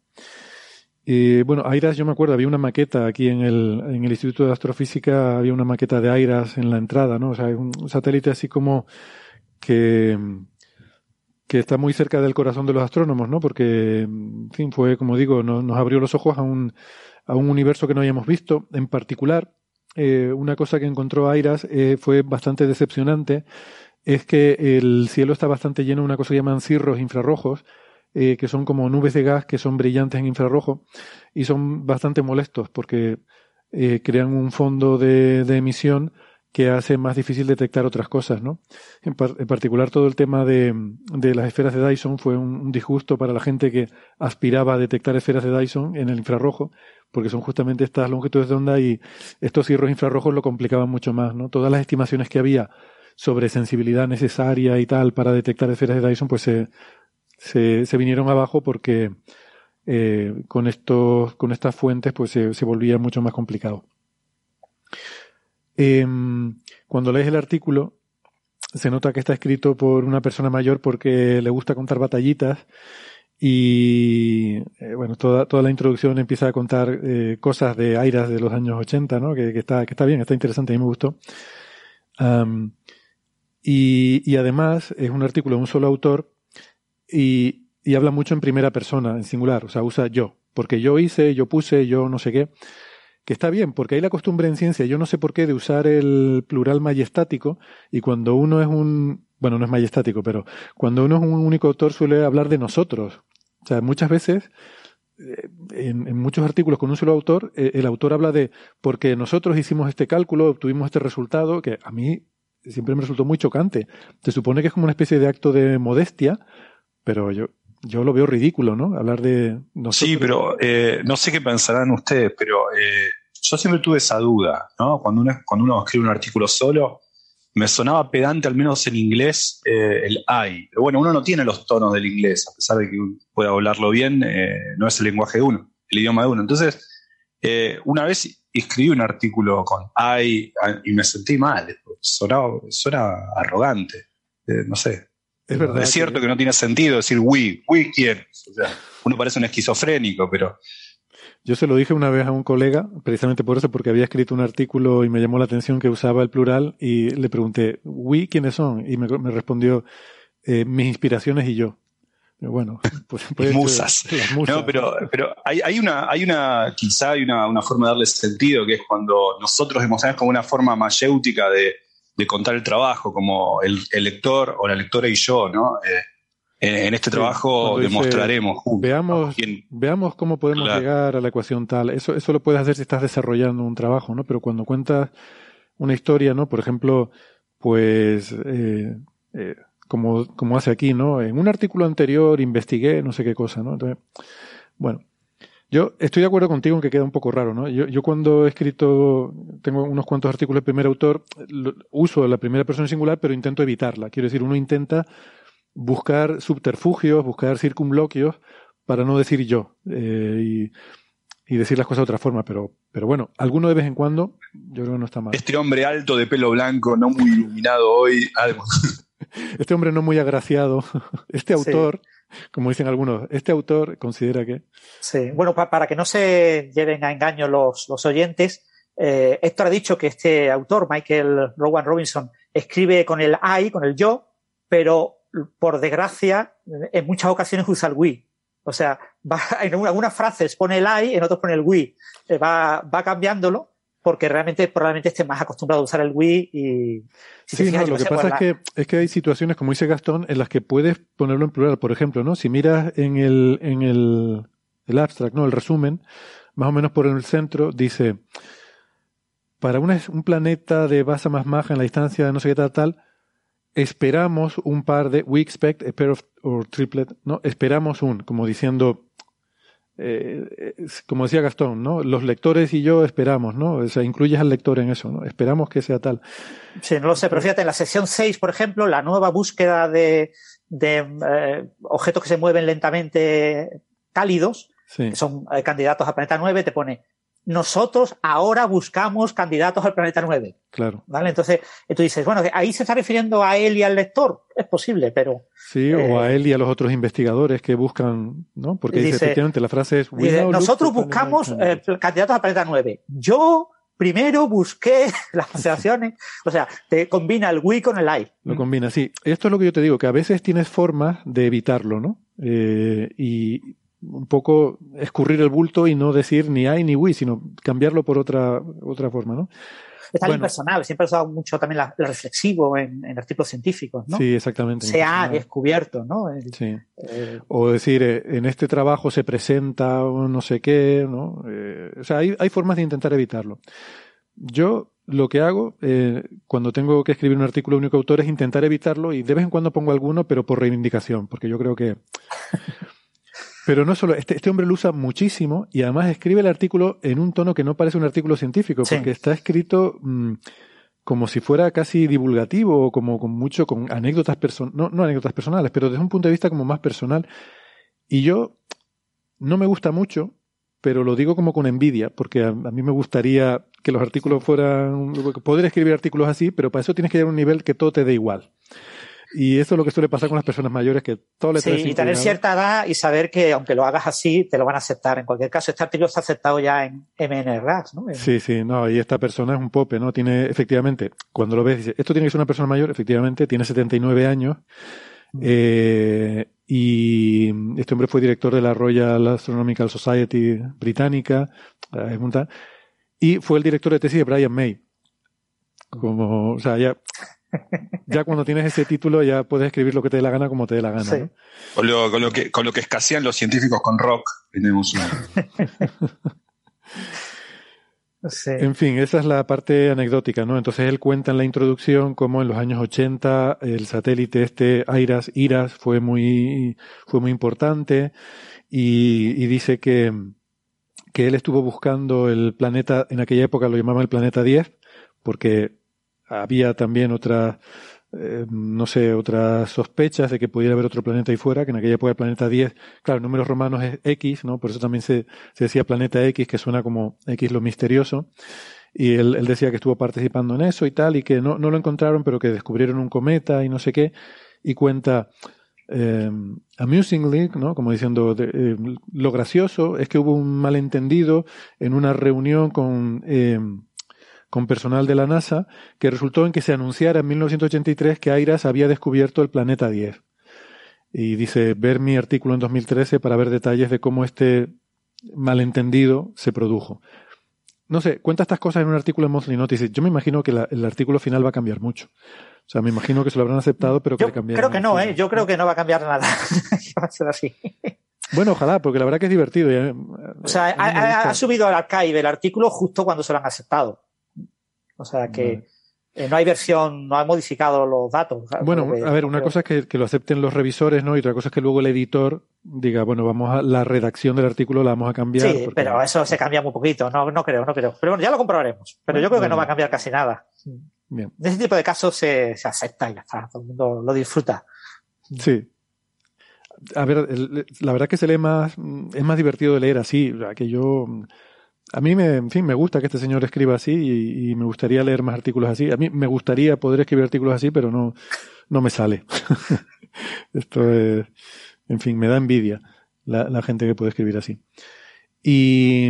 Y bueno, AIRAS, yo me acuerdo, había una maqueta aquí en el, en el Instituto de Astrofísica, había una maqueta de AIRAS en la entrada, ¿no? O sea, un satélite así como que, que está muy cerca del corazón de los astrónomos, ¿no? Porque, en fin, fue, como digo, nos abrió los ojos a un, a un universo que no habíamos visto. En particular, eh, una cosa que encontró AIRAS eh, fue bastante decepcionante, es que el cielo está bastante lleno de una cosa que llaman cirros infrarrojos, eh, que son como nubes de gas que son brillantes en infrarrojo y son bastante molestos porque crean un fondo de, de, emisión que hace más difícil detectar otras cosas, ¿no? En, particular todo el tema de, las esferas de Dyson fue un, disgusto para la gente que aspiraba a detectar esferas de Dyson en el infrarrojo, porque son justamente estas longitudes de onda y estos cirros infrarrojos lo complicaban mucho más, ¿no? Todas las estimaciones que había sobre sensibilidad necesaria y tal para detectar esferas de Dyson, pues se, se, se vinieron abajo porque eh, con estos, con estas fuentes, pues se, se volvía mucho más complicado. Eh, cuando lees el artículo, se nota que está escrito por una persona mayor porque le gusta contar batallitas y eh, bueno, toda, toda la introducción empieza a contar eh, cosas de Airas de los años 80, ¿no? Que, está, que está bien, está interesante, a mí me gustó. Y, y, además es un artículo de un solo autor y, y habla mucho en primera persona, en singular, o sea, usa yo, porque yo hice, yo puse, yo no sé qué, que está bien, porque hay la costumbre en ciencia, yo no sé por qué, de usar el plural majestático, y cuando uno es un, bueno, no es majestático, pero cuando uno es un único autor suele hablar de nosotros. O sea, muchas veces, eh, en, en muchos artículos con un solo autor, eh, el autor habla de porque nosotros hicimos este cálculo, obtuvimos este resultado, que a mí siempre me resultó muy chocante. Se supone que es como una especie de acto de modestia, pero yo, yo lo veo ridículo, ¿no? Hablar de nosotros. Sí, pero eh, no sé qué pensarán ustedes, pero eh, yo siempre tuve esa duda, ¿no? Cuando uno, cuando uno escribe un artículo solo, me sonaba pedante, al menos en inglés, eh, el I. Pero bueno, uno no tiene los tonos del inglés, a pesar de que pueda hablarlo bien, eh, no es el lenguaje de uno, el idioma de uno. Entonces, eh, una vez escribí un artículo con I y me sentí mal, sonaba, suena arrogante, no sé. Es verdad. Es cierto que, no tiene sentido decir we, we quién. O sea, uno parece un esquizofrénico, pero. Yo se lo dije una vez a un colega, precisamente por eso, porque había escrito un artículo y me llamó la atención que usaba el plural y le pregunté, ¿we quiénes son? Y me, me respondió, eh, mis inspiraciones y yo. Bueno, pues, pues musas. musas. No, pero, pero hay, hay, una, hay una, quizá hay una, una, forma de darle sentido, que es cuando nosotros emocionamos como una forma mayéutica de, de contar el trabajo, como el, el, lector o la lectora y yo, ¿no? Eh, en este trabajo demostraremos juntos. Veamos, veamos cómo podemos claro. llegar a la ecuación tal. Eso, eso lo puedes hacer si estás desarrollando un trabajo, ¿no? Pero cuando cuentas una historia, ¿no? Por ejemplo, pues, eh, eh, como, como hace aquí, ¿no? En un artículo anterior investigué no sé qué cosa, ¿no? Entonces, bueno, yo estoy de acuerdo contigo en que queda un poco raro, ¿no? Yo, yo cuando he escrito, tengo unos cuantos artículos de primer autor, lo, uso la primera persona singular, pero intento evitarla. Quiero decir, uno intenta buscar subterfugios, buscar circunloquios para no decir yo eh, y, y, decir las cosas de otra forma, pero, pero bueno, alguno de vez en cuando yo creo que no está mal. Este hombre alto de pelo blanco, no muy iluminado hoy, algo. Este hombre no muy agraciado, este autor... Sí como dicen algunos, este autor considera que. Sí, bueno, pa para que no se lleven a engaño los, los oyentes, eh, Héctor ha dicho que este autor, Michael Rowan Robinson, escribe con el I, con el yo, pero por desgracia, en muchas ocasiones usa el we. O sea, en algunas frases pone el I, en otras pone el we. Eh, va, va cambiándolo porque realmente probablemente esté más acostumbrado a usar el Wii y... Si sí, fijas, no, lo que pasa es, que, es que hay situaciones, como dice Gastón, en las que puedes ponerlo en plural. Por ejemplo, ¿no? Si miras en el, en el, el abstract, ¿no? El resumen, más o menos por el centro, dice, para una, un planeta de base más maja en la distancia de no sé qué tal, tal, esperamos un par de, we expect a pair of, or triplet, ¿no? Esperamos un, como diciendo, eh, como decía Gastón, ¿no? Los lectores y yo esperamos, ¿no? O sea, incluyes al lector en eso, ¿no? Esperamos que sea tal. Sí, no lo sé, pero fíjate, en la sección 6, por ejemplo, la nueva búsqueda de, de eh, objetos que se mueven lentamente cálidos, que son eh, candidatos al planeta 9, te pone nosotros ahora buscamos candidatos al planeta 9. Claro. ¿Vale? Entonces, tú dices, bueno, ahí se está refiriendo a él y al lector. Es posible, pero. Sí, o a eh, él y a los otros investigadores que buscan, ¿no? Porque dice, efectivamente la frase es. nosotros buscamos eh, candidatos al planeta 9. Yo primero busqué las constelaciones. O sea, te combina el we con el I. Lo combina, sí. Esto es lo que yo te digo, que a veces tienes formas de evitarlo, ¿no? Eh, y un poco escurrir el bulto y no decir ni I ni we, sino cambiarlo por otra, otra forma, ¿no? Es tan impersonal, siempre he usado mucho también la, reflexivo en, artículos científicos, ¿no? Sí, exactamente. Se ha descubierto, ¿no? sí. Eh, o decir, eh, en este trabajo se presenta no sé qué, ¿no? Eh, o sea, hay, hay formas de intentar evitarlo. Yo lo que hago cuando tengo que escribir un artículo único autor es intentar evitarlo y de vez en cuando pongo alguno, pero por reivindicación, porque yo creo que pero no solo, este, este, hombre lo usa muchísimo y además escribe el artículo en un tono que no parece un artículo científico, porque está escrito mm, como si fuera casi divulgativo, o como con mucho, con anécdotas personales, no, no anécdotas personales, pero desde un punto de vista como más personal. Y yo no me gusta mucho, pero lo digo como con envidia, porque a, a, mí me gustaría que los artículos fueran, poder escribir artículos así, pero para eso tienes que llegar a un nivel que todo te dé igual. Y eso es lo que suele pasar con las personas mayores, que todo le Sí, y tener cierta edad y saber que aunque lo hagas así, te lo van a aceptar. En cualquier caso, este artículo está aceptado ya en MNRAS, ¿no? Sí, sí, no, y esta persona es un pope, ¿no? Tiene, efectivamente, cuando lo ves, dice, esto tiene que ser una persona mayor, efectivamente, tiene 79 años, mm. eh, y este hombre fue director de la Royal Astronomical Society británica, eh, y fue el director de tesis de Brian May. Como, o sea, ya ya cuando tienes ese título ya puedes escribir lo que te dé la gana como te dé la gana. Con, lo, que, con lo que escasean los científicos con rock, tenemos En fin, esa es la parte anecdótica, ¿no? Entonces él cuenta en la introducción cómo en los años 80 el satélite este IRAS, IRAS fue muy, fue muy importante y, y dice que, que él estuvo buscando el planeta, en aquella época lo llamaban el planeta 10, porque había también otras, eh, no sé, otras sospechas de que pudiera haber otro planeta ahí fuera, que en aquella época el planeta 10, claro, números romanos es X, ¿no? Por eso también se, decía planeta X, que suena como X lo misterioso. Y él, decía que estuvo participando en eso y tal, y que no, no lo encontraron, pero que descubrieron un cometa y no sé qué. Y cuenta, eh, amusingly, ¿no? Como diciendo, eh, lo gracioso es que hubo un malentendido en una reunión con con personal de la NASA que resultó en que se anunciara en 1983 que AIRAS había descubierto el planeta 10. Y dice, ver mi artículo en 2013 para ver detalles de cómo este malentendido se produjo. No sé, cuenta estas cosas en un artículo en Monthly Notices. Yo me imagino que el artículo final va a cambiar mucho. O sea, me imagino que se lo habrán aceptado, pero que Yo Creo que no, ¿eh? Yo creo que no va a cambiar nada. va a ser así. Bueno, ojalá, porque la verdad que es divertido. o sea, ha, ha, subido al archive el artículo justo cuando se lo han aceptado. O sea que eh, no hay versión, no ha modificado los datos. Bueno, a ver, una cosa es que, lo acepten los revisores, ¿no? Y otra cosa es que luego el editor diga, bueno, vamos a la redacción del artículo la vamos a cambiar. Sí, pero eso se cambia muy poquito, no, no creo, no creo. Pero bueno, ya lo comprobaremos. Pero yo creo que no va a cambiar casi nada. Bien. En ese tipo de casos se, se acepta y ya está, todo el mundo lo disfruta. Sí, a ver, la verdad que se lee más, es más divertido de leer así, que yo a mí me, en fin, me gusta que este señor escriba así y, me gustaría leer más artículos así. A mí me gustaría poder escribir artículos así, pero no, no me sale. Esto es, en fin, me da envidia la, gente que puede escribir así. Y,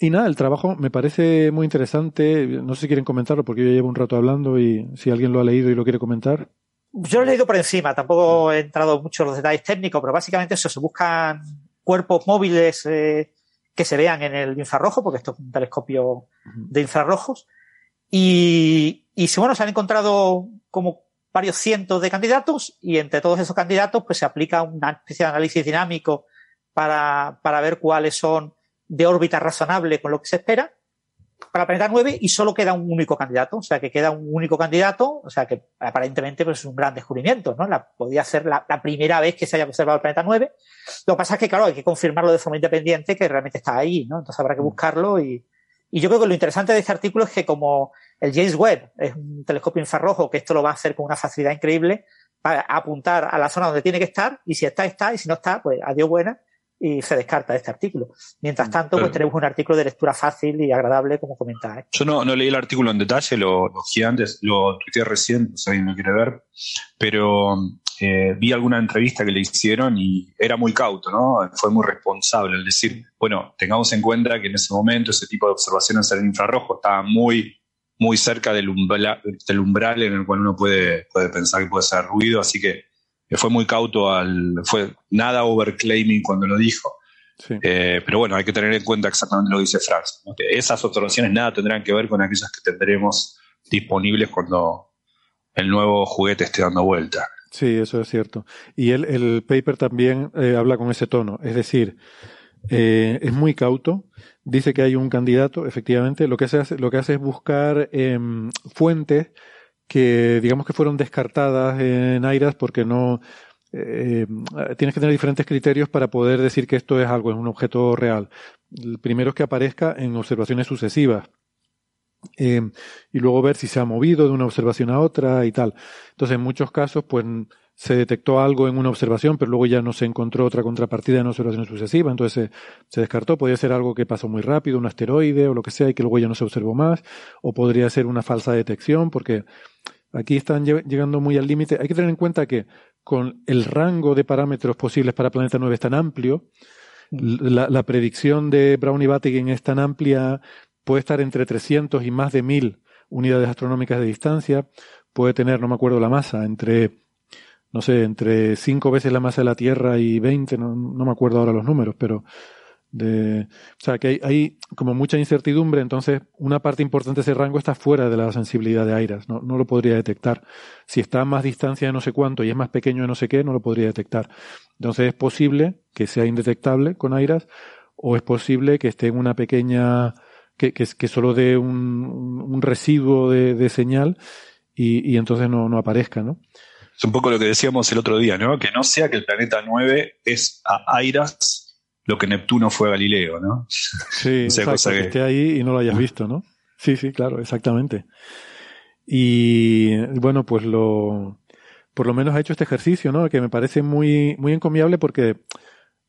nada, el trabajo me parece muy interesante. No sé si quieren comentarlo porque yo llevo un rato hablando y si alguien lo ha leído y lo quiere comentar. Yo lo he leído por encima, tampoco he entrado mucho en los detalles técnicos, pero básicamente eso, se buscan cuerpos móviles eh, que se vean en el infrarrojo, porque esto es un telescopio de infrarrojos. Y, y bueno, se han encontrado como varios cientos de candidatos y entre todos esos candidatos pues se aplica una especie de análisis dinámico para, para ver cuáles son de órbita razonable con lo que se espera para Planeta 9 y solo queda un único candidato, o sea que queda un único candidato, o sea que aparentemente pues, es un gran descubrimiento, ¿no? La, podría ser la, primera vez que se haya observado el Planeta 9. Lo que pasa es que, claro, hay que confirmarlo de forma independiente que realmente está ahí, ¿no? Entonces habrá que mm. buscarlo y, y yo creo que lo interesante de este artículo es que como el James Webb es un telescopio infrarrojo, que esto lo va a hacer con una facilidad increíble, para apuntar a la zona donde tiene que estar, y si está, está, y si no está, pues adiós buena, y se descarta este artículo. Mientras mm, tanto, pues tenemos un artículo de lectura fácil y agradable, como comentáis. Yo no, leí el artículo en detalle, lo, lo antes, lo tuiteé recién, si alguien lo quiere ver, pero eh, vi alguna entrevista que le hicieron y era muy cauto, ¿no? Fue muy responsable el decir, bueno, tengamos en cuenta que en ese momento ese tipo de observaciones en infrarrojo estaba muy, muy cerca del umbral, del umbral en el cual uno puede, puede pensar que puede ser ruido, así que fue muy cauto al, fue nada overclaiming cuando lo dijo. Eh, pero bueno, hay que tener en cuenta exactamente lo que dice Franz. esas observaciones nada tendrán que ver con aquellas que tendremos disponibles cuando el nuevo juguete esté dando vuelta. Sí, eso es cierto. Y el, el paper también eh, habla con ese tono. Es decir, eh, es muy cauto. Dice que hay un candidato, efectivamente. Lo que hace, lo que hace es buscar em, fuentes que digamos que fueron descartadas en AIRAS porque no eh, tienes que tener diferentes criterios para poder decir que esto es algo, es un objeto real. El primero es que aparezca en observaciones sucesivas. Eh, y luego ver si se ha movido de una observación a otra y tal. Entonces, en muchos casos, pues se detectó algo en una observación, pero luego ya no se encontró otra contrapartida en observación sucesiva, entonces se, se, descartó. Podría ser algo que pasó muy rápido, un asteroide o lo que sea, y que luego ya no se observó más, o podría ser una falsa detección, porque Aquí están llegando muy al límite. Hay que tener en cuenta que con el rango de parámetros posibles para Planeta 9 es tan amplio, la, predicción de Brown y Battigan es tan amplia, puede estar entre 300 y más de 1000 unidades astronómicas de distancia, puede tener, no me acuerdo la masa, entre, no sé, entre 5 veces la masa de la Tierra y 20, no, no me acuerdo ahora los números, pero de, o sea, que hay, como mucha incertidumbre, entonces una parte importante de ese rango está fuera de la sensibilidad de AIRAS, no, no lo podría detectar. Si está a más distancia de no sé cuánto y es más pequeño de no sé qué, no lo podría detectar. Entonces es posible que sea indetectable con AIRAS o es posible que esté en una pequeña, que, que, que solo dé un, un residuo de, de señal y, y, entonces no, no aparezca, ¿no? Es un poco lo que decíamos el otro día, ¿no? Que no sea que el planeta 9 es a AIRAS lo que Neptuno fue a Galileo, ¿no? Sí, exacto, que... esté ahí y no lo hayas visto, ¿no? Sí, sí, claro, exactamente. Y bueno, pues lo, por lo menos ha hecho este ejercicio, ¿no? Que me parece muy, muy encomiable porque,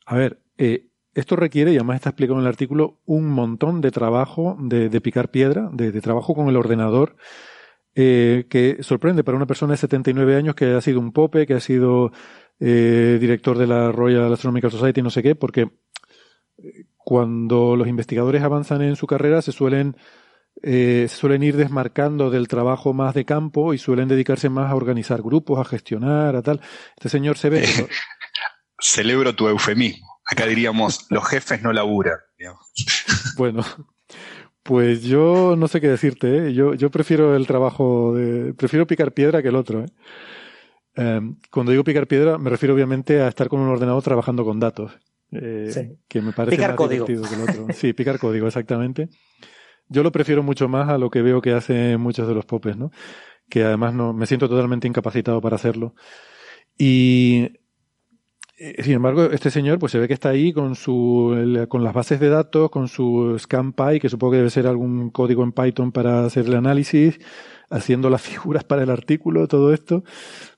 a ver, eh, esto requiere, y además está explicado en el artículo, un montón de trabajo de, de picar piedra, de, de, trabajo con el ordenador, eh, que sorprende para una persona de 79 años que ha sido un pope, que ha sido eh, director de la Royal Astronomical Society, no sé qué, porque cuando los investigadores avanzan en su carrera se suelen eh, se suelen ir desmarcando del trabajo más de campo y suelen dedicarse más a organizar grupos, a gestionar, a tal. Este señor se ve. Celebro tu eufemismo. Acá diríamos, los jefes no laburan. Bueno, pues yo no sé qué decirte. ¿eh? Yo, yo prefiero el trabajo de. Prefiero picar piedra que el otro. ¿eh? Em, cuando digo picar piedra, me refiero obviamente a estar con un ordenador trabajando con datos. Eh, que me parece más código. divertido que el otro. Sí, picar código, exactamente. Yo lo prefiero mucho más a lo que veo que hacen muchos de los popes, ¿no? Que además no, me siento totalmente incapacitado para hacerlo. Y sin embargo, este señor, pues se ve que está ahí con su, con las bases de datos, con su ScanPy, que supongo que debe ser algún código en Python para hacer el análisis, haciendo las figuras para el artículo, todo esto.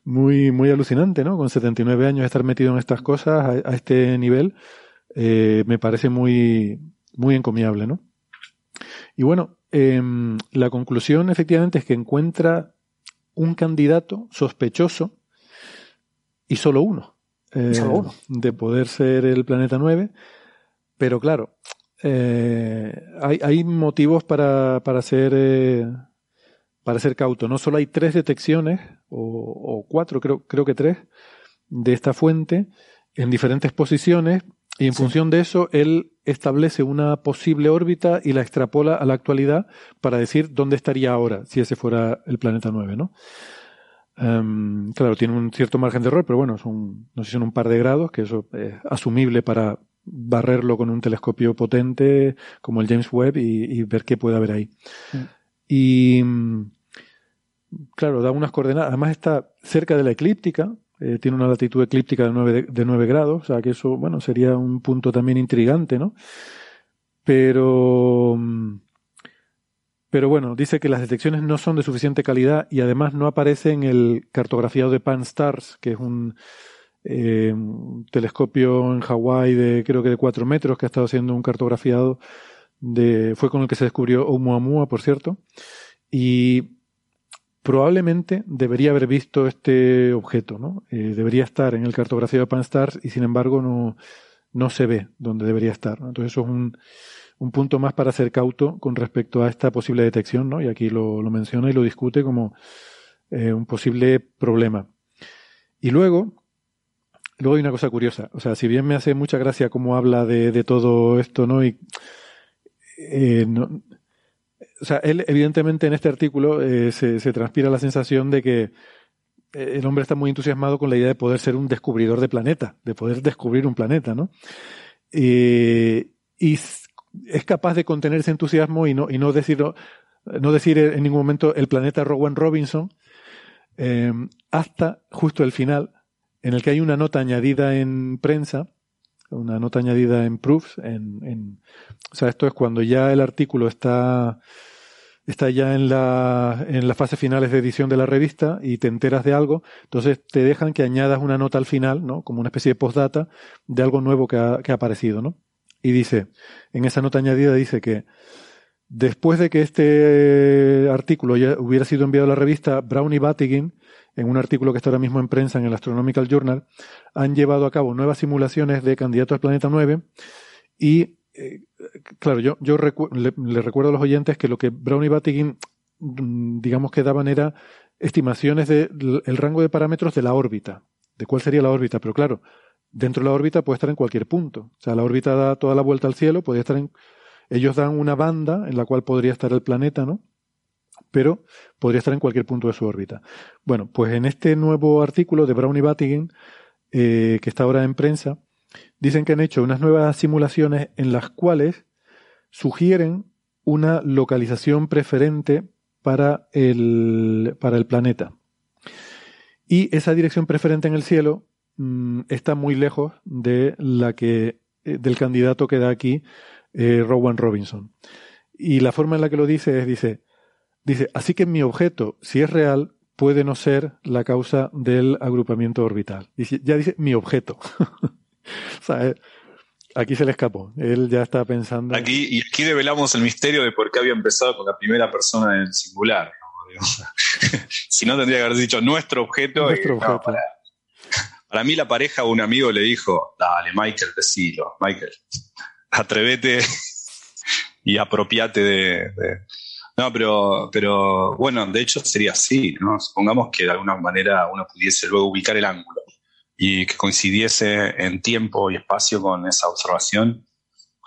Muy, muy alucinante, ¿no? Con 79 años estar metido en estas cosas a, este nivel, eh, me parece muy, muy encomiable, ¿no? Y bueno, em, la conclusión efectivamente es que encuentra un candidato sospechoso y solo uno, eh, solo uno. de poder ser el planeta 9, pero claro, eh, hay, hay, motivos para, para ser eh, para ser cauto. No solo hay tres detecciones, o, cuatro, creo, creo que tres, de esta fuente en diferentes posiciones, y en función de eso, él establece una posible órbita y la extrapola a la actualidad para decir dónde estaría ahora, si ese fuera el planeta 9, ¿no? Um, claro, tiene un cierto margen de error, pero bueno, son, no sé si son un par de grados, que eso es asumible para barrerlo con un telescopio potente como el James Webb y, y ver qué puede haber ahí. Y claro, da unas coordenadas. Además está cerca de la eclíptica, eh, tiene una latitud eclíptica de 9, de 9 grados, o sea que eso, bueno, sería un punto también intrigante, ¿no? Pero, pero bueno, dice que las detecciones no son de suficiente calidad y además no aparece en el cartografiado de Pan-STARRS, que es un, eh, telescopio en Hawái de creo que de 4 metros que ha estado haciendo un cartografiado de, fue con el que se descubrió Oumuamua, por cierto, y probablemente debería haber visto este objeto, ¿no? Eh, debería estar en el cartografiado de Pan-STARRS y sin embargo no, no se ve donde debería estar. Entonces eso es un, un punto más para ser cauto con respecto a esta posible detección, ¿no? Y aquí lo, lo menciona y lo discute como eh, un posible problema. Y luego, luego hay una cosa curiosa. O sea, si bien me hace mucha gracia cómo habla de, de todo esto, ¿no? Y, eh, no, o sea, él evidentemente en este artículo eh, se, se, transpira la sensación de que el hombre está muy entusiasmado con la idea de poder ser un descubridor de planeta, de poder descubrir un planeta, ¿no? y es capaz de contener ese entusiasmo y no, y no decir, no decir en ningún momento el planeta Rowan Robinson, eh, hasta justo el final, en el que hay una nota añadida en prensa, una nota añadida en proofs, en, en, o sea, esto es cuando ya el artículo está, está ya en la, en las fases finales de edición de la revista y te enteras de algo, entonces te dejan que añadas una nota al final, ¿no? Como una especie de postdata de algo nuevo que ha, que ha aparecido, ¿no? Y dice, en esa nota añadida dice que después de que este artículo ya hubiera sido enviado a la revista, Brown y Battigin, en un artículo que está ahora mismo en prensa en el Astronomical Journal, han llevado a cabo nuevas simulaciones de candidatos al planeta 9 y, eh, claro, yo, yo le, recuerdo a los oyentes que lo que Brown y Battigin, mm, digamos que daban era estimaciones del rango de parámetros de la órbita, de cuál sería la órbita, pero claro, dentro de la órbita puede estar en cualquier punto. O sea, la órbita da toda la vuelta al cielo, podría estar en. Ellos dan una banda en la cual podría estar el planeta, ¿no? Pero podría estar en cualquier punto de su órbita. Bueno, pues en este nuevo artículo de Brown y Battigan, eh, que está ahora en prensa, dicen que han hecho unas nuevas simulaciones en las cuales sugieren una localización preferente para el, para el planeta. Y esa dirección preferente en el cielo Mm, está muy lejos de la que eh, del candidato que da aquí eh, Rowan Robinson. Y la forma en la que lo dice es, dice, dice, así que mi objeto, si es real, puede no ser la causa del agrupamiento orbital. Dice, ya dice mi objeto. o sea, eh, aquí se le escapó. Él ya está pensando. Aquí, y aquí develamos el misterio de por qué había empezado con la primera persona en singular. si no, tendría que haber dicho nuestro objeto. Nuestro objeto. Para mí la pareja un amigo le dijo, dale, Michael, decilo, Michael, atrévete y apropiate de, No, pero, pero bueno, de hecho sería así, ¿no? Supongamos que de alguna manera uno pudiese luego ubicar el ángulo y que coincidiese en tiempo y espacio con esa observación,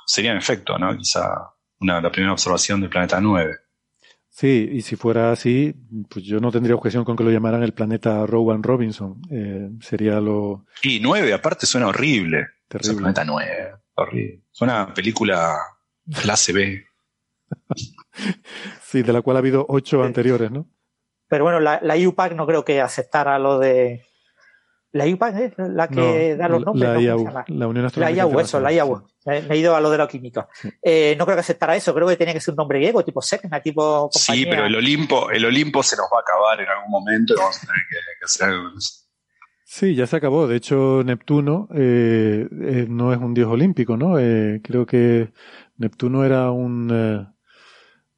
sería en efecto, ¿no? Quizá una, la primera observación del planeta 9. Sí, y si fuera así, pues yo no tendría objeción con que lo llamaran el planeta Rowan Robinson. Eh, sería lo. Y nueve, aparte suena horrible. Terrible. el planeta nueve, horrible. Suena película clase B. sí, de la cual ha habido ocho anteriores, ¿no? Pero bueno, la, la IUPAC no creo que aceptara lo de la IUPAC es la que da los nombres. La, IAU, la Unión Astronómica La IAU, eso, la IAU. Me he ido a lo de la química. Eh, no creo que aceptara eso, creo que tenía que ser un nombre griego, tipo Secna, tipo compañía. Sí, pero el Olimpo, el Olimpo se nos va a acabar en algún momento y vamos a tener que, hacer algo. Sí, ya se acabó. De hecho, Neptuno eh, eh, no es un dios olímpico, ¿no? Eh, creo que Neptuno era un... Eh,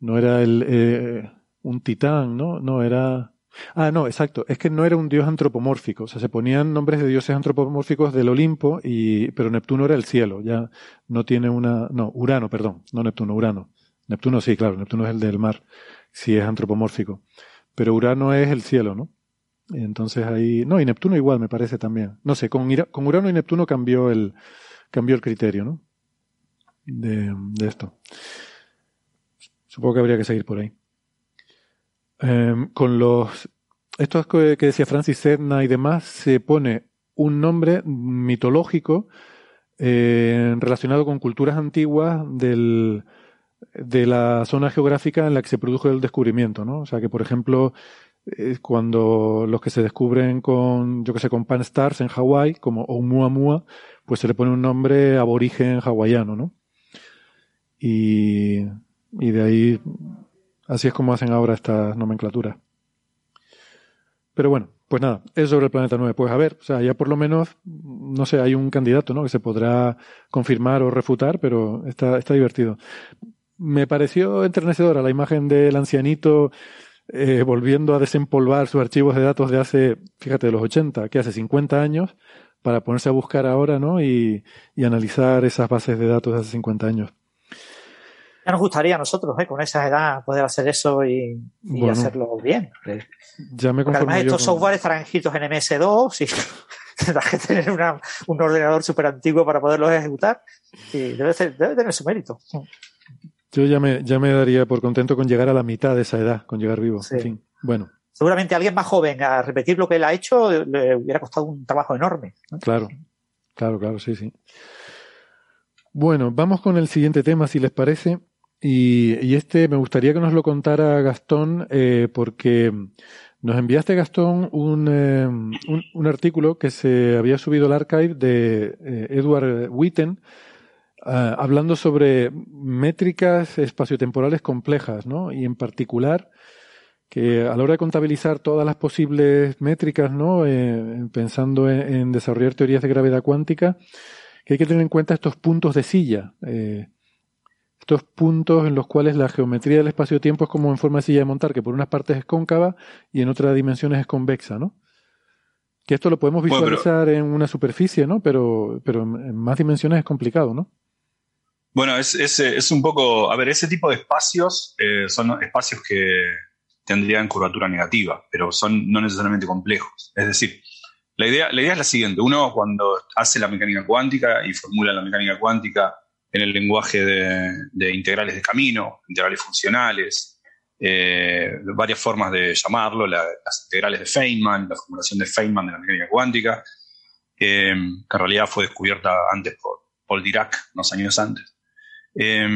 no era el... Eh, un titán, ¿no? No, era... Ah, no, exacto. Es que no era un dios antropomórfico. O sea, se ponían nombres de dioses antropomórficos del Olimpo, y, pero Neptuno era el cielo. Ya no tiene una. No, Urano, perdón. No Neptuno, Urano. Neptuno sí, claro. Neptuno es el del mar. Sí es antropomórfico. Pero Urano es el cielo, ¿no? entonces ahí. No, y Neptuno igual, me parece también. No sé, con, Urano y Neptuno cambió el, cambió el criterio, ¿no? De, de esto. Supongo que habría que seguir por ahí. Em, con los estos que, decía Francis Sedna y demás, se pone un nombre mitológico eh, relacionado con culturas antiguas del, de la zona geográfica en la que se produjo el descubrimiento, ¿no? O sea que, por ejemplo, cuando los que se descubren con, yo que sé, con Pan Stars en Hawái, como Oumuamua, pues se le pone un nombre aborigen hawaiano, ¿no? Y, y de ahí Así es como hacen ahora estas nomenclaturas. Pero bueno, Pues nada, es sobre el planeta 9. Pues a ver, o sea, ya por lo menos, no sé, hay un candidato, ¿no? Que se podrá confirmar o refutar, pero está, está divertido. Me pareció enternecedora la imagen del ancianito eh, volviendo a desempolvar sus archivos de datos de hace, fíjate, de los 80, que hace 50 años, para ponerse a buscar ahora, ¿no? Y, y analizar esas bases de datos de hace 50 años. Ya nos gustaría a nosotros, ¿eh? con esa edad, poder hacer eso y, hacerlo bien. Ya me además estos software estarán escritos en MS2 y tendrás que tener un ordenador súper antiguo para poderlos ejecutar y debe, debe tener su mérito. Yo ya me, ya me daría por contento con llegar a la mitad de esa edad, con llegar vivo. En fin, bueno. Seguramente alguien más joven a repetir lo que él ha hecho le hubiera costado un trabajo enorme. Claro, claro, claro, sí, sí. Bueno, vamos con el siguiente tema, si les parece. Y, este me gustaría que nos lo contara Gastón, eh, porque nos enviaste, Gastón, un, eh, un, artículo que se había subido al archive de eh, Edward Witten, hablando sobre métricas espaciotemporales complejas, ¿no? Y en particular, que a la hora de contabilizar todas las posibles métricas, ¿no? pensando en, en, desarrollar teorías de gravedad cuántica, que hay que tener en cuenta estos puntos de silla estos puntos en los cuales la geometría del espacio-tiempo es como en forma de silla de montar, que por unas partes es cóncava y en otras dimensiones es convexa, ¿no? Que esto lo podemos visualizar en una superficie, ¿no? Pero, pero en más dimensiones es complicado, ¿no? Bueno, es, es, un poco, a ver, ese tipo de espacios eh, son espacios que tendrían curvatura negativa, pero son no necesariamente complejos. Es decir, la idea, la idea es la siguiente, uno cuando hace la mecánica cuántica y formula la mecánica cuántica en el lenguaje de, integrales de camino, integrales funcionales, eh, varias formas de llamarlo, las integrales de Feynman, la formulación de Feynman de la mecánica cuántica, que en realidad fue descubierta antes por Paul Dirac, unos años antes. Eh,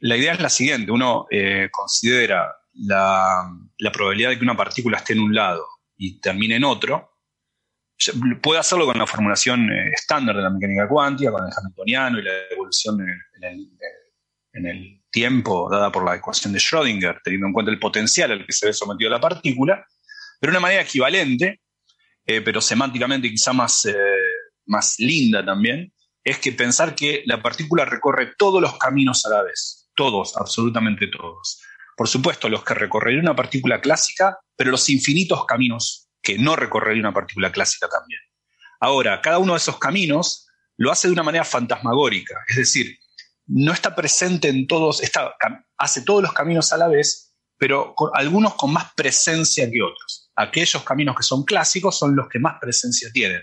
la idea es la siguiente, uno eh, considera la probabilidad de que una partícula esté en un lado y termine en otro, puede hacerlo con la formulación eh, estándar de la mecánica cuántica, con el hamiltoniano y la evolución en el, tiempo dada por la ecuación de Schrödinger, teniendo en cuenta el potencial al que se ve sometido la partícula, pero de una manera equivalente, eh, pero semánticamente quizá más, eh, más linda también, es que pensar que la partícula recorre todos los caminos a la vez, todos, absolutamente todos. Por supuesto, los que recorrería una partícula clásica, pero los infinitos caminos que no recorrería una partícula clásica también. Ahora, cada uno de esos caminos lo hace de una manera fantasmagórica, es decir, no está presente en todos, hace todos los caminos a la vez, pero algunos con más presencia que otros. Aquellos caminos que son clásicos son los que más presencia tienen.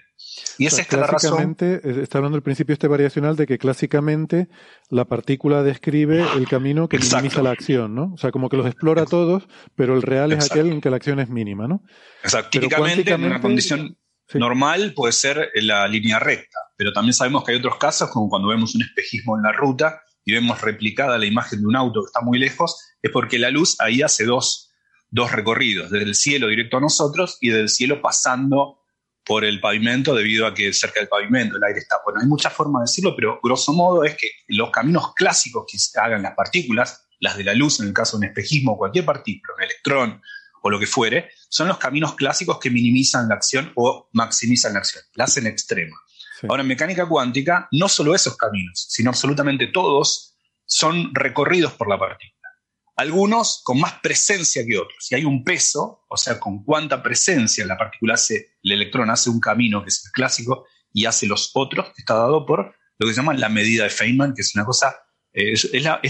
Y esa es la razón. Está hablando el principio este variacional de que clásicamente la partícula describe el camino que minimiza la acción, ¿no? O sea, como que los explora todos, pero el real es aquel en que la acción es mínima, ¿no? Exacto. Típicamente, en una condición normal puede ser la línea recta, pero también sabemos que hay otros casos, como cuando vemos un espejismo en la ruta y vemos replicada la imagen de un auto que está muy lejos, es porque la luz ahí hace dos, dos recorridos, desde el cielo directo a nosotros y desde el cielo pasando por el pavimento debido a que cerca del pavimento el aire está. Bueno, hay muchas formas de decirlo, pero grosso modo es que los caminos clásicos que hagan las partículas, las de la luz en el caso de un espejismo, cualquier partícula, un electrón o lo que fuere, son los caminos clásicos que minimizan la acción o maximizan la acción, la hacen extrema. Ahora, en mecánica cuántica, no solo esos caminos, sino absolutamente todos son recorridos por la partícula algunos con más presencia que otros. Si hay un peso, o sea, con cuánta presencia la partícula hace, el electrón hace un camino, que es el clásico, y hace los otros, está dado por lo que se llama la medida de Feynman, que es una cosa, eh, es, la,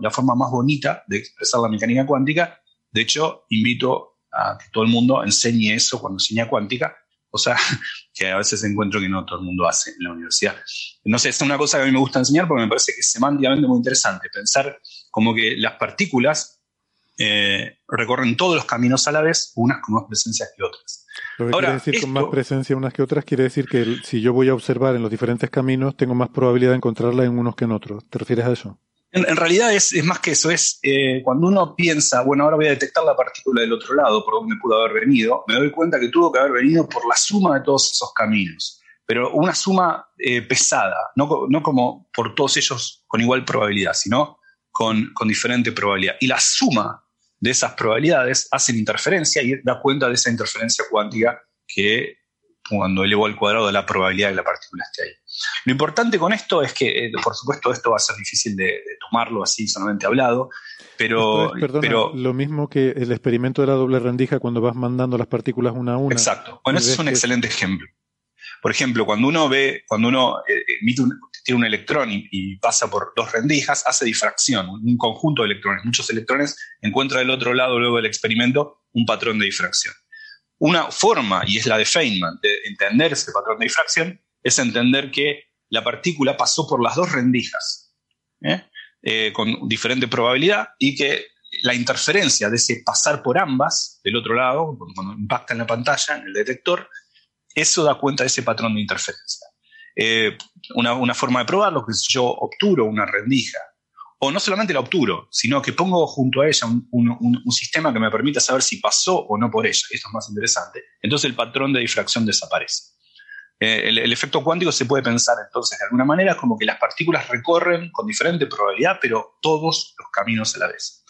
la, forma más bonita de expresar la mecánica cuántica. De hecho, invito a que todo el mundo enseñe eso cuando enseña cuántica, o sea, que a veces encuentro que no todo el mundo hace en la universidad. No sé, es una cosa que a mí me gusta enseñar porque me parece que es semánticamente muy interesante, pensar como que las partículas eh, recorren todos los caminos a la vez, unas con más presencia que otras. Lo que quiere decir con más presencia unas que otras quiere decir que si yo voy a observar en los diferentes caminos, tengo más probabilidad de encontrarla en unos que en otros. ¿Te refieres a eso? En, realidad es, más que eso, es eh, cuando uno piensa, bueno, ahora voy a detectar la partícula del otro lado, por donde pudo haber venido, me doy cuenta que tuvo que haber venido por la suma de todos esos caminos, pero una suma eh, pesada, no, como por todos ellos con igual probabilidad, sino con, con diferente probabilidad. Y la suma de esas probabilidades hacen interferencia y da cuenta de esa interferencia cuántica que cuando elevo al cuadrado de la probabilidad de que la partícula esté ahí. Lo importante con esto es que, eh, por supuesto, esto va a ser difícil de, tomarlo así solamente hablado, pero, pero... Lo mismo que el experimento de la doble rendija cuando vas mandando las partículas una a una. Exacto. Bueno, ese es un excelente ejemplo. Por ejemplo, cuando uno ve, cuando uno eh, emite un, tiene un electrón y, pasa por dos rendijas, hace difracción, un conjunto de electrones, muchos electrones, encuentra del otro lado, luego del experimento, un patrón de difracción. Una forma, y es la de Feynman, de entender ese patrón de difracción, es entender que la partícula pasó por las dos rendijas, ¿eh? Eh, con diferente probabilidad, y que la interferencia de ese pasar por ambas, del otro lado, cuando impacta en la pantalla, en el detector, eso da cuenta de ese patrón de interferencia. Eh, una, forma de probarlo que yo obturo una rendija, o no solamente la obturo, sino que pongo junto a ella un, sistema que me permita saber si pasó o no por ella. Esto es más interesante. Entonces el patrón de difracción desaparece. Eh, el, efecto cuántico se puede pensar entonces de alguna manera como que las partículas recorren con diferente probabilidad, pero todos los caminos a la vez.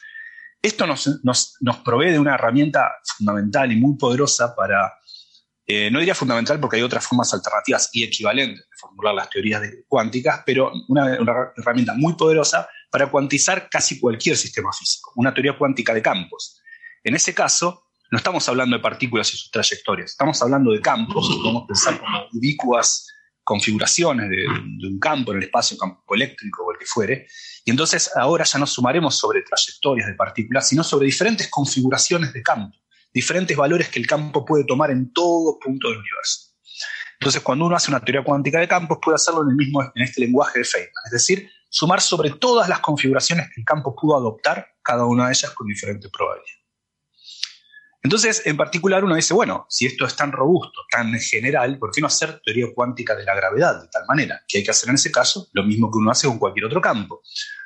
Esto nos, nos provee de una herramienta fundamental y muy poderosa para eh, no diría fundamental porque hay otras formas alternativas y equivalentes de formular las teorías cuánticas, pero una, herramienta muy poderosa para cuantizar casi cualquier sistema físico, una teoría cuántica de campos. En ese caso, no estamos hablando de partículas y sus trayectorias, estamos hablando de campos, podemos pensar como ubicuas configuraciones de, un campo en el espacio, campo eléctrico o el que fuere, y entonces ahora ya no sumaremos sobre trayectorias de partículas, sino sobre diferentes configuraciones de campo diferentes valores que el campo puede tomar en todo punto del universo. Entonces, cuando uno hace una teoría cuántica de campos, puede hacerlo en, el mismo, en este lenguaje de Feynman, es decir, sumar sobre todas las configuraciones que el campo pudo adoptar, cada una de ellas con diferente probabilidad. Entonces, en particular, uno dice, bueno, si esto es tan robusto, tan general, ¿por qué no hacer teoría cuántica de la gravedad de tal manera? Que hay que hacer en ese caso lo mismo que uno hace con cualquier otro campo.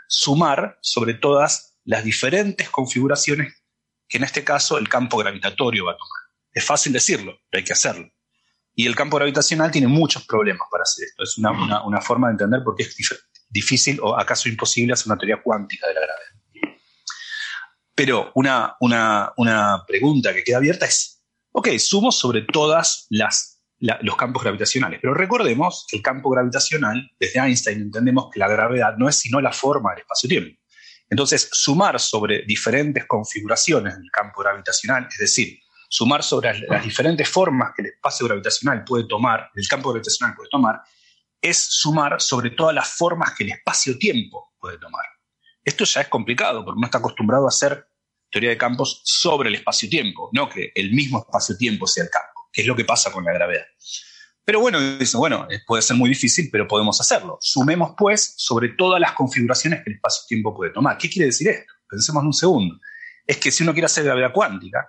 Sumar sobre todas las diferentes configuraciones que en este caso el campo gravitatorio va a tomar. Es fácil decirlo, pero hay que hacerlo. Y el campo gravitacional tiene muchos problemas para hacer esto. Es una, forma de entender por qué es difícil o acaso imposible hacer una teoría cuántica de la gravedad. Pero una, una, pregunta que queda abierta es, ok, sumo sobre todas las, los campos gravitacionales, pero recordemos que el campo gravitacional, desde Einstein entendemos que la gravedad no es sino la forma del espacio-tiempo. Entonces, sumar sobre diferentes configuraciones del campo gravitacional, es decir, sumar sobre las diferentes formas que el espacio gravitacional puede tomar, el campo gravitacional puede tomar, es sumar sobre todas las formas que el espacio-tiempo puede tomar. Esto ya es complicado porque uno está acostumbrado a hacer teoría de campos sobre el espacio-tiempo, no que el mismo espacio-tiempo sea el campo, que es lo que pasa con la gravedad. Pero bueno, bueno, eh, puede ser muy difícil, pero podemos hacerlo. Sumemos, pues, sobre todas las configuraciones que el espacio-tiempo puede tomar. ¿Qué quiere decir esto? Pensemos en un segundo. Es que si uno quiere hacer gravedad cuántica,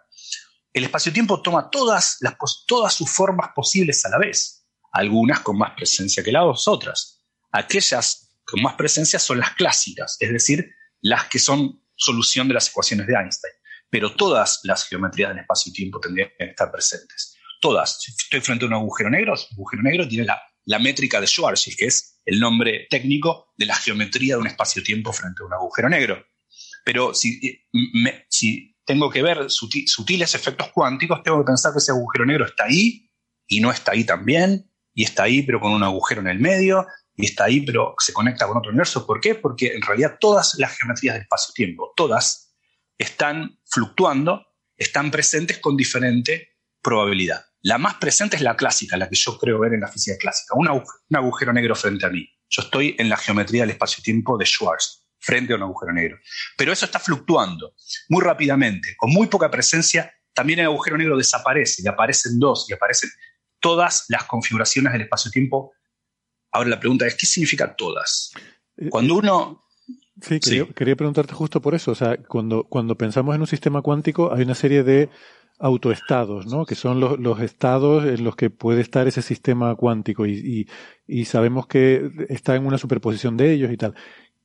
el espacio-tiempo toma todas, las, todas sus formas posibles a la vez. Algunas con más presencia que las otras. Aquellas con más presencia son las clásicas, es decir, las que son solución de las ecuaciones de Einstein. Pero todas las geometrías del espacio-tiempo tendrían que estar presentes todas. Si estoy frente a un agujero negro, un agujero negro tiene la, métrica de Schwarzschild, que es el nombre técnico de la geometría de un espacio-tiempo frente a un agujero negro. Pero si, si tengo que ver sutiles efectos cuánticos, tengo que pensar que ese agujero negro está ahí y no está ahí también, y está ahí pero con un agujero en el medio, y está ahí pero se conecta con otro universo. ¿Por qué? Porque en realidad todas las geometrías del espacio-tiempo, todas, están fluctuando, están presentes con diferente probabilidad. La más presente es la clásica, la que yo creo ver en la física clásica, un, agujero, negro frente a mí. Yo estoy en la geometría del espacio-tiempo de Schwarz, frente a un agujero negro. Pero eso está fluctuando muy rápidamente, con muy poca presencia. También el agujero negro desaparece y aparecen dos y aparecen todas las configuraciones del espacio-tiempo. Ahora la pregunta es, ¿qué significa todas? Eh, Cuando uno Sí, quería, quería, preguntarte justo por eso. O sea, cuando, cuando pensamos en un sistema cuántico, hay una serie de autoestados, ¿no? que son los, los, estados en los que puede estar ese sistema cuántico y, y, y, sabemos que está en una superposición de ellos y tal.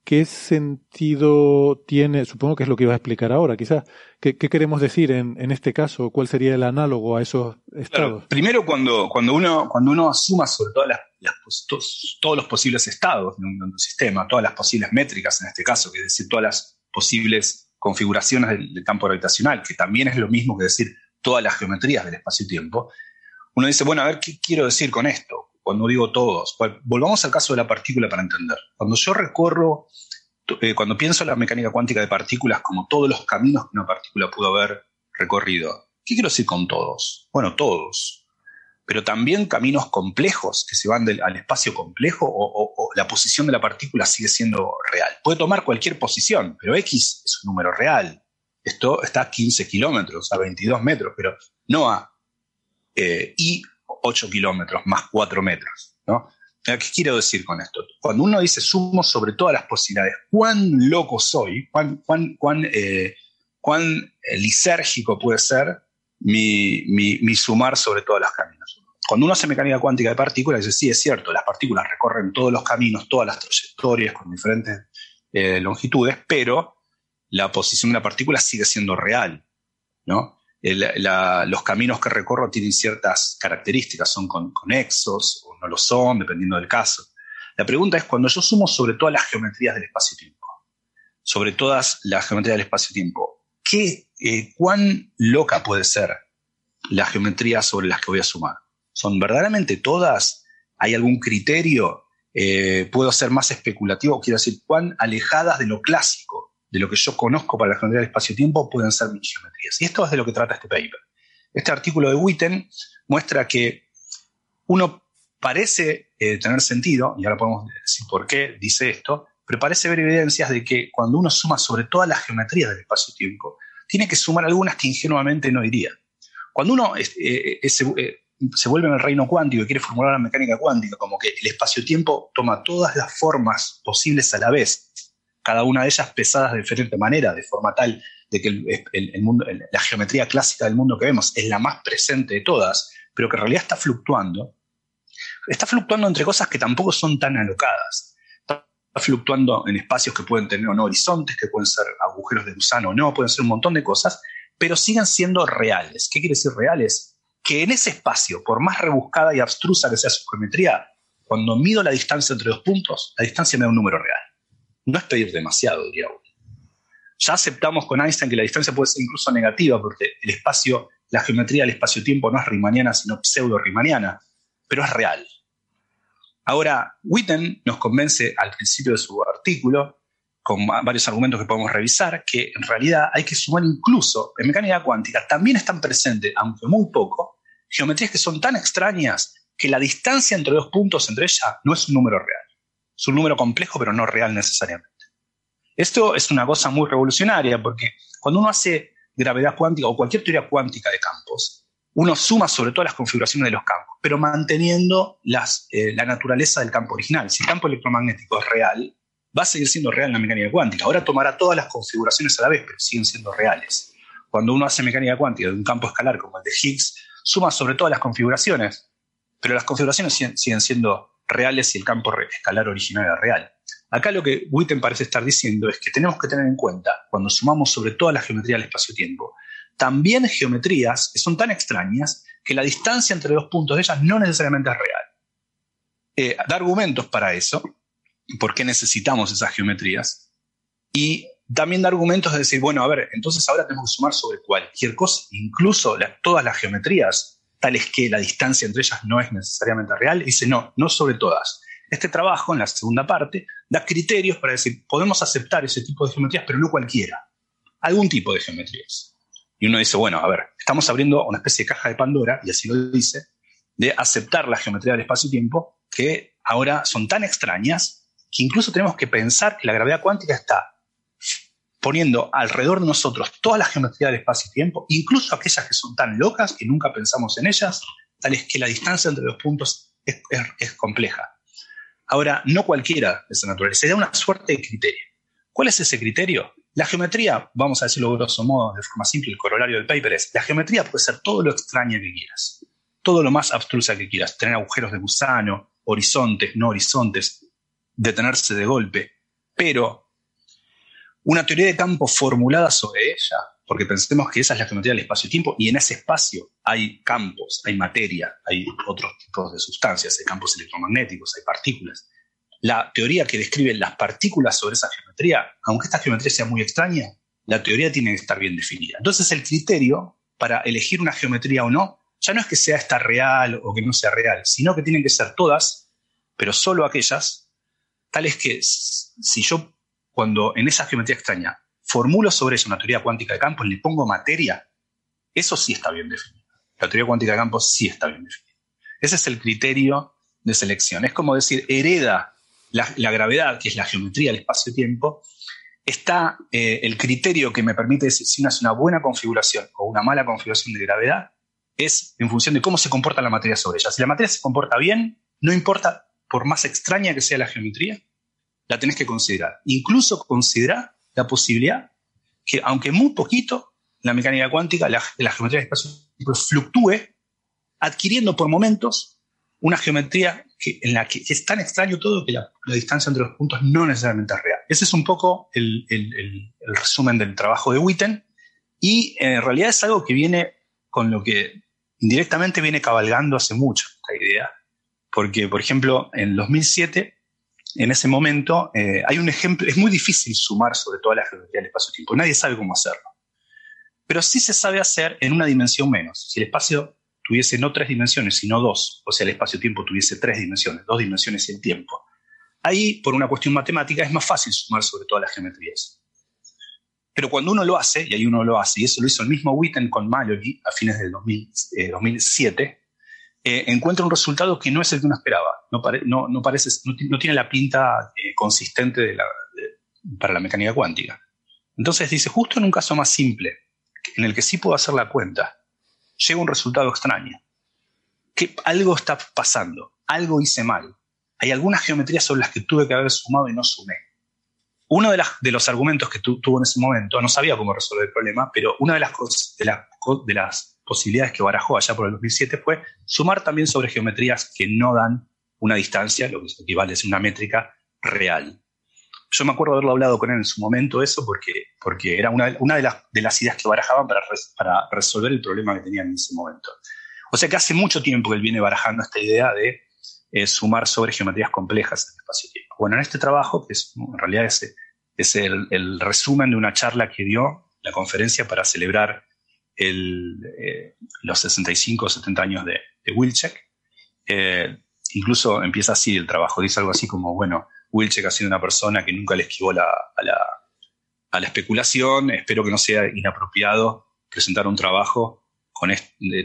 ¿Qué sentido tiene? Supongo que es lo que iba a explicar ahora, quizás. ¿Qué, qué queremos decir en, en, este caso? ¿Cuál sería el análogo a esos estados? primero, cuando, cuando, uno, cuando uno suma sobre todas las, las todos, todos, los posibles estados de un, de un sistema, todas las posibles métricas en este caso, que es decir, todas las posibles configuraciones del, campo gravitacional, que también es lo mismo que decir todas las geometrías del espacio-tiempo, uno dice, bueno, a ver, ¿qué quiero decir con esto? Cuando digo todos, volvamos al caso de la partícula para entender. Cuando yo recorro, eh, cuando pienso en la mecánica cuántica de partículas como todos los caminos que una partícula pudo haber recorrido, ¿qué quiero decir con todos? Bueno, todos pero también caminos complejos que se van al espacio complejo o, la posición de la partícula sigue siendo real. Puede tomar cualquier posición, pero X es un número real. Esto está a 15 kilómetros, a 22 metros, pero no a eh, Y 8 kilómetros más 4 metros. ¿no? ¿Qué quiero decir con esto? Cuando uno dice sumo sobre todas las posibilidades, ¿cuán loco soy? ¿Cuán, cuán, cuán, eh, cuán eh, lisérgico puede ser mi, mi, sumar sobre todas las caminos? Cuando uno hace mecánica cuántica de partículas, dice, sí, es cierto, las partículas recorren todos los caminos, todas las trayectorias con diferentes longitudes, pero la posición de la partícula sigue siendo real, ¿no? Los caminos que recorro tienen ciertas características, son conexos o no lo son, dependiendo del caso. La pregunta es, cuando yo sumo sobre todas las geometrías del espacio-tiempo, sobre todas las geometrías del espacio-tiempo, ¿qué, eh, ¿cuán loca puede ser la geometría sobre las que voy a sumar? ¿Son verdaderamente todas? ¿Hay algún criterio? Eh, ¿Puedo ser más especulativo? Quiero decir, ¿cuán alejadas de lo clásico, de lo que yo conozco para la geometría del espacio-tiempo pueden ser mis geometrías? Y esto es de lo que trata este paper. Este artículo de Witten muestra que uno parece eh, tener sentido, y ahora podemos decir por qué dice esto, pero parece ver evidencias de que cuando uno suma sobre todas las geometrías del espacio-tiempo, tiene que sumar algunas que ingenuamente no iría. Cuando uno eh, se vuelve en el reino cuántico y quiere formular la mecánica cuántica, como que el espacio-tiempo toma todas las formas posibles a la vez, cada una de ellas pesadas de diferente manera, de forma tal de que el, mundo, la geometría clásica del mundo que vemos es la más presente de todas, pero que en realidad está fluctuando. Está fluctuando entre cosas que tampoco son tan alocadas. Está fluctuando en espacios que pueden tener o no horizontes, que pueden ser agujeros de gusano o no, pueden ser un montón de cosas, pero siguen siendo reales. ¿Qué quiere decir reales? que en ese espacio, por más rebuscada y abstrusa que sea su geometría, cuando mido la distancia entre dos puntos, la distancia me da un número real. No es pedir demasiado, diría uno. Ya aceptamos con Einstein que la distancia puede ser incluso negativa, porque el espacio, la geometría del espacio-tiempo no es riemanniana, sino pseudo-riemanniana, pero es real. Ahora, Witten nos convence al principio de su artículo, con varios argumentos que podemos revisar, que en realidad hay que sumar incluso en mecánica cuántica, también están presentes, aunque muy poco, geometrías que son tan extrañas que la distancia entre dos puntos entre ellas no es un número real. Es un número complejo, pero no real necesariamente. Esto es una cosa muy revolucionaria porque cuando uno hace gravedad cuántica o cualquier teoría cuántica de campos, uno suma sobre todas las configuraciones de los campos, pero manteniendo eh, la naturaleza del campo original. Si el campo electromagnético es real, va a seguir siendo real en la mecánica cuántica. Ahora tomará todas las configuraciones a la vez, pero siguen siendo reales. Cuando uno hace mecánica cuántica de un campo escalar como el de Higgs, suma sobre todas las configuraciones, pero las configuraciones siguen siendo reales si el campo escalar original era real. Acá lo que Witten parece estar diciendo es que tenemos que tener en cuenta, cuando sumamos sobre toda la geometría del espacio-tiempo, también geometrías que son tan extrañas que la distancia entre dos puntos de ellas no necesariamente es real. Eh, da argumentos para eso, por qué necesitamos esas geometrías. Y también da argumentos de decir, bueno, a ver, entonces ahora tenemos que sumar sobre cualquier cosa, incluso todas las geometrías, tales que la distancia entre ellas no es necesariamente real. Dice, no, no sobre todas. Este trabajo, en la segunda parte, da criterios para decir, podemos aceptar ese tipo de geometrías, pero no cualquiera. Algún tipo de geometrías. Y uno dice, bueno, a ver, estamos abriendo una especie de caja de Pandora, y así lo dice, de aceptar la geometría del espacio-tiempo, que ahora son tan extrañas que incluso tenemos que pensar que la gravedad cuántica está poniendo alrededor de nosotros toda la geometría del espacio y tiempo, incluso aquellas que son tan locas que nunca pensamos en ellas, tales que la distancia entre los puntos es, compleja. Ahora, no cualquiera de esa naturaleza, se da una suerte de criterio. ¿Cuál es ese criterio? La geometría, vamos a decirlo grosso modo, de forma simple, el corolario del paper es, la geometría puede ser todo lo extraña que quieras, todo lo más abstrusa que quieras, tener agujeros de gusano, horizontes, no horizontes, detenerse de golpe, pero una teoría de campo formulada sobre ella, porque pensemos que esa es la geometría del espacio-tiempo, y en ese espacio hay campos, hay materia, hay otros tipos de sustancias, hay campos electromagnéticos, hay partículas. La teoría que describe las partículas sobre esa geometría, aunque esta geometría sea muy extraña, la teoría tiene que estar bien definida. Entonces el criterio para elegir una geometría o no, ya no es que sea esta real o que no sea real, sino que tienen que ser todas, pero solo aquellas, tales que si yo cuando en esa geometría extraña formulo sobre eso una teoría cuántica de campos, le pongo materia, eso sí está bien definido. La teoría cuántica de campos sí está bien definida. Ese es el criterio de selección. Es como decir, hereda la, gravedad, que es la geometría del espacio-tiempo, está eh, el criterio que me permite decir si uno hace una buena configuración o una mala configuración de gravedad, es en función de cómo se comporta la materia sobre ella. Si la materia se comporta bien, no importa por más extraña que sea la geometría, la tenés que considerar. Incluso considerar la posibilidad que, aunque muy poquito, la mecánica cuántica, la, geometría del espacio fluctúe, adquiriendo por momentos una geometría en la que es tan extraño todo que la, distancia entre los puntos no necesariamente es real. Ese es un poco el, resumen del trabajo de Witten y en realidad es algo que viene con lo que indirectamente viene cabalgando hace mucho, esta idea, porque por ejemplo en 2007, en ese momento, eh, hay un ejemplo, es muy difícil sumar sobre toda la geometría del espacio-tiempo, nadie sabe cómo hacerlo, pero sí se sabe hacer en una dimensión menos. Si el espacio tuviese no tres dimensiones, sino dos, o sea, el espacio-tiempo tuviese tres dimensiones, dos dimensiones y el tiempo. Ahí, por una cuestión matemática, es más fácil sumar sobre todas las geometrías. Pero cuando uno lo hace, y ahí uno lo hace, y eso lo hizo el mismo Witten con Mallory a fines del 2007, eh, eh, encuentra un resultado que no es el que uno esperaba. No, no, parece, no, tiene la pinta eh, consistente para la mecánica cuántica. Entonces dice, justo en un caso más simple, en el que sí puedo hacer la cuenta, llega un resultado extraño. Que algo está pasando, algo hice mal. Hay algunas geometrías sobre las que tuve que haber sumado y no sumé. Uno de, de los argumentos que tuvo en ese momento, no sabía cómo resolver el problema, pero una de las, de, de las posibilidades que barajó allá por el 2007 fue sumar también sobre geometrías que no dan una distancia, lo que equivale a una métrica real. Yo me acuerdo haberlo hablado con él en su momento eso porque, porque era una, una de, las, de, las, ideas que barajaban para, para resolver el problema que tenían en ese momento. O sea que hace mucho tiempo que él viene barajando esta idea de eh, sumar sobre geometrías complejas en el espacio-tiempo. Bueno, en este trabajo, que es, en realidad es, es el, el, resumen de una charla que dio la conferencia para celebrar eh, los 65 o 70 años de, de Wilczek, eh, incluso empieza así el trabajo, dice algo así como, bueno, Wilczek ha sido una persona que nunca le esquivó la, a, la, a, la, especulación. Espero que no sea inapropiado presentar un trabajo con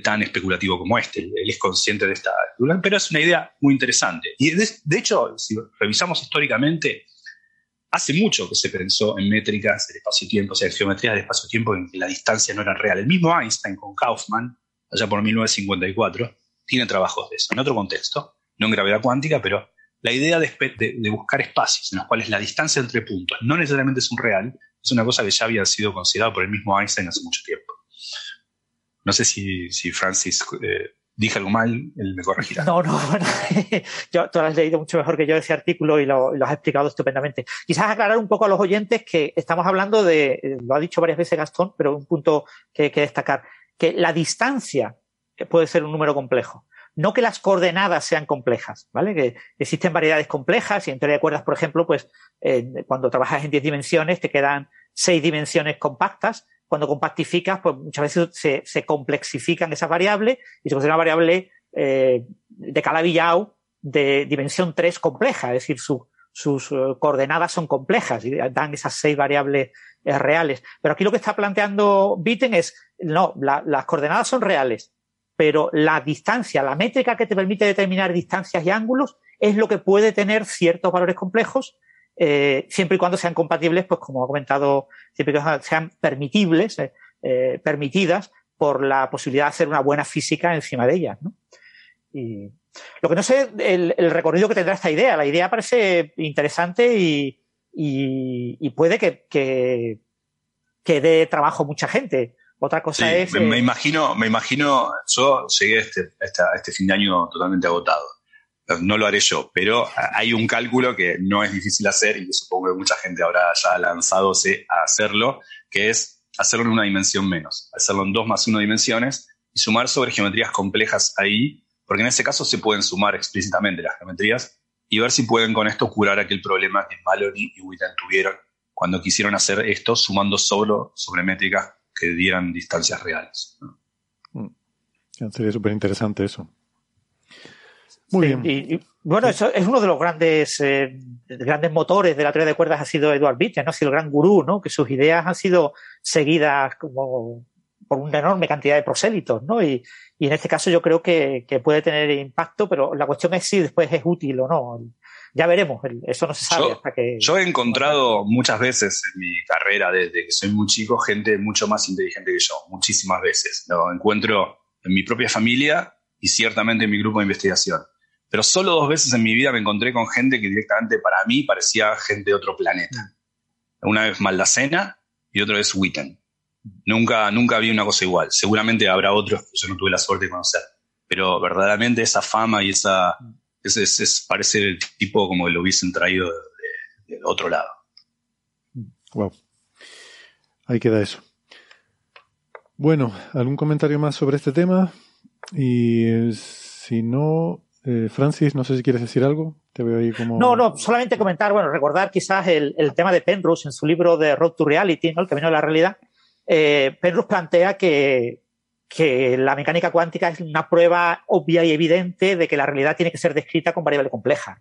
tan especulativo como este. Él, es consciente de esta pero es una idea muy interesante. Y de, hecho, si revisamos históricamente, hace mucho que se pensó en métricas del espacio-tiempo, o sea, en geometrías del espacio-tiempo en que la distancia no era real. El mismo Einstein con Kaufman, allá por 1954, tiene trabajos de eso, en otro contexto, no en gravedad cuántica, pero la idea de, buscar espacios en los cuales la distancia entre puntos no necesariamente es un real, es una cosa que ya había sido considerada por el mismo Einstein hace mucho tiempo. No sé si, Francis eh, dije algo mal, él me corregirá. No, no, bueno, yo, tú has leído mucho mejor que yo ese artículo y lo, has explicado estupendamente. Quizás aclarar un poco a los oyentes que estamos hablando de, lo ha dicho varias veces Gastón, pero un punto que destacar, que la distancia puede ser un número complejo. No que las coordenadas sean complejas, ¿vale? Que existen variedades complejas y en teoría de cuerdas, por ejemplo, pues eh, cuando trabajas en 10 dimensiones te quedan 6 dimensiones compactas. Cuando compactificas, pues muchas veces se, se complexifican esas variables y se considera una variable eh, de Calabi-Yau de dimensión 3 compleja, es decir, sus eh, coordenadas son complejas y dan esas seis variables eh, reales. Pero aquí lo que está planteando Bitten es, no, las coordenadas son reales, pero la distancia, la métrica que te permite determinar distancias y ángulos es lo que puede tener ciertos valores complejos, eh, siempre y cuando sean compatibles, pues como ha comentado, siempre y cuando sean permitibles, eh, eh, permitidas por la posibilidad de hacer una buena física encima de ellas. ¿no? Y lo que no sé, el, el, recorrido que tendrá esta idea. La idea parece interesante y, y, y puede que, que, que dé trabajo a mucha gente. Otra cosa es. Me, imagino, me imagino, yo llegué a este, este fin de año totalmente agotado. No lo haré yo, pero hay un cálculo que no es difícil hacer y supongo que mucha gente habrá ya lanzadose a hacerlo, que es hacerlo en una dimensión menos, hacerlo en dos más uno dimensiones y sumar sobre geometrías complejas ahí, porque en ese caso se pueden sumar explícitamente las geometrías y ver si pueden con esto curar aquel problema que Mallory y Witten tuvieron cuando quisieron hacer esto sumando solo sobre métricas que dieran distancias reales. Mm. Sería súper interesante eso. Muy bien. Y, bueno, eso es uno de los grandes, eh, grandes motores de la teoría de cuerdas ha sido Edward Witten, ¿no? ha sido el gran gurú, ¿no? que sus ideas han sido seguidas como por una enorme cantidad de prosélitos, ¿no? Y, y en este caso yo creo que, que, puede tener impacto, pero la cuestión es si después es útil o no ya veremos, eso no se sabe hasta que... Yo he encontrado muchas veces en mi carrera, desde que soy muy chico, gente mucho más inteligente que yo, muchísimas veces. Lo encuentro en mi propia familia y ciertamente en mi grupo de investigación. Pero solo dos veces en mi vida me encontré con gente que directamente para mí parecía gente de otro planeta. Una vez Maldacena y otra vez Witten. Nunca, nunca vi una cosa igual. Seguramente habrá otros que yo no tuve la suerte de conocer. Pero verdaderamente esa fama y esa es, parece el tipo como que lo hubiesen traído de otro lado. Wow. Ahí queda eso. Bueno, ¿algún comentario más sobre este tema? Y eh, si no, eh, Francis, no sé si quieres decir algo. No, no, solamente comentar, bueno, recordar quizás el, tema de Penrose en su libro de Road to Reality, ¿no? El camino de la realidad. Eh, Penrose plantea que, que la mecánica cuántica es una prueba obvia y evidente de que la realidad tiene que ser descrita con variable compleja.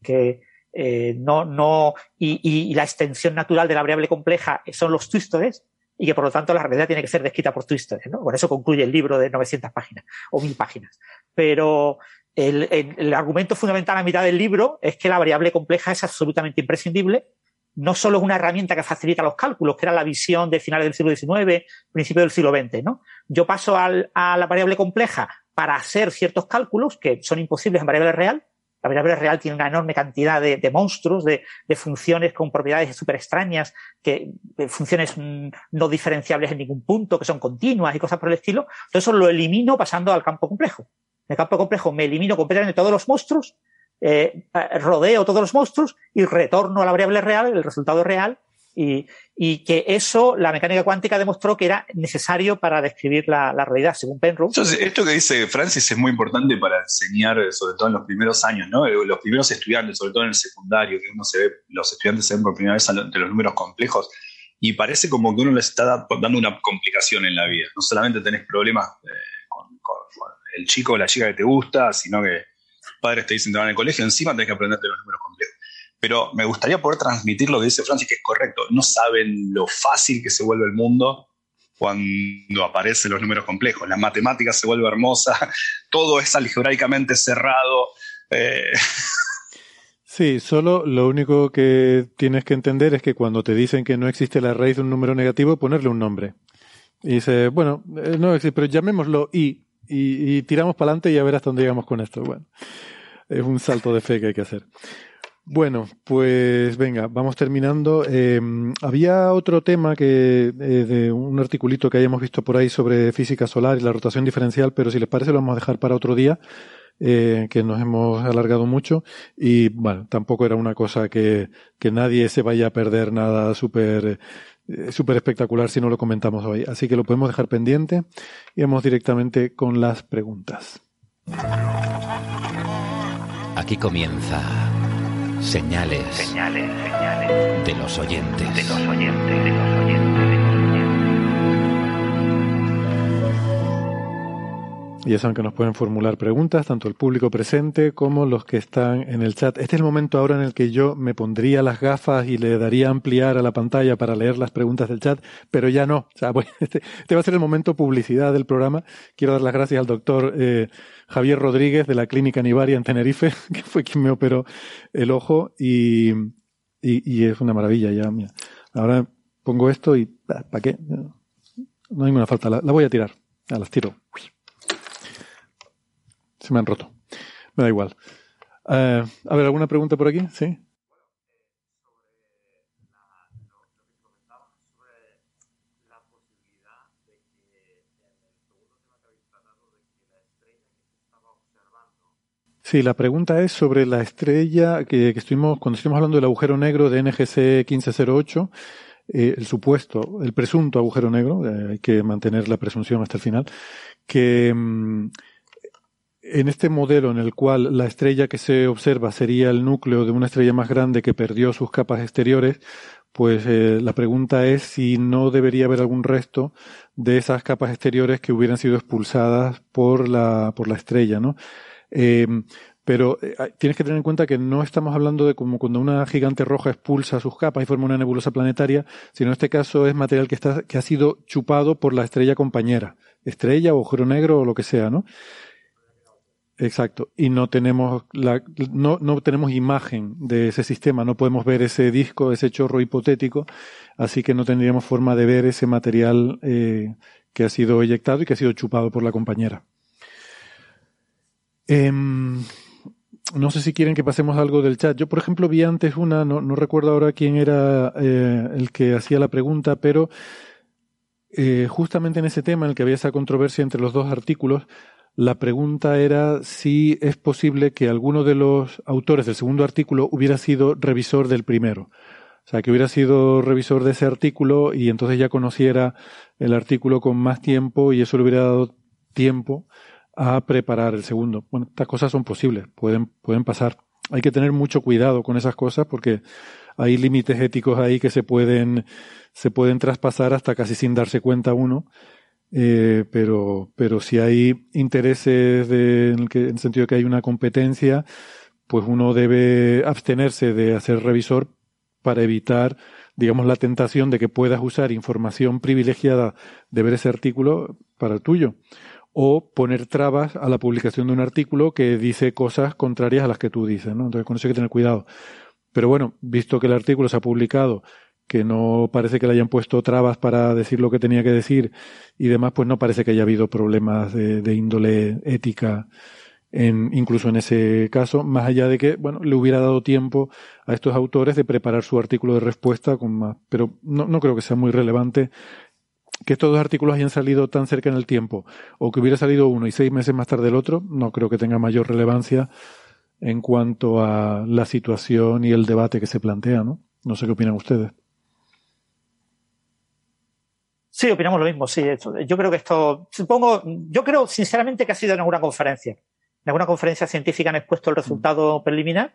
Que eh, no, no, y, y, la extensión natural de la variable compleja son los twistores y que por lo tanto la realidad tiene que ser descrita por twistores. ¿no? Con eso concluye el libro de 900 páginas o 1000 páginas. Pero el, el, el argumento fundamental a mitad del libro es que la variable compleja es absolutamente imprescindible no solo es una herramienta que facilita los cálculos, que era la visión de finales del siglo XIX, principios del siglo XX, ¿no? Yo paso al, a la variable compleja para hacer ciertos cálculos que son imposibles en variable real. La variable real tiene una enorme cantidad de, de monstruos, de, de, funciones con propiedades súper extrañas, que, funciones mm, no diferenciables en ningún punto, que son continuas y cosas por el estilo. Todo eso lo elimino pasando al campo complejo. En el campo complejo me elimino completamente todos los monstruos eh, rodeo todos los monstruos y retorno a la variable real, el resultado real, y, y, que eso la mecánica cuántica demostró que era necesario para describir la, la realidad, según Penrose. esto que dice Francis es muy importante para enseñar, sobre todo en los primeros años, ¿no? Eh, los primeros estudiantes, sobre todo en el secundario, que uno se ve, los estudiantes se ven por primera vez ante los números complejos, y parece como que uno les está dando una complicación en la vida. No solamente tenés problemas eh, con, con, el chico o la chica que te gusta, sino que padres te dicen te van al colegio, encima tenés que aprenderte los números complejos. Pero me gustaría poder transmitir lo que dice Francis, que es correcto. No saben lo fácil que se vuelve el mundo cuando aparecen los números complejos. La matemática se vuelve hermosa, todo es algebraicamente cerrado. Eh. Sí, solo lo único que tienes que entender es que cuando te dicen que no existe la raíz de un número negativo, ponerle un nombre. Y dice, bueno, eh, no existe, pero llamémoslo i y, tiramos para adelante y a ver hasta dónde llegamos con esto. Bueno, es un salto de fe que hay que hacer. Bueno, pues venga, vamos terminando. Em, había otro tema que eh, de un articulito que hayamos visto por ahí sobre física solar y la rotación diferencial, pero si les parece lo vamos a dejar para otro día, eh, que nos hemos alargado mucho y bueno, tampoco era una cosa que, que nadie se vaya a perder nada súper es súper espectacular si no lo comentamos hoy. Así que lo podemos dejar pendiente y vamos directamente con las preguntas. Aquí comienza señales, señales, señales de los oyentes. De los oyentes, de los oyentes. Ya saben que nos pueden formular preguntas, tanto el público presente como los que están en el chat. Este es el momento ahora en el que yo me pondría las gafas y le daría ampliar a la pantalla para leer las preguntas del chat, pero ya no. O sea, este, este, va a ser el momento publicidad del programa. Quiero dar las gracias al doctor eh, Javier Rodríguez de la Clínica Nivaria en Tenerife, que fue quien me operó el ojo y, y, es una maravilla ya. Ahora pongo esto y ¿para qué? No hay ninguna falta, la, la voy a tirar. A las tiro. Se me han roto. Me da igual. Eh, a ver, ¿alguna pregunta por aquí? Sí. Sí, la pregunta es sobre la estrella que, estuvimos, cuando estuvimos hablando del agujero negro de NGC 1508, eh, el supuesto, el presunto agujero negro, eh, hay que mantener la presunción hasta el final, que, mm, en este modelo en el cual la estrella que se observa sería el núcleo de una estrella más grande que perdió sus capas exteriores, pues eh, la pregunta es si no debería haber algún resto de esas capas exteriores que hubieran sido expulsadas por la, por la estrella, ¿no? Eh, pero eh, tienes que tener en cuenta que no estamos hablando de como cuando una gigante roja expulsa sus capas y forma una nebulosa planetaria, sino en este caso es material que, está, que ha sido chupado por la estrella compañera, estrella o agujero negro o lo que sea, ¿no? Exacto. Y no tenemos la, no, no tenemos imagen de ese sistema, no podemos ver ese disco, ese chorro hipotético, así que no tendríamos forma de ver ese material eh, que ha sido eyectado y que ha sido chupado por la compañera. Em, no sé si quieren que pasemos algo del chat. Yo, por ejemplo, vi antes una, no, no recuerdo ahora quién era eh, el que hacía la pregunta, pero eh, justamente en ese tema, en el que había esa controversia entre los dos artículos, la pregunta era si es posible que alguno de los autores del segundo artículo hubiera sido revisor del primero. O sea, que hubiera sido revisor de ese artículo y entonces ya conociera el artículo con más tiempo y eso le hubiera dado tiempo a preparar el segundo. Bueno, estas cosas son posibles, pueden, pueden pasar. Hay que tener mucho cuidado con esas cosas porque hay límites éticos ahí que se pueden, se pueden traspasar hasta casi sin darse cuenta uno. Eh, pero, pero si hay intereses de, en, el sentido de que hay una competencia, pues uno debe abstenerse de hacer revisor para evitar, digamos, la tentación de que puedas usar información privilegiada de ver ese artículo para el tuyo o poner trabas a la publicación de un artículo que dice cosas contrarias a las que tú dices, ¿no? Entonces con eso hay que tener cuidado. Pero bueno, visto que el artículo se ha publicado, que no parece que le hayan puesto trabas para decir lo que tenía que decir y demás, pues no parece que haya habido problemas de, índole ética en, incluso en ese caso, más allá de que, bueno, le hubiera dado tiempo a estos autores de preparar su artículo de respuesta con más, pero no, no creo que sea muy relevante que estos dos artículos hayan salido tan cerca en el tiempo o que hubiera salido uno y seis meses más tarde el otro, no creo que tenga mayor relevancia en cuanto a la situación y el debate que se plantea, ¿no? No sé qué opinan ustedes. Sí, opinamos lo mismo, sí. Yo creo que esto, supongo, yo creo sinceramente que ha sido en alguna conferencia. En alguna conferencia científica han expuesto el resultado preliminar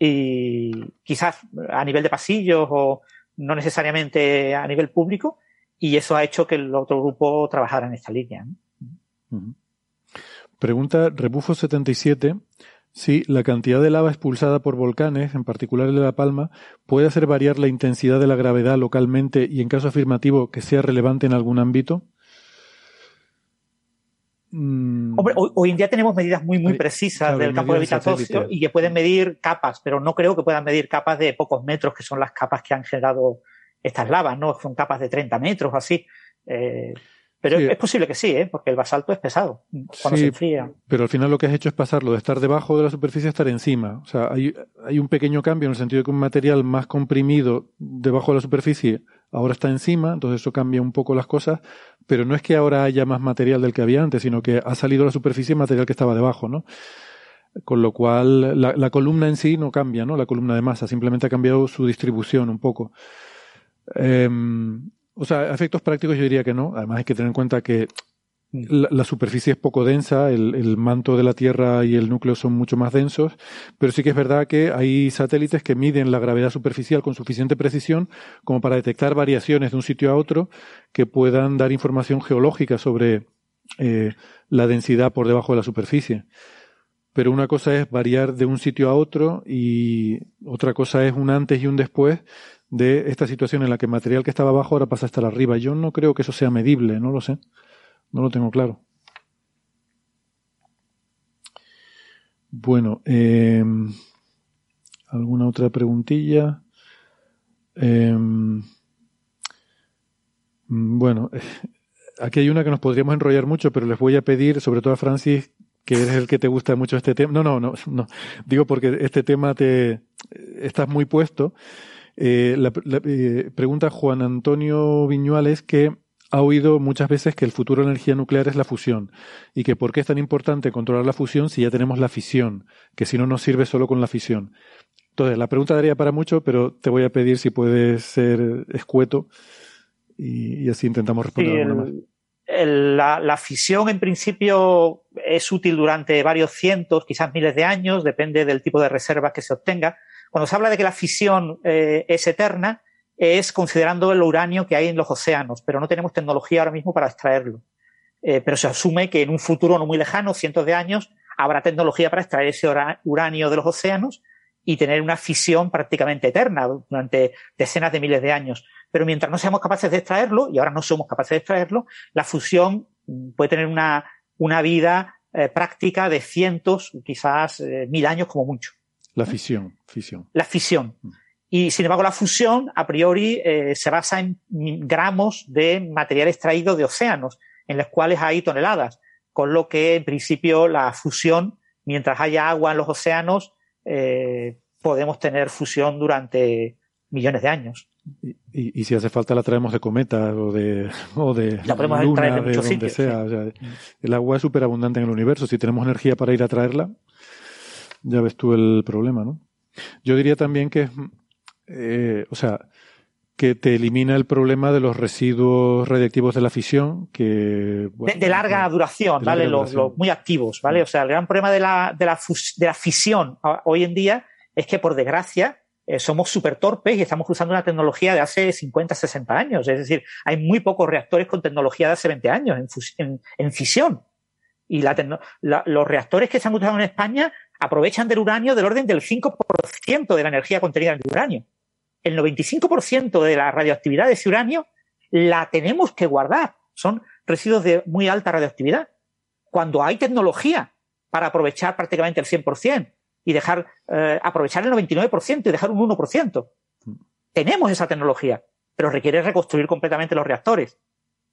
y quizás a nivel de pasillos o no necesariamente a nivel público y eso ha hecho que el otro grupo trabajara en esta línea. Pregunta Rebufo77 si la cantidad de lava expulsada por volcanes, en particular el de La Palma, puede hacer variar la intensidad de la gravedad localmente y, en caso afirmativo, que sea relevante en algún ámbito. Mm. Hombre, hoy, en día tenemos medidas muy, muy precisas del campo de habitatorio y que pueden medir capas, pero no creo que puedan medir capas de pocos metros, que son las capas que han generado estas lavas, ¿no? Son capas de 30 metros o así. Eh, pero es posible que sí, ¿eh? porque el basalto es pesado cuando se enfría. Pero al final lo que has hecho es pasarlo de estar debajo de la superficie a estar encima. O sea, hay, hay un pequeño cambio en el sentido de que un material más comprimido debajo de la superficie ahora está encima, entonces eso cambia un poco las cosas, pero no es que ahora haya más material del que había antes, sino que ha salido a la superficie material que estaba debajo, ¿no? Con lo cual la, la columna en sí no cambia, ¿no? La columna de masa, simplemente ha cambiado su distribución un poco. Eh, o sea, efectos prácticos yo diría que no. Además hay que tener en cuenta que la, superficie es poco densa, el, manto de la Tierra y el núcleo son mucho más densos, pero sí que es verdad que hay satélites que miden la gravedad superficial con suficiente precisión como para detectar variaciones de un sitio a otro que puedan dar información geológica sobre eh, la densidad por debajo de la superficie. Pero una cosa es variar de un sitio a otro y otra cosa es un antes y un después de esta situación en la que material que estaba abajo ahora pasa a estar arriba. Yo no creo que eso sea medible, no lo sé. No lo tengo claro. Bueno, em, ¿alguna otra preguntilla? Em, bueno, aquí hay una que nos podríamos enrollar mucho, pero les voy a pedir, sobre todo a Francis, que es el que te gusta mucho este tema. No, no, no, no. Digo porque este tema te estás muy puesto. Eh, la, eh, pregunta Juan Antonio Viñuales que ha oído muchas veces que el futuro de la energía nuclear es la fusión y que por qué es tan importante controlar la fusión si ya tenemos la fisión, que si no nos sirve solo con la fisión. Entonces, la pregunta daría para mucho, pero te voy a pedir si puedes ser escueto y, así intentamos responder. más. la, la, fisión en principio es útil durante varios cientos, quizás miles de años, depende del tipo de reservas que se obtenga. Cuando se habla de que la fisión eh, es eterna, es considerando el uranio que hay en los océanos, pero no tenemos tecnología ahora mismo para extraerlo. Eh, pero se asume que en un futuro no muy lejano, cientos de años, habrá tecnología para extraer ese uranio de los océanos y tener una fisión prácticamente eterna durante decenas de miles de años. Pero mientras no seamos capaces de extraerlo, y ahora no somos capaces de extraerlo, la fusión mm, puede tener una, una vida eh, práctica de cientos, quizás mil años como mucho. La fisión, fisión. La fisión. Mm. Y sin embargo, la fusión, a priori, eh, se basa en gramos de material extraído de océanos, en los cuales hay toneladas. Con lo que, en principio, la fusión, mientras haya agua en los océanos, eh, podemos tener fusión durante millones de años. Y, si hace falta la traemos de cometa o de, o de la podemos luna, traer de, donde sea. el agua es súper abundante en el universo. Si tenemos energía para ir a traerla, ya ves tú el problema, ¿no? Yo diría también que, eh, o sea, que te elimina el problema de los residuos radiactivos de la fisión, que... de, larga duración, ¿vale? los, muy activos, ¿vale? O sea, el gran problema de la, de la, de la fisión hoy en día es que, por desgracia, eh, somos súper torpes y estamos usando una tecnología de hace 50, 60 años. Es decir, hay muy pocos reactores con tecnología de hace 20 años en, en, fisión. Y la, los reactores que se han usado en España aprovechan del uranio del orden del 5% de la energía contenida en el uranio el 95% de la radioactividad de ese uranio la tenemos que guardar. Son residuos de muy alta radioactividad. Cuando hay tecnología para aprovechar prácticamente el 100% y dejar, eh, aprovechar el 99% y dejar un 1%. Tenemos esa tecnología, pero requiere reconstruir completamente los reactores.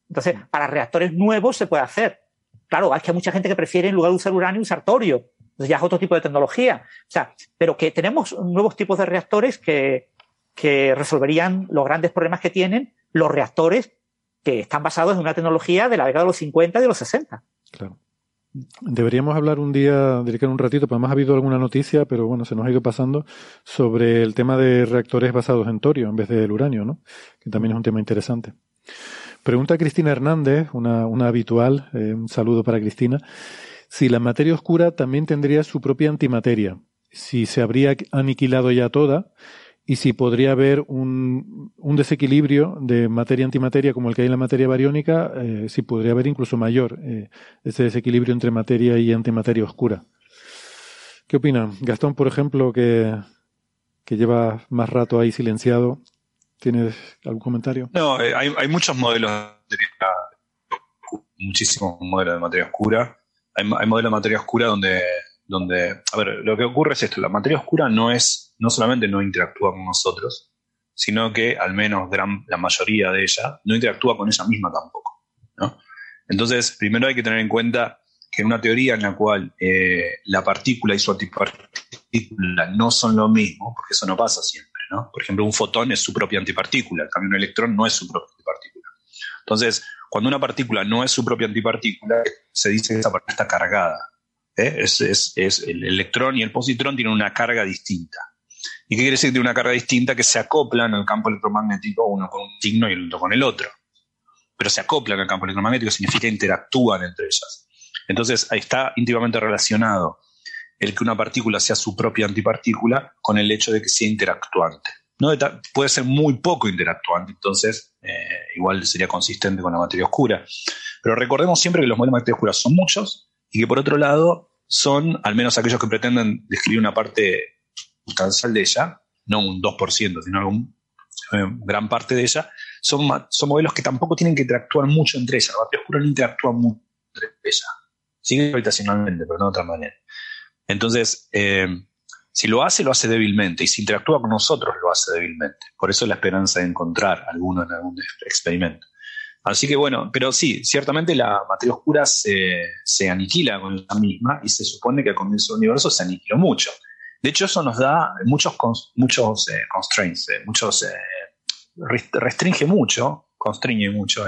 Entonces, para reactores nuevos se puede hacer. Claro, hay que hay mucha gente que prefiere en lugar de usar uranio usar torio. Ya es otro tipo de tecnología. O sea, pero que tenemos nuevos tipos de reactores que, que resolverían los grandes problemas que tienen los reactores que están basados en una tecnología de la década de los 50 y de los 60. Claro. Deberíamos hablar un día, dedicar un ratito, pues además ha habido alguna noticia, pero bueno, se nos ha ido pasando, sobre el tema de reactores basados en torio en vez del uranio, ¿no? Que también es un tema interesante. Pregunta Cristina Hernández, una, una habitual, eh, un saludo para Cristina, si la materia oscura también tendría su propia antimateria, si se habría aniquilado ya toda y si podría haber un, un desequilibrio de materia-antimateria como el que hay en la materia bariónica, eh, si podría haber incluso mayor eh, ese desequilibrio entre materia y antimateria oscura. ¿Qué opinan? Gastón, por ejemplo, que, que lleva más rato ahí silenciado, ¿tienes algún comentario? No, eh, hay, hay, muchos modelos de muchísimos modelos de materia oscura. Hay, hay modelos de materia oscura donde donde, a ver, lo que ocurre es esto, la materia oscura no es, no solamente no interactúa con nosotros, sino que al menos gran, la mayoría de ella no interactúa con ella misma tampoco. Entonces, primero hay que tener en cuenta que en una teoría en la cual eh, la partícula y su antipartícula no son lo mismo, porque eso no pasa siempre, ¿no? Por ejemplo, un fotón es su propia antipartícula, en cambio un electrón no es su propia antipartícula. Entonces, cuando una partícula no es su propia antipartícula, se dice que esa partícula está cargada. ¿eh? El electrón y el positrón tienen una carga distinta. ¿Y qué quiere decir que tiene una carga distinta? Que se acoplan al campo electromagnético uno con un signo y el otro con el otro. Pero se acoplan al campo electromagnético significa interactúan entre ellas. Entonces está íntimamente relacionado el que una partícula sea su propia antipartícula con el hecho de que sea interactuante. ¿No? Puede ser muy poco interactuante, entonces eh, igual sería consistente con la materia oscura. Pero recordemos siempre que los modelos de materia oscura son muchos y que por otro lado son, al menos aquellos que pretenden describir una parte sustancial de ella, no un 2%, sino algún, eh, gran parte de ella, son, son modelos que tampoco tienen que interactuar mucho entre ellas. La materia oscura no interactúa mucho entre ellas. Sigue gravitacionalmente, pero no de otra manera. Entonces, eh, si lo hace, lo hace débilmente. Y si interactúa con nosotros, lo hace débilmente. Por eso la esperanza de encontrar alguno en algún experimento. Así que bueno, pero sí, ciertamente la materia oscura se, se aniquila con la misma y se supone que al comienzo del universo se aniquiló mucho. De hecho, eso nos da muchos, muchos eh, constraints, eh, muchos, eh, restringe mucho, constriñe mucho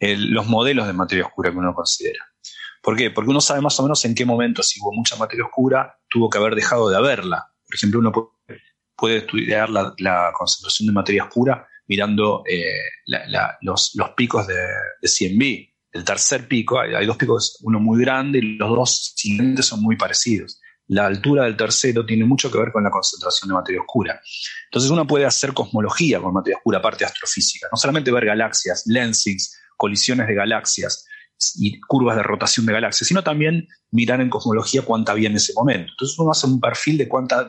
los modelos de materia oscura que uno considera. ¿Por qué? Porque uno sabe más o menos en qué momento, si hubo mucha materia oscura, tuvo que haber dejado de haberla. Por ejemplo, uno puede, estudiar la, concentración de materia oscura mirando eh, los, picos de, de 100B. El tercer pico, hay, dos picos, uno muy grande y los dos siguientes son muy parecidos. la altura del tercero tiene mucho que ver con la concentración de materia oscura. Entonces uno puede hacer cosmología con materia oscura, aparte astrofísica. No solamente ver galaxias, lensings, colisiones de galaxias y curvas de rotación de galaxias, sino también mirar en cosmología cuánta había en ese momento. Entonces uno hace un perfil de cuánta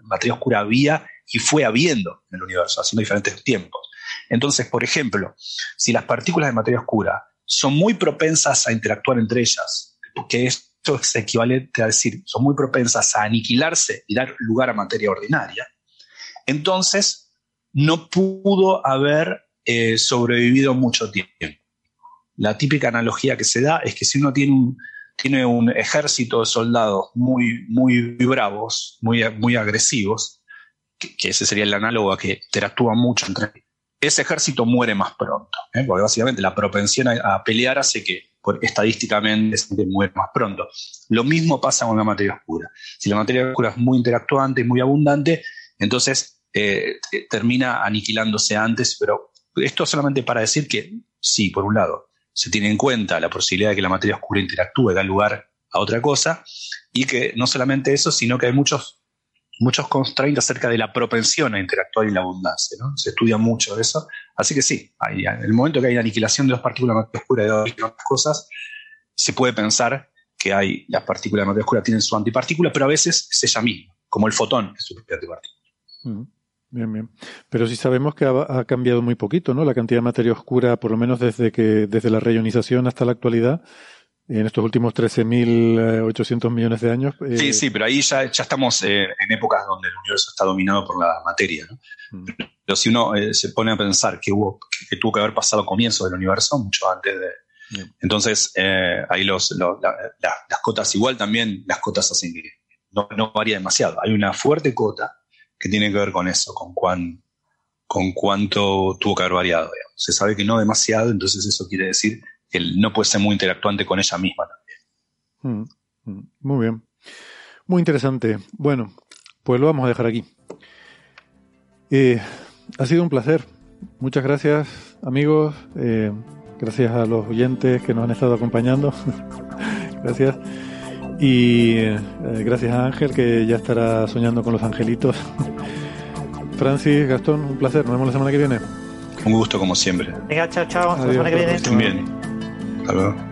materia oscura había y fue habiendo en el universo, haciendo diferentes tiempos. Entonces, por ejemplo, si las partículas de materia oscura son muy propensas a interactuar entre ellas, porque esto es equivalente a decir, son muy propensas a aniquilarse y dar lugar a materia ordinaria, entonces no pudo haber eh, sobrevivido mucho tiempo. La típica analogía que se da es que si uno tiene un, tiene un ejército de soldados muy, muy bravos, muy, muy agresivos, que, ese sería el análogo a que interactúan mucho entre ese ejército muere más pronto, ¿eh? porque básicamente la propensión a, pelear hace que estadísticamente se muere más pronto. Lo mismo pasa con la materia oscura. Si la materia oscura es muy interactuante y muy abundante, entonces eh, termina aniquilándose antes, pero esto solamente para decir que sí, por un lado, se tiene en cuenta la posibilidad de que la materia oscura interactúe, da lugar a otra cosa, y que no solamente eso, sino que hay muchos muchos constraints acerca de la propensión a interactuar y la abundancia. ¿no? Se estudia mucho eso. Así que sí, hay, en el momento que hay aniquilación de dos partículas de materia oscura y de otras cosas, se puede pensar que hay las partículas de materia oscura tienen su antipartícula, pero a veces es ella misma, como el fotón es su propia antipartícula. Mm, bien, bien. Pero sí sabemos que ha, ha, cambiado muy poquito, ¿no? La cantidad de materia oscura, por lo menos desde que desde la reionización hasta la actualidad, en estos últimos 13.800 millones de años. Eh, sí, sí, pero ahí ya, ya estamos eh, en épocas donde el universo está dominado por la materia. ¿no? Mm. Pero si uno eh, se pone a pensar que, hubo, que, tuvo que haber pasado comienzo del universo, mucho antes de... Entonces, ahí los, las cotas, igual también las cotas hacen que no, no varía demasiado. Hay una fuerte cota que tiene que ver con eso, con cuán, con cuánto tuvo que haber variado. Se sabe que no demasiado, entonces eso quiere decir él no puede ser muy interactuante con ella misma también. Mm, mm, muy bien. Muy interesante. Bueno, pues lo vamos a dejar aquí. Eh, ha sido un placer. Muchas gracias, amigos. Eh, gracias a los oyentes que nos han estado acompañando. gracias. Y eh, gracias a Ángel, que ya estará soñando con los angelitos. Francis, Gastón, un placer. Nos vemos la semana que viene. Un gusto, como siempre. Venga, chao, chao. Hasta la semana que viene. Estén bien. Hasta